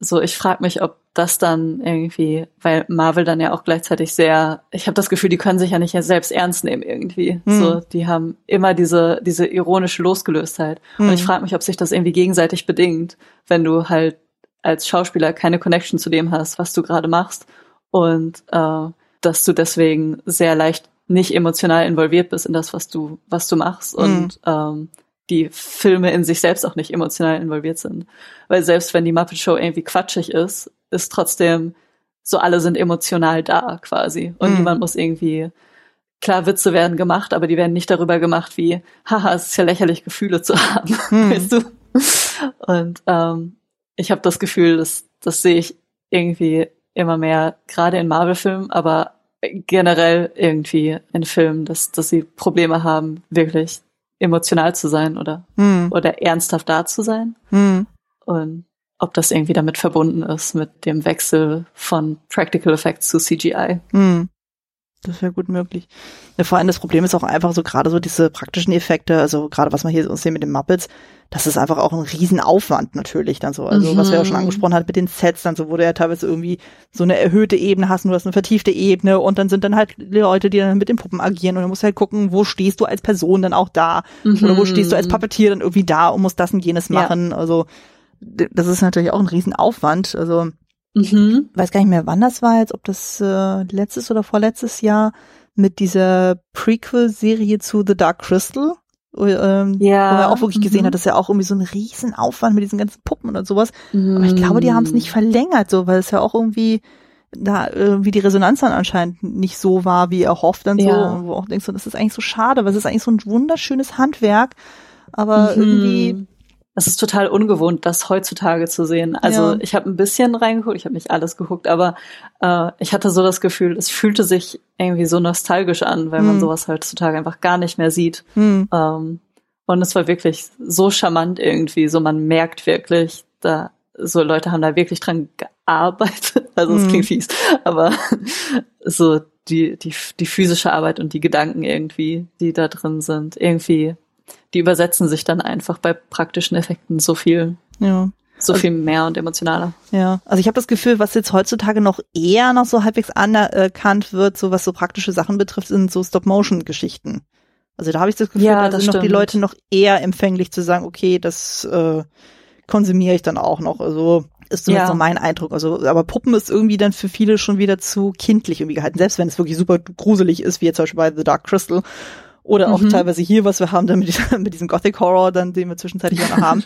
so ich frage mich, ob das dann irgendwie, weil Marvel dann ja auch gleichzeitig sehr, ich habe das Gefühl, die können sich ja nicht selbst ernst nehmen irgendwie. Mhm. So, die haben immer diese diese ironische Losgelöstheit. Mhm. Und ich frage mich, ob sich das irgendwie gegenseitig bedingt, wenn du halt als Schauspieler keine Connection zu dem hast, was du gerade machst und äh, dass du deswegen sehr leicht nicht emotional involviert bist in das, was du, was du machst Mhm. und ähm, die Filme in sich selbst auch nicht emotional involviert sind. Weil selbst wenn die Muppet Show irgendwie quatschig ist, ist trotzdem so alle sind emotional da quasi. Und Mhm. niemand muss irgendwie, klar, Witze werden gemacht, aber die werden nicht darüber gemacht wie, haha, es ist ja lächerlich, Gefühle zu haben, Mhm. weißt du? Und ähm, ich habe das Gefühl, dass das sehe ich irgendwie immer mehr, gerade in Marvel-Filmen, aber generell irgendwie in Filmen, dass, dass sie Probleme haben, wirklich emotional zu sein oder, Hm. oder ernsthaft da zu sein. Hm. Und ob das irgendwie damit verbunden ist, mit dem Wechsel von Practical Effects zu CGI. Hm. Das wäre gut möglich. Ja, vor allem das Problem ist auch einfach so gerade so diese praktischen Effekte, also gerade was man hier so sehen mit den Muppets, das ist einfach auch ein Riesenaufwand natürlich dann so. Also was wir ja schon Mhm. angesprochen hat mit den Sets, dann so, wo du ja teilweise irgendwie so eine erhöhte Ebene hast, und du hast eine vertiefte Ebene und dann sind dann halt die Leute, die dann mit den Puppen agieren und dann musst du halt gucken, wo stehst du als Person dann auch da oder wo stehst du als Puppetier dann irgendwie da und musst das und jenes Ja. machen. Also d- das ist natürlich auch ein Riesenaufwand. Also Mhm. weiß gar nicht mehr, wann das war jetzt, ob das äh, letztes oder vorletztes Jahr mit dieser Prequel-Serie zu The Dark Crystal, ähm, Ja. wo man auch wirklich gesehen mhm. hat, dass ja auch irgendwie so ein Riesenaufwand mit diesen ganzen Puppen und sowas. Mhm. Aber ich glaube, die haben es nicht verlängert, so, weil es ja auch irgendwie da irgendwie die Resonanz dann anscheinend nicht so war, wie erhofft und so. Ja. Und wo auch denkst du, das ist eigentlich so schade, weil es ist eigentlich so ein wunderschönes Handwerk, aber Mhm. irgendwie, Es ist total ungewohnt, das heutzutage zu sehen. Also Ja. ich habe ein bisschen reingeguckt, ich habe nicht alles geguckt, aber äh, ich hatte so das Gefühl, es fühlte sich irgendwie so nostalgisch an, weil man Mhm. sowas heutzutage einfach gar nicht mehr sieht. hm, Ähm, und es war wirklich so charmant irgendwie, so man merkt wirklich, da so Leute haben da wirklich dran gearbeitet. Also es klingt fies, aber so die, die, die physische Arbeit und die Gedanken irgendwie, die da drin sind, irgendwie, die übersetzen sich dann einfach bei praktischen Effekten so viel, ja. so Also- viel mehr und emotionaler. Ja, also ich habe das Gefühl, was jetzt heutzutage noch eher noch so halbwegs anerkannt wird, so was so praktische Sachen betrifft, sind so Stop-Motion-Geschichten. Also da habe ich das Gefühl, Ja, da sind noch die stimmt. Leute noch eher empfänglich zu sagen, okay, das äh, konsumiere ich dann auch noch. Also ist zumindest Ja. so mein Eindruck. Also, aber Puppen ist irgendwie dann für viele schon wieder zu kindlich irgendwie gehalten, selbst wenn es wirklich super gruselig ist, wie jetzt zum Beispiel bei The Dark Crystal. Oder auch Mhm. teilweise hier, was wir haben, dann mit, diesem- mit diesem Gothic Horror, dann, den wir zwischenzeitlich auch noch haben.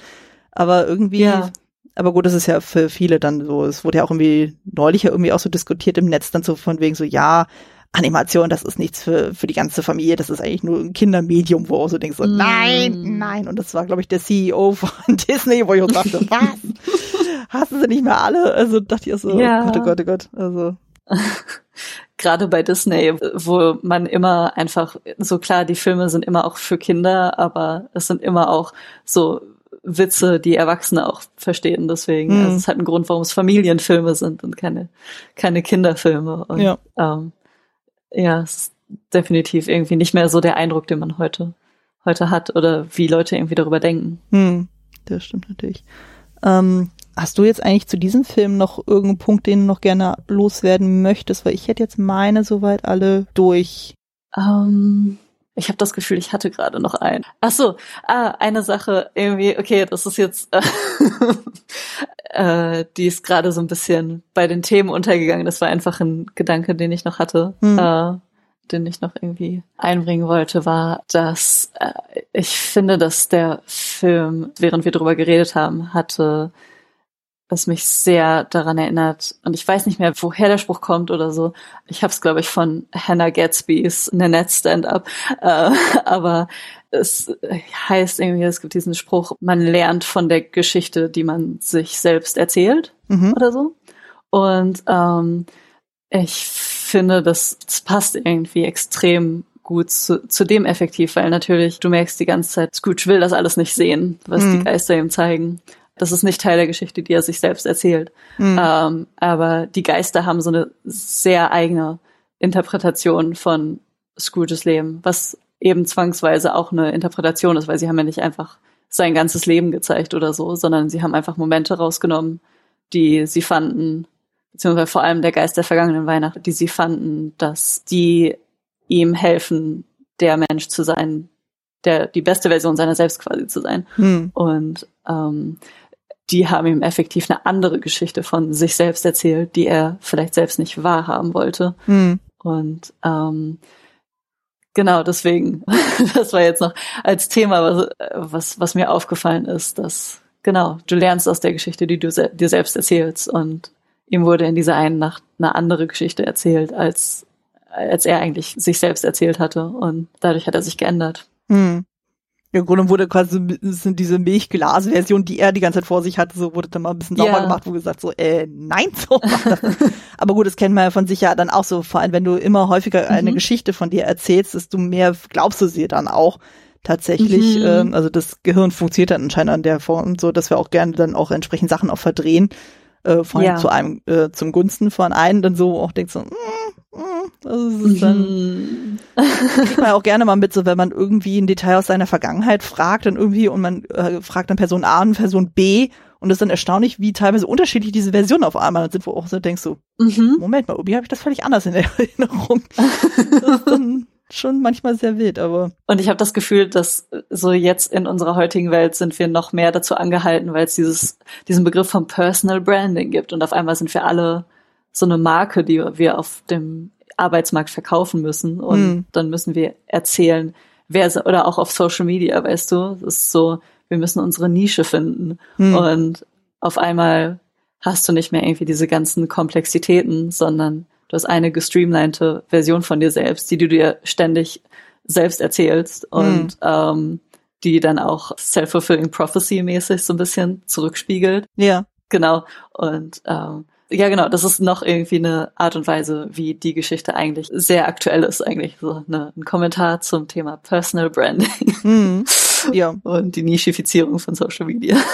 Aber irgendwie, Ja. aber gut, das ist ja für viele dann so, es wurde ja auch irgendwie neulich ja irgendwie auch so diskutiert im Netz dann so von wegen so, ja, Animation, das ist nichts für, für die ganze Familie, das ist eigentlich nur ein Kindermedium, wo du auch so denkst, so, Mm. nein, nein. Und das war, glaube ich, der CEO von Disney, wo ich auch dachte, was? Hassen sie nicht mehr alle? Also dachte ich so, Ja. oh Gott, oh Gott, oh Gott. Also, Gerade bei Disney, wo man immer einfach, so klar, die Filme sind immer auch für Kinder, aber es sind immer auch so Witze, die Erwachsene auch verstehen. Deswegen, Mhm. also es halt ein Grund, warum es Familienfilme sind und keine, keine Kinderfilme. Und, Ja. Ähm, ja, es ist definitiv irgendwie nicht mehr so der Eindruck, den man heute, heute hat oder wie Leute irgendwie darüber denken. hm, das stimmt natürlich. Ähm, hast du jetzt eigentlich zu diesem Film noch irgendeinen Punkt, den du noch gerne loswerden möchtest? Weil ich hätte jetzt meine soweit alle durch. Ähm, ich habe das Gefühl, ich hatte gerade noch einen. Ach so, ah, eine Sache irgendwie, okay, das ist jetzt, äh, die ist gerade so ein bisschen bei den Themen untergegangen. Das war einfach ein Gedanke, den ich noch hatte, Hm. äh, den ich noch irgendwie einbringen wollte, war, dass äh, ich finde, dass der Film, während wir drüber geredet haben, hatte was mich sehr daran erinnert. Und ich weiß nicht mehr, woher der Spruch kommt oder so. Ich habe es, glaube ich, von Hannah Gatsby's Nanette Stand-up. Äh, aber es heißt irgendwie, es gibt diesen Spruch, man lernt von der Geschichte, die man sich selbst erzählt Mhm. oder so. Und ähm, ich finde, das, das passt irgendwie extrem gut zu, zu dem effektiv, weil natürlich du merkst die ganze Zeit, Scrooge will das alles nicht sehen, was Mhm. die Geister ihm zeigen. Das ist nicht Teil der Geschichte, die er sich selbst erzählt. Mhm. Ähm, aber die Geister haben so eine sehr eigene Interpretation von Scrooges Leben, was eben zwangsweise auch eine Interpretation ist, weil sie haben ja nicht einfach sein ganzes Leben gezeigt oder so, sondern sie haben einfach Momente rausgenommen, die sie fanden, beziehungsweise vor allem der Geist der vergangenen Weihnacht, die sie fanden, dass die ihm helfen, der Mensch zu sein, der die beste Version seiner selbst quasi zu sein. Hm. Und ähm, die haben ihm effektiv eine andere Geschichte von sich selbst erzählt, die er vielleicht selbst nicht wahrhaben wollte. Hm. Und ähm, genau, deswegen, das war jetzt noch als Thema, was, was, was mir aufgefallen ist, dass, genau, du lernst aus der Geschichte, die du se dir selbst erzählst und ihm wurde in dieser einen Nacht eine andere Geschichte erzählt, als, als er eigentlich sich selbst erzählt hatte und dadurch hat er sich geändert. Hm. Im Grunde wurde quasi sind diese Milchglas-Version, die er die ganze Zeit vor sich hatte, so wurde dann mal ein bisschen sauber ja. gemacht, wo gesagt so, äh, nein, so. Aber gut, das kennt man ja von sich ja dann auch so, vor allem wenn du immer häufiger eine mhm. Geschichte von dir erzählst, desto mehr glaubst du sie dann auch tatsächlich. Mhm. Ähm, also das Gehirn funktioniert dann anscheinend an der Form so, dass wir auch gerne dann auch entsprechend Sachen auch verdrehen äh, vor allem ja. zu einem äh, zum Gunsten von einem dann so auch denkt so, mm, mm, also es ist dann mhm. kriegt man auch gerne mal mit, so wenn man irgendwie ein Detail aus seiner Vergangenheit fragt, dann irgendwie und man äh, fragt dann Person A und Person B und es ist dann erstaunlich, wie teilweise unterschiedlich diese Versionen auf einmal sind, wo auch so denkst so, mhm. Moment mal, irgendwie habe ich das völlig anders in Erinnerung. das ist dann schon manchmal sehr wild, aber. Und ich habe das Gefühl, dass so jetzt in unserer heutigen Welt sind wir noch mehr dazu angehalten, weil es dieses, diesen Begriff von Personal Branding gibt. Und auf einmal sind wir alle so eine Marke, die wir auf dem Arbeitsmarkt verkaufen müssen. Und mhm. dann müssen wir erzählen, wer, oder auch auf Social Media, weißt du, es ist so, wir müssen unsere Nische finden. Mhm. Und auf einmal hast du nicht mehr irgendwie diese ganzen Komplexitäten, sondern Du hast eine gestreamlinete Version von dir selbst, die du dir ständig selbst erzählst und mhm. ähm, die dann auch self-fulfilling prophecy mäßig so ein bisschen zurückspiegelt. Ja. Genau. Und ähm, ja, genau, das ist noch irgendwie eine Art und Weise, wie die Geschichte eigentlich sehr aktuell ist, eigentlich so eine, ein Kommentar zum Thema Personal Branding. Mhm. Ja. Und die Nischifizierung von Social Media.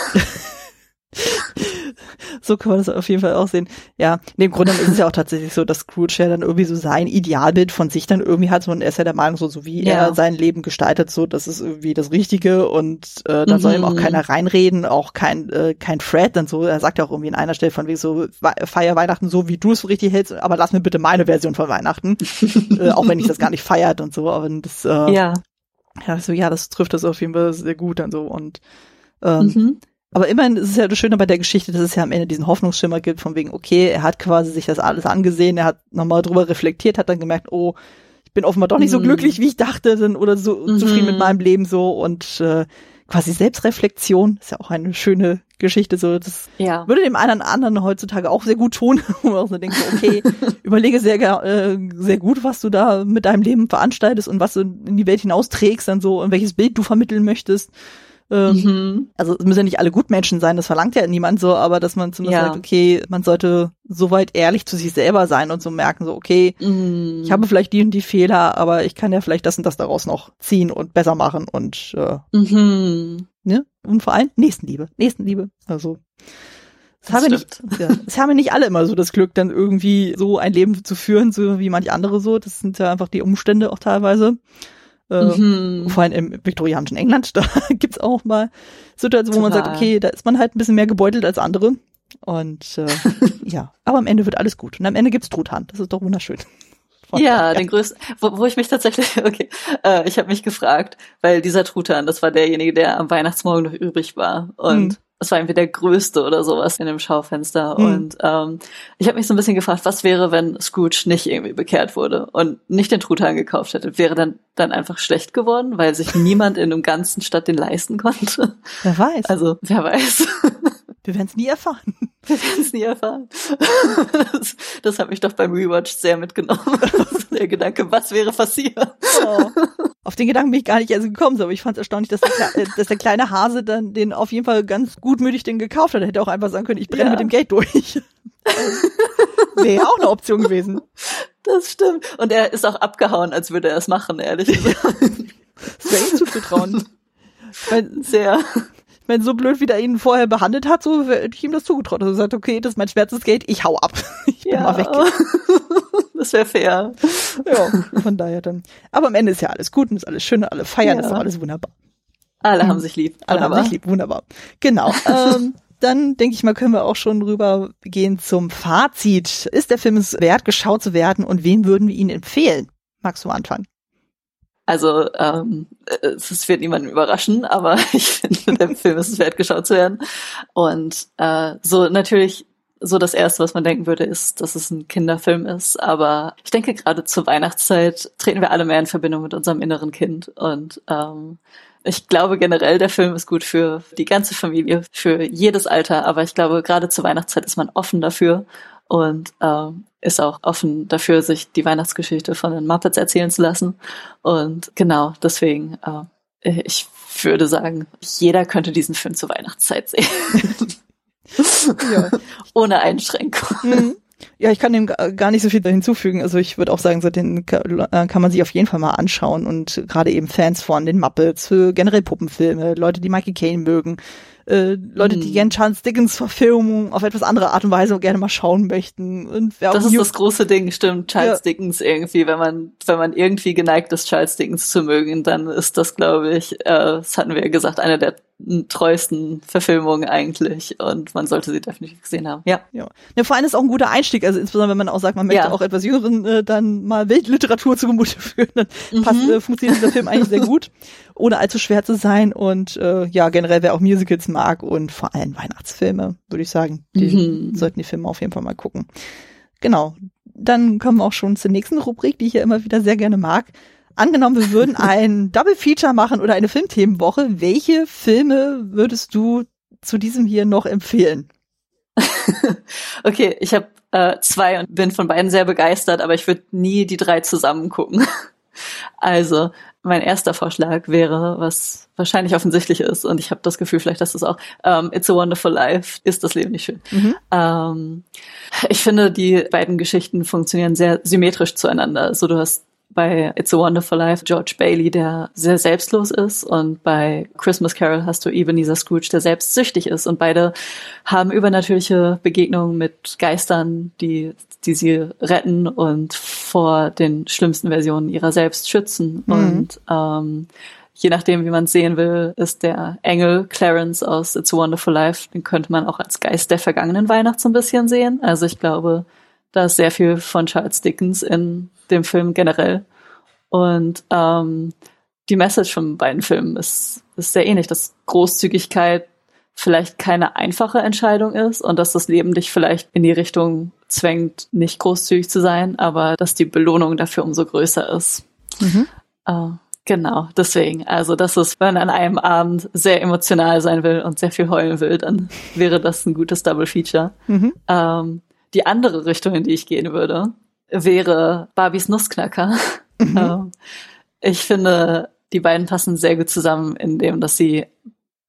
so kann man das auf jeden Fall auch sehen. Ja, in dem Grunde ist es ja auch tatsächlich so, dass Scrooge ja dann irgendwie so sein Idealbild von sich dann irgendwie hat und er ist ja der Meinung, so, so wie ja. er sein Leben gestaltet, so, das ist irgendwie das Richtige und äh, da mhm. soll ihm auch mhm. keiner reinreden, auch kein, äh, kein Fred, dann so, er sagt ja auch irgendwie in einer Stelle von wegen so, feier Weihnachten so, wie du es richtig hältst, aber lass mir bitte meine Version von Weihnachten, äh, auch wenn ich das gar nicht feiert und so, aber das, äh, ja. Ja, so, ja, das trifft das auf jeden Fall sehr gut dann so und ähm, mhm. Aber immerhin ist es ja das Schöne bei der Geschichte, dass es ja am Ende diesen Hoffnungsschimmer gibt, von wegen, okay, er hat quasi sich das alles angesehen, er hat nochmal drüber reflektiert, hat dann gemerkt, oh, ich bin offenbar doch nicht so mhm. glücklich, wie ich dachte, oder so mhm. zufrieden mit meinem Leben so und äh, quasi Selbstreflexion ist ja auch eine schöne Geschichte so das ja. würde dem einen oder anderen heutzutage auch sehr gut tun wo man auch so denkt okay überlege sehr äh, sehr gut was du da mit deinem Leben veranstaltest und was du in die Welt hinausträgst dann so und welches Bild du vermitteln möchtest ähm, mhm. Also es müssen ja nicht alle Gutmenschen sein, das verlangt ja niemand so, aber dass man zumindest ja. sagt, okay, man sollte soweit ehrlich zu sich selber sein und so merken, so, okay, mhm. ich habe vielleicht die und die Fehler, aber ich kann ja vielleicht das und das daraus noch ziehen und besser machen und äh, mhm. ne? Und vor allem Nächstenliebe. Nächstenliebe. Also es haben, nicht, ja, es haben nicht alle immer so das Glück, dann irgendwie so ein Leben zu führen, so wie manche andere so. Das sind ja einfach die Umstände auch teilweise. Äh, mhm. Vor allem im viktorianischen England, da gibt's auch mal Situationen, wo man sagt, okay, da ist man halt ein bisschen mehr gebeutelt als andere. Und äh, ja, aber am Ende wird alles gut. Und am Ende gibt's Truthahn. Das ist doch wunderschön. Ja, ja, den größten, wo, wo ich mich tatsächlich, okay, äh, ich habe mich gefragt, weil dieser Truthahn, das war derjenige, der am Weihnachtsmorgen noch übrig war. Und mhm es war irgendwie der größte oder sowas in dem Schaufenster. Mhm. Und ähm, ich habe mich so ein bisschen gefragt, was wäre, wenn Scrooge nicht irgendwie bekehrt wurde und nicht den Truthahn gekauft hätte? Wäre dann dann einfach schlecht geworden, weil sich niemand in dem ganzen Stadt den leisten konnte? Wer weiß. Also, wer weiß. Wir werden es nie erfahren. Wir werden es nie erfahren. Das, das hat mich doch beim Rewatch sehr mitgenommen. Der Gedanke, was wäre passiert? Oh. Auf den Gedanken bin ich gar nicht erst gekommen, aber ich fand es erstaunlich, dass der, äh, dass der, kleine Hase dann den auf jeden Fall ganz gutmütig den gekauft hat. Er hätte auch einfach sagen können, ich brenne ja. mit dem Geld durch. Wäre auch eine Option gewesen. Das stimmt. Und er ist auch abgehauen, als würde er es machen, ehrlich gesagt. Wäre ihm zuzutrauen. Sehr meine, so blöd, wie der ihn vorher behandelt hat, so hätte ich ihm das zugetraut. Also sagt, okay, das ist mein schwerstes Geld, ich hau ab. Ich bin ja. mal weg. das wäre fair. Ja, von daher dann. Aber am Ende ist ja alles gut und ist alles schön, alle feiern, ja. ist alles wunderbar. Alle haben sich lieb. Alle wunderbar. haben sich lieb, wunderbar. Genau. ähm, dann denke ich mal, können wir auch schon rübergehen zum Fazit. Ist der Film es wert, geschaut zu werden und wem würden wir ihn empfehlen? Magst du anfangen? Also ähm, es wird niemanden überraschen, aber ich finde, der Film ist es wert, geschaut zu werden. Und äh, so natürlich so das Erste, was man denken würde, ist, dass es ein Kinderfilm ist. Aber ich denke, gerade zur Weihnachtszeit treten wir alle mehr in Verbindung mit unserem inneren Kind. Und ähm, ich glaube generell, der Film ist gut für die ganze Familie, für jedes Alter. Aber ich glaube, gerade zur Weihnachtszeit ist man offen dafür und ähm, ist auch offen dafür, sich die Weihnachtsgeschichte von den Muppets erzählen zu lassen. Und genau, deswegen, äh, ich würde sagen, jeder könnte diesen Film zur Weihnachtszeit sehen. ja. Ohne Einschränkung. Mhm. Ja, ich kann dem gar nicht so viel hinzufügen. Also ich würde auch sagen, so den äh, kann man sich auf jeden Fall mal anschauen und gerade eben Fans von den Muppets, für generell Puppenfilme, Leute, die Michael Caine mögen, äh, Leute, die mhm. gerne Charles Dickens Verfilmung auf etwas andere Art und Weise gerne mal schauen möchten. Und wer das ist das große Ding, stimmt. Charles ja. Dickens irgendwie, wenn man, wenn man irgendwie geneigt ist, Charles Dickens zu mögen, dann ist das, glaube ich, äh, das hatten wir ja gesagt, eine der treuesten Verfilmungen eigentlich und man sollte sie definitiv gesehen haben. Ja. Ja. ja vor allem ist auch ein guter Einstieg, also insbesondere wenn man auch sagt, man möchte ja. auch etwas Jüngeren äh, dann mal Weltliteratur zu Gemüte führen, dann mhm. passt, äh, funktioniert dieser Film eigentlich sehr gut, ohne allzu schwer zu sein und äh, ja, generell wer auch Musicals mag und vor allem Weihnachtsfilme, würde ich sagen, die mhm. sollten die Filme auf jeden Fall mal gucken. Genau. Dann kommen wir auch schon zur nächsten Rubrik, die ich ja immer wieder sehr gerne mag. Angenommen, wir würden ein Double Feature machen oder eine Filmthemenwoche. Welche Filme würdest du zu diesem hier noch empfehlen? okay, ich habe äh, zwei und bin von beiden sehr begeistert, aber ich würde nie die drei zusammen gucken. Also, mein erster Vorschlag wäre, was wahrscheinlich offensichtlich ist, und ich habe das Gefühl, vielleicht das ist auch, um, It's a Wonderful Life, ist das Leben nicht schön. Mhm. Um, ich finde, die beiden Geschichten funktionieren sehr symmetrisch zueinander. So, also, du hast bei It's a Wonderful Life George Bailey, der sehr selbstlos ist und bei Christmas Carol hast du Ebenezer Scrooge, der selbstsüchtig ist und beide haben übernatürliche Begegnungen mit Geistern, die, die sie retten und vor den schlimmsten Versionen ihrer selbst schützen mhm. und ähm, je nachdem, wie man es sehen will, ist der Engel Clarence aus It's a Wonderful Life, den könnte man auch als Geist der vergangenen Weihnacht so ein bisschen sehen. Also ich glaube, da ist sehr viel von Charles Dickens in dem Film generell. Und ähm, die Message von beiden Filmen ist, ist sehr ähnlich, dass Großzügigkeit vielleicht keine einfache Entscheidung ist und dass das Leben dich vielleicht in die Richtung zwängt, nicht großzügig zu sein, aber dass die Belohnung dafür umso größer ist. Mhm. Äh, genau, deswegen. Also das ist, wenn man an einem Abend sehr emotional sein will und sehr viel heulen will, dann wäre das ein gutes Double Feature. Mhm. Ähm, die andere Richtung, in die ich gehen würde, wäre Barbies Nussknacker. Mhm. Ähm, ich finde, die beiden passen sehr gut zusammen, in dem, dass sie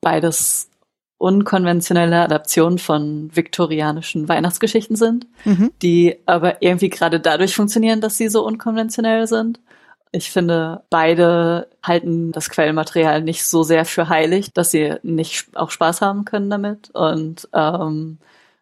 beides unkonventionelle Adaptionen von viktorianischen Weihnachtsgeschichten sind, mhm. die aber irgendwie gerade dadurch funktionieren, dass sie so unkonventionell sind. Ich finde, beide halten das Quellmaterial nicht so sehr für heilig, dass sie nicht auch Spaß haben können damit. Und ähm,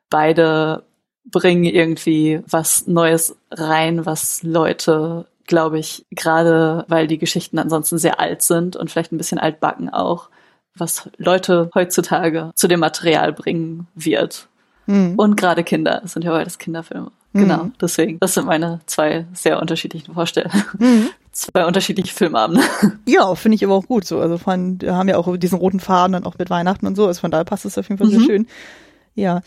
beide bringen irgendwie was Neues rein, was Leute, glaube ich, gerade weil die Geschichten ansonsten sehr alt sind und vielleicht ein bisschen altbacken auch, was Leute heutzutage zu dem Material bringen wird. Mhm. Und gerade Kinder, es sind ja beides Kinderfilme. Mhm. Genau, deswegen. Das sind meine zwei sehr unterschiedlichen Vorstellungen. Mhm. Zwei unterschiedliche Filmabende. Ja, finde ich aber auch gut so. Also von, wir haben ja auch diesen roten Faden dann auch mit Weihnachten und so. Also von daher passt es auf jeden Fall sehr mhm. schön. Ja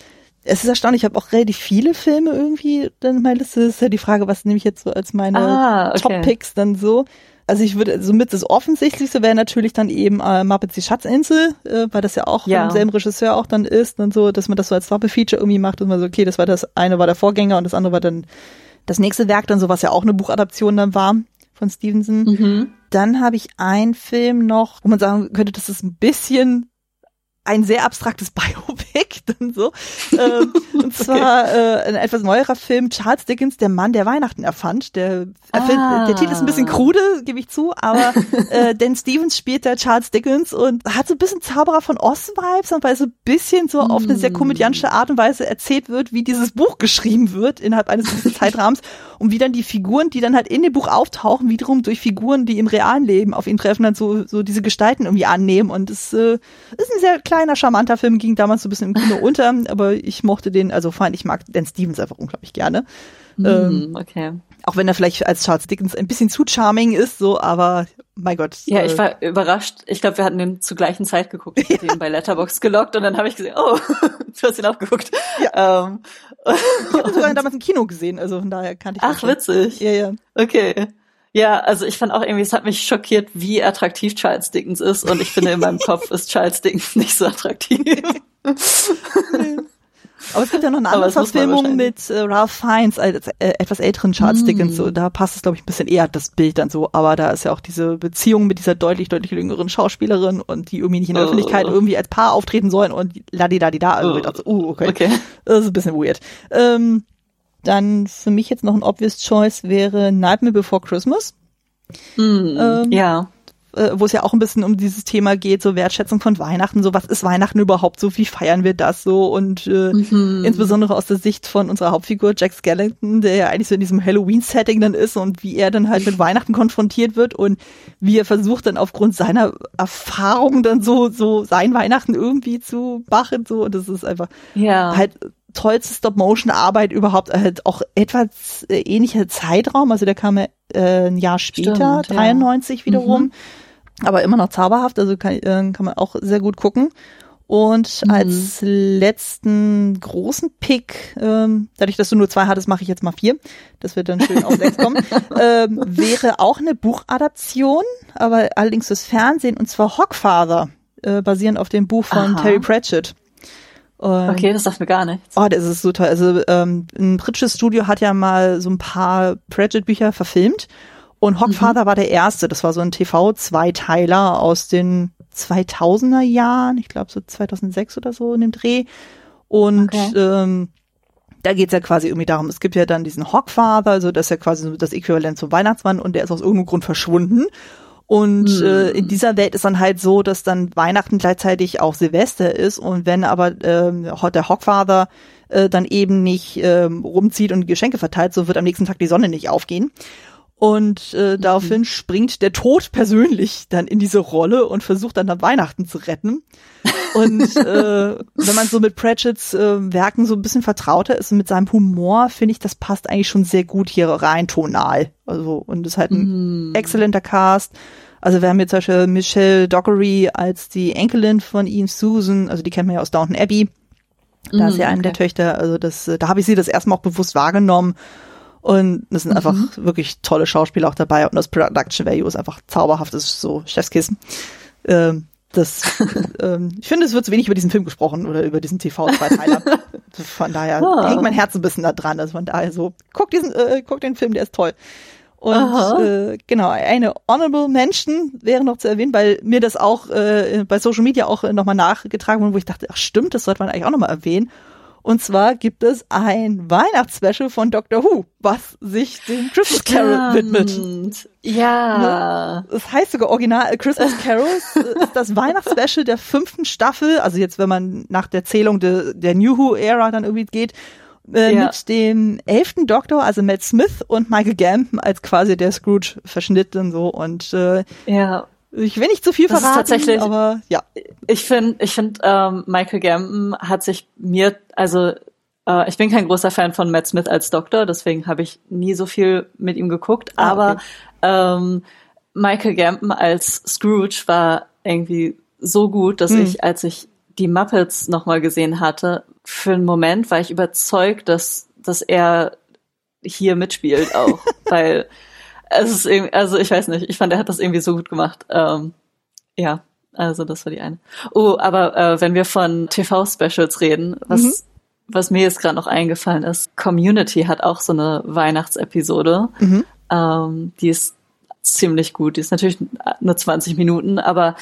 es ist erstaunlich, ich habe auch relativ viele Filme irgendwie in meiner Liste. Das ist ja die Frage, was nehme ich jetzt so als meine ah, okay. Top-Picks dann so. Also ich würde, somit das Offensichtlichste wäre natürlich dann eben äh, Muppets die Schatzinsel, äh, weil das ja auch ja. von demselben Regisseur auch dann ist und so, dass man das so als Doppelfeature irgendwie macht und man so, okay, das war das eine war der Vorgänger und das andere war dann das nächste Werk dann so, was ja auch eine Buchadaption dann war von Stevenson. Mhm. Dann habe ich einen Film noch, wo man sagen könnte, das ist ein bisschen ein sehr abstraktes Biopic, dann so. Ähm, und zwar äh, ein etwas neuerer Film, Charles Dickens, der Mann, der Weihnachten erfand. Der, erfind, ah. der Titel ist ein bisschen krude, gebe ich zu, aber äh, Dan Stevens spielt da Charles Dickens und hat so ein bisschen Zauberer von Oz-Vibes, weil so ein bisschen so mm. auf eine sehr komödiantische Art und Weise erzählt wird, wie dieses Buch geschrieben wird innerhalb eines Zeitrahmens und wie dann die Figuren, die dann halt in dem Buch auftauchen, wiederum durch Figuren, die im realen Leben auf ihn treffen, dann so, so diese Gestalten irgendwie annehmen und es äh, ist ein sehr kleiner, charmanter Film, ging damals so ein bisschen im Kino unter, aber ich mochte den, also fand ich mag Dan Stevens einfach unglaublich gerne. Mm, ähm, okay. Auch wenn er vielleicht als Charles Dickens ein bisschen zu charming ist, so, aber mein Gott. Ja, ich äh, war überrascht. Ich glaube, wir hatten den zur gleichen Zeit geguckt. Ich hatte ihn bei Letterbox gelockt und dann habe ich gesehen, oh, du hast ihn auch geguckt. Ja. Ähm. Ich habe sogar damals im Kino gesehen, also von daher kannte ich Ach, witzig. Ja, ja. Okay. Ja, also ich fand auch irgendwie, es hat mich schockiert, wie attraktiv Charles Dickens ist und ich finde, in meinem Kopf ist Charles Dickens nicht so attraktiv. Aber es gibt ja noch eine andere Verfilmung mit äh, Ralph Fiennes als äh, etwas älteren Charles mm. Dickens. So, da passt es, glaube ich, ein bisschen eher das Bild dann so. Aber da ist ja auch diese Beziehung mit dieser deutlich, deutlich jüngeren Schauspielerin und die irgendwie nicht in der oh. Öffentlichkeit irgendwie als Paar auftreten sollen und ladidadida. Also oh. ich dachte, uh, okay. okay. Das ist ein bisschen weird. Ähm, dann für mich jetzt noch ein obvious choice wäre Nightmare Before Christmas. Mm, ähm, ja äh, wo es ja auch ein bisschen um dieses Thema geht, so Wertschätzung von Weihnachten, so was ist Weihnachten überhaupt so, wie feiern wir das so und äh, mhm. insbesondere aus der Sicht von unserer Hauptfigur Jack Skellington, der ja eigentlich so in diesem Halloween-Setting dann ist und wie er dann halt mit Weihnachten konfrontiert wird und wie er versucht dann aufgrund seiner Erfahrung dann so so sein Weihnachten irgendwie zu machen, so und das ist einfach ja. halt tollste Stop-Motion-Arbeit überhaupt, halt auch etwas äh, ähnlicher Zeitraum, also der kam ja äh, ein Jahr später, Stimmt, 93 ja. wiederum. Mhm aber immer noch zauberhaft, also kann, äh, kann man auch sehr gut gucken. Und mhm. als letzten großen Pick, ähm, dadurch, dass du nur zwei hattest, mache ich jetzt mal vier. Das wird dann schön auf sechs kommen. Ähm, wäre auch eine Buchadaption, aber allerdings fürs Fernsehen, und zwar Hogfather, äh, basierend auf dem Buch von Aha. Terry Pratchett. Und, okay, das sagt mir gar nichts. Oh, das ist so toll. Also ähm, ein britisches Studio hat ja mal so ein paar Pratchett-Bücher verfilmt und Hogfather mhm. war der erste. Das war so ein TV-Zweiteiler aus den 2000er Jahren. Ich glaube so 2006 oder so in dem Dreh. Und okay. ähm, da geht's ja quasi irgendwie darum, es gibt ja dann diesen Hogfather, also das ist ja quasi das Äquivalent zum Weihnachtsmann und der ist aus irgendeinem Grund verschwunden. Und hm. äh, in dieser Welt ist dann halt so, dass dann Weihnachten gleichzeitig auch Silvester ist und wenn aber ähm, der Hogfather äh, dann eben nicht ähm, rumzieht und Geschenke verteilt, so wird am nächsten Tag die Sonne nicht aufgehen. Und äh, daraufhin mhm. springt der Tod persönlich dann in diese Rolle und versucht dann, dann Weihnachten zu retten. Und äh, wenn man so mit Pratchett's äh, Werken so ein bisschen vertrauter ist und mit seinem Humor, finde ich, das passt eigentlich schon sehr gut hier rein tonal. Also, und ist halt ein mhm. exzellenter Cast. Also wir haben jetzt zum Beispiel Michelle Dockery als die Enkelin von ihm, Susan, also die kennt man ja aus Downton Abbey. Da mhm, ist ja eine okay. der Töchter, also das, da habe ich sie das erste Mal auch bewusst wahrgenommen. Und es sind mhm. einfach wirklich tolle Schauspieler auch dabei und das Production Value ist einfach zauberhaft, das ist so Chefskissen. Ähm, das, ähm, ich finde, es wird zu wenig über diesen Film gesprochen oder über diesen TV-Zweiteiler. von daher ah. hängt mein Herz ein bisschen da dran. Also von daher so, guck diesen, äh, guck den Film, der ist toll. Und äh, genau, eine Honorable Mention wäre noch zu erwähnen, weil mir das auch äh, bei Social Media auch äh, nochmal nachgetragen wurde, wo ich dachte, ach stimmt, das sollte man eigentlich auch nochmal erwähnen. Und zwar gibt es ein Weihnachtsspecial von Doctor Who, was sich dem Christmas Carol widmet. Ja. Ne? Das heißt sogar original Christmas Carols ist das Weihnachtsspecial der fünften Staffel. Also jetzt, wenn man nach der Zählung de, der New Who-Ära dann irgendwie geht, äh, ja. mit dem elften Doktor, also Matt Smith und Michael Gambon als quasi der Scrooge verschnitt und so und äh, ja. Ich will nicht zu viel das verraten, tatsächlich, aber ja. Ich finde, ich finde, ähm, Michael Gambon hat sich mir, also äh, ich bin kein großer Fan von Matt Smith als Doktor, deswegen habe ich nie so viel mit ihm geguckt. Ah, aber okay. ähm, Michael Gambon als Scrooge war irgendwie so gut, dass hm. ich, als ich die Muppets nochmal gesehen hatte, für einen Moment war ich überzeugt, dass, dass er hier mitspielt auch, weil es ist irgendwie, also ich weiß nicht, ich fand, er hat das irgendwie so gut gemacht. Ähm, ja, also das war die eine. Oh, aber äh, wenn wir von TV-Specials reden, was, mhm. was mir jetzt gerade noch eingefallen ist, Community hat auch so eine Weihnachtsepisode. Mhm. Ähm, die ist ziemlich gut. Die ist natürlich nur 20 Minuten, aber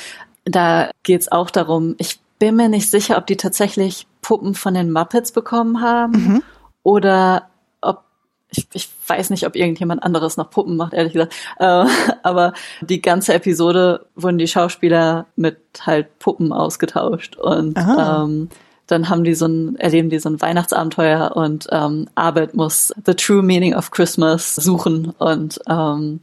da geht's auch darum, ich bin mir nicht sicher, ob die tatsächlich Puppen von den Muppets bekommen haben mhm. oder ich, ich weiß nicht, ob irgendjemand anderes noch Puppen macht, ehrlich gesagt. Äh, aber die ganze Episode wurden die Schauspieler mit halt Puppen ausgetauscht. Und ähm, dann haben die so ein, erleben die so ein Weihnachtsabenteuer und ähm, Arbeit muss the true meaning of Christmas suchen. Und ähm,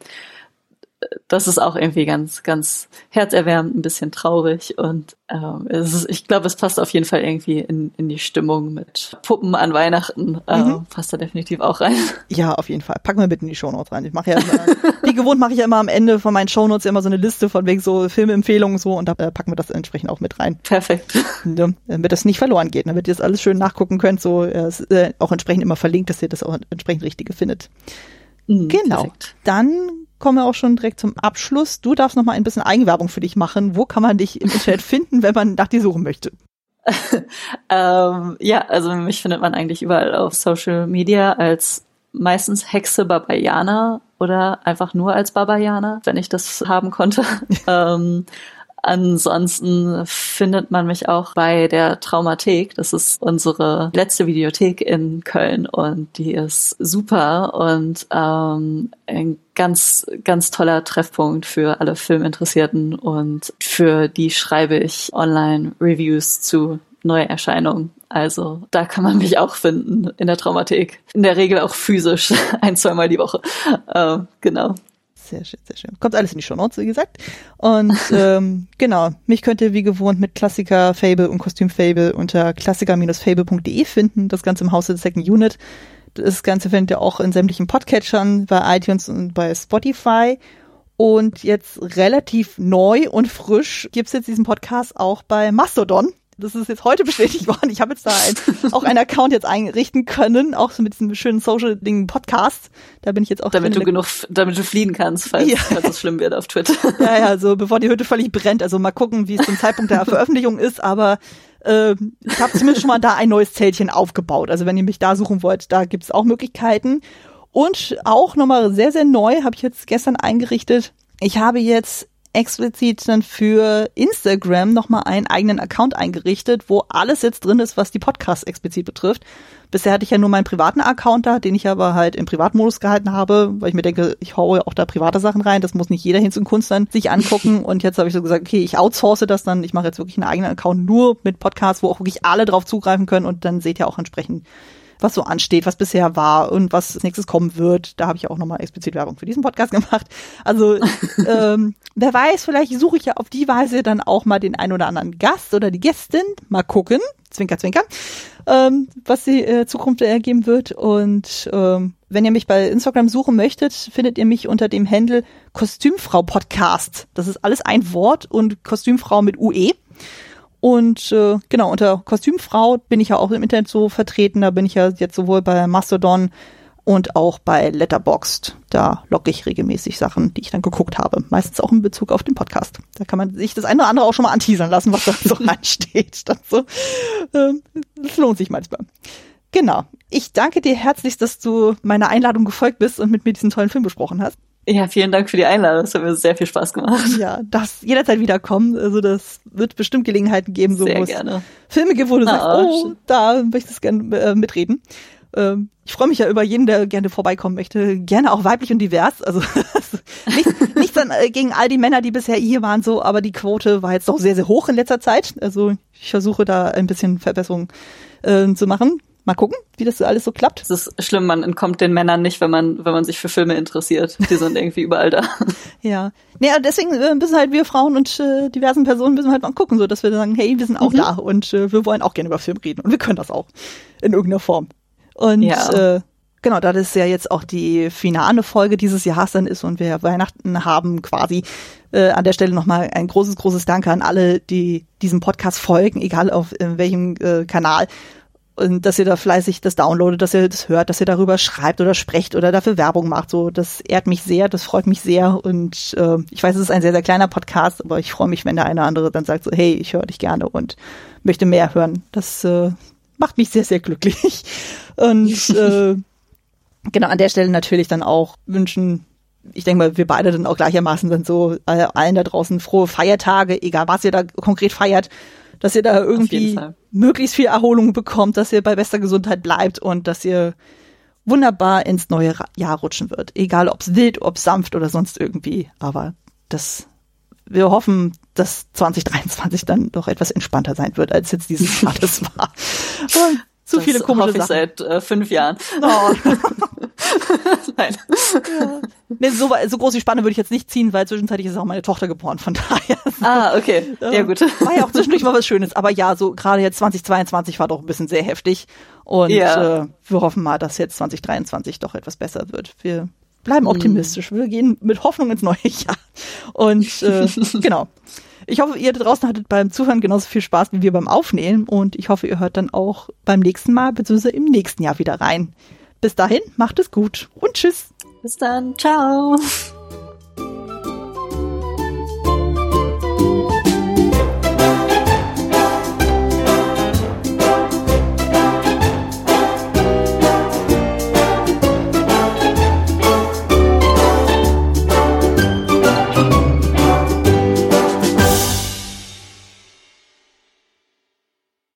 das ist auch irgendwie ganz, ganz herzerwärmend, ein bisschen traurig und ähm, es ist, ich glaube, es passt auf jeden Fall irgendwie in, in die Stimmung mit Puppen an Weihnachten. Äh, mhm. Passt da definitiv auch rein. Ja, auf jeden Fall. Packen wir mit in die Shownotes rein. Ich mache ja immer, wie gewohnt mache ich ja immer am Ende von meinen Shownotes immer so eine Liste von wegen so Filmempfehlungen so und da äh, packen wir das entsprechend auch mit rein. Perfekt. Ja, damit das nicht verloren geht, damit ihr das alles schön nachgucken könnt, so äh, äh, auch entsprechend immer verlinkt, dass ihr das auch entsprechend richtige findet. Mhm, genau. Perfekt. Dann kommen wir auch schon direkt zum Abschluss. Du darfst noch mal ein bisschen Eigenwerbung für dich machen. Wo kann man dich im Internet finden, wenn man nach dir suchen möchte? ähm, ja, also mich findet man eigentlich überall auf Social Media als meistens Hexe Babayana oder einfach nur als Babayana, wenn ich das haben konnte. ähm, Ansonsten findet man mich auch bei der Traumathek. Das ist unsere letzte Videothek in Köln und die ist super und ähm, ein ganz, ganz toller Treffpunkt für alle Filminteressierten und für die schreibe ich Online-Reviews zu Neuerscheinungen. Also da kann man mich auch finden in der Traumathek. In der Regel auch physisch, ein, zweimal die Woche. Ähm, genau. Sehr schön, sehr schön. Kommt alles in die Show Notes, wie gesagt. Und ähm, genau, mich könnt ihr wie gewohnt mit Klassiker Fable und Kostüm Fable unter klassiker-fable.de finden. Das Ganze im Hause der Second Unit. Das Ganze findet ihr auch in sämtlichen Podcatchern, bei iTunes und bei Spotify. Und jetzt relativ neu und frisch gibt's jetzt diesen Podcast auch bei Mastodon das ist jetzt heute bestätigt worden. Ich habe jetzt da ein, auch einen Account jetzt einrichten können, auch so mit diesem schönen Social-Ding Podcast. Da bin ich jetzt auch damit du genug, damit du fliehen kannst, falls, ja. falls es schlimm wird auf Twitter. Ja, ja, so bevor die Hütte völlig brennt. Also mal gucken, wie es zum Zeitpunkt der Veröffentlichung ist, aber äh, ich habe zumindest schon mal da ein neues Zeltchen aufgebaut. Also wenn ihr mich da suchen wollt, da gibt's auch Möglichkeiten. Und auch nochmal sehr, sehr neu, habe ich jetzt gestern eingerichtet. Ich habe jetzt explizit dann für Instagram nochmal einen eigenen Account eingerichtet, wo alles jetzt drin ist, was die Podcasts explizit betrifft. Bisher hatte ich ja nur meinen privaten Account da, den ich aber halt im Privatmodus gehalten habe, weil ich mir denke, ich haue auch da private Sachen rein, das muss nicht jeder Hinz und Kunst dann sich angucken. Und jetzt habe ich so gesagt, okay, ich outsource das dann, ich mache jetzt wirklich einen eigenen Account nur mit Podcasts, wo auch wirklich alle drauf zugreifen können und dann seht ihr auch entsprechend was so ansteht, was bisher war und was als nächstes kommen wird. Da habe ich auch nochmal explizit Werbung für diesen Podcast gemacht. Also ähm, wer weiß, vielleicht suche ich ja auf die Weise dann auch mal den ein oder anderen Gast oder die Gästin. Mal gucken. Zwinker, zwinker. Ähm, was die äh, Zukunft ergeben wird. Und ähm, wenn ihr mich bei Instagram suchen möchtet, findet ihr mich unter dem Handle Kostümfrau Podcast. Das ist alles ein Wort und Kostümfrau mit UE. Und äh, genau, unter Kostümfrau bin ich ja auch im Internet so vertreten. Da bin ich ja jetzt sowohl bei Mastodon und auch bei Letterboxd. Da logge ich regelmäßig Sachen, die ich dann geguckt habe. Meistens auch in Bezug auf den Podcast. Da kann man sich das eine oder andere auch schon mal anteasern lassen, was da so reinsteht. Das, so, ähm, das lohnt sich manchmal. Genau. Ich danke dir herzlichst, dass du meiner Einladung gefolgt bist und mit mir diesen tollen Film besprochen hast. Ja, vielen Dank für die Einladung. Das hat mir sehr viel Spaß gemacht. Ja, das jederzeit wiederkommen. Also das wird bestimmt Gelegenheiten geben, so sehr gerne. Filme gibt, wo du sagst, oh, da möchtest du gerne äh, mitreden. Ähm, ich freue mich ja über jeden, der gerne vorbeikommen möchte. Gerne auch weiblich und divers. Also nichts, nichts an, äh, gegen all die Männer, die bisher hier waren, so, aber die Quote war jetzt doch sehr, sehr hoch in letzter Zeit. Also ich versuche da ein bisschen Verbesserung äh, zu machen mal gucken, wie das alles so klappt. Es ist schlimm, man entkommt den Männern nicht, wenn man, wenn man sich für Filme interessiert. Die sind irgendwie überall da. Ja. Nee, deswegen äh, müssen halt wir Frauen und äh, diversen Personen müssen halt mal gucken, so dass wir sagen, hey, wir sind auch mhm. da und äh, wir wollen auch gerne über Film reden. Und wir können das auch. In irgendeiner Form. Und ja. äh, genau, da das ja jetzt auch die finale Folge dieses Jahres dann ist und wir Weihnachten haben quasi äh, an der Stelle nochmal ein großes, großes Danke an alle, die diesem Podcast folgen, egal auf äh, welchem äh, Kanal und dass ihr da fleißig das downloadet, dass ihr das hört, dass ihr darüber schreibt oder sprecht oder dafür Werbung macht. So, das ehrt mich sehr, das freut mich sehr und äh, ich weiß, es ist ein sehr sehr kleiner Podcast, aber ich freue mich, wenn der eine oder andere dann sagt so, hey, ich höre dich gerne und möchte mehr hören. Das äh, macht mich sehr sehr glücklich und äh, genau an der Stelle natürlich dann auch wünschen ich denke mal, wir beide dann auch gleichermaßen dann so äh, allen da draußen frohe Feiertage, egal was ihr da konkret feiert dass ihr da irgendwie möglichst viel Erholung bekommt, dass ihr bei bester Gesundheit bleibt und dass ihr wunderbar ins neue Jahr rutschen wird. Egal ob es wild, ob sanft oder sonst irgendwie. Aber das, wir hoffen, dass 2023 dann doch etwas entspannter sein wird, als jetzt dieses Jahr das war. zu das viele komische hoffe Sachen. Ich seit äh, fünf Jahren. Oh. Nein. Ja. Nee, so, so groß die Spanne würde ich jetzt nicht ziehen, weil zwischenzeitlich ist auch meine Tochter geboren, von daher. Ah, okay. Ja, gut. War ja auch zwischendurch mal was Schönes. Aber ja, so gerade jetzt 2022 war doch ein bisschen sehr heftig. Und ja. äh, wir hoffen mal, dass jetzt 2023 doch etwas besser wird. Wir bleiben mhm. optimistisch. Wir gehen mit Hoffnung ins neue Jahr. Und äh, genau. Ich hoffe, ihr da draußen hattet beim Zuhören genauso viel Spaß wie wir beim Aufnehmen. Und ich hoffe, ihr hört dann auch beim nächsten Mal bzw. im nächsten Jahr wieder rein. Bis dahin, macht es gut und tschüss. Bis dann. Ciao.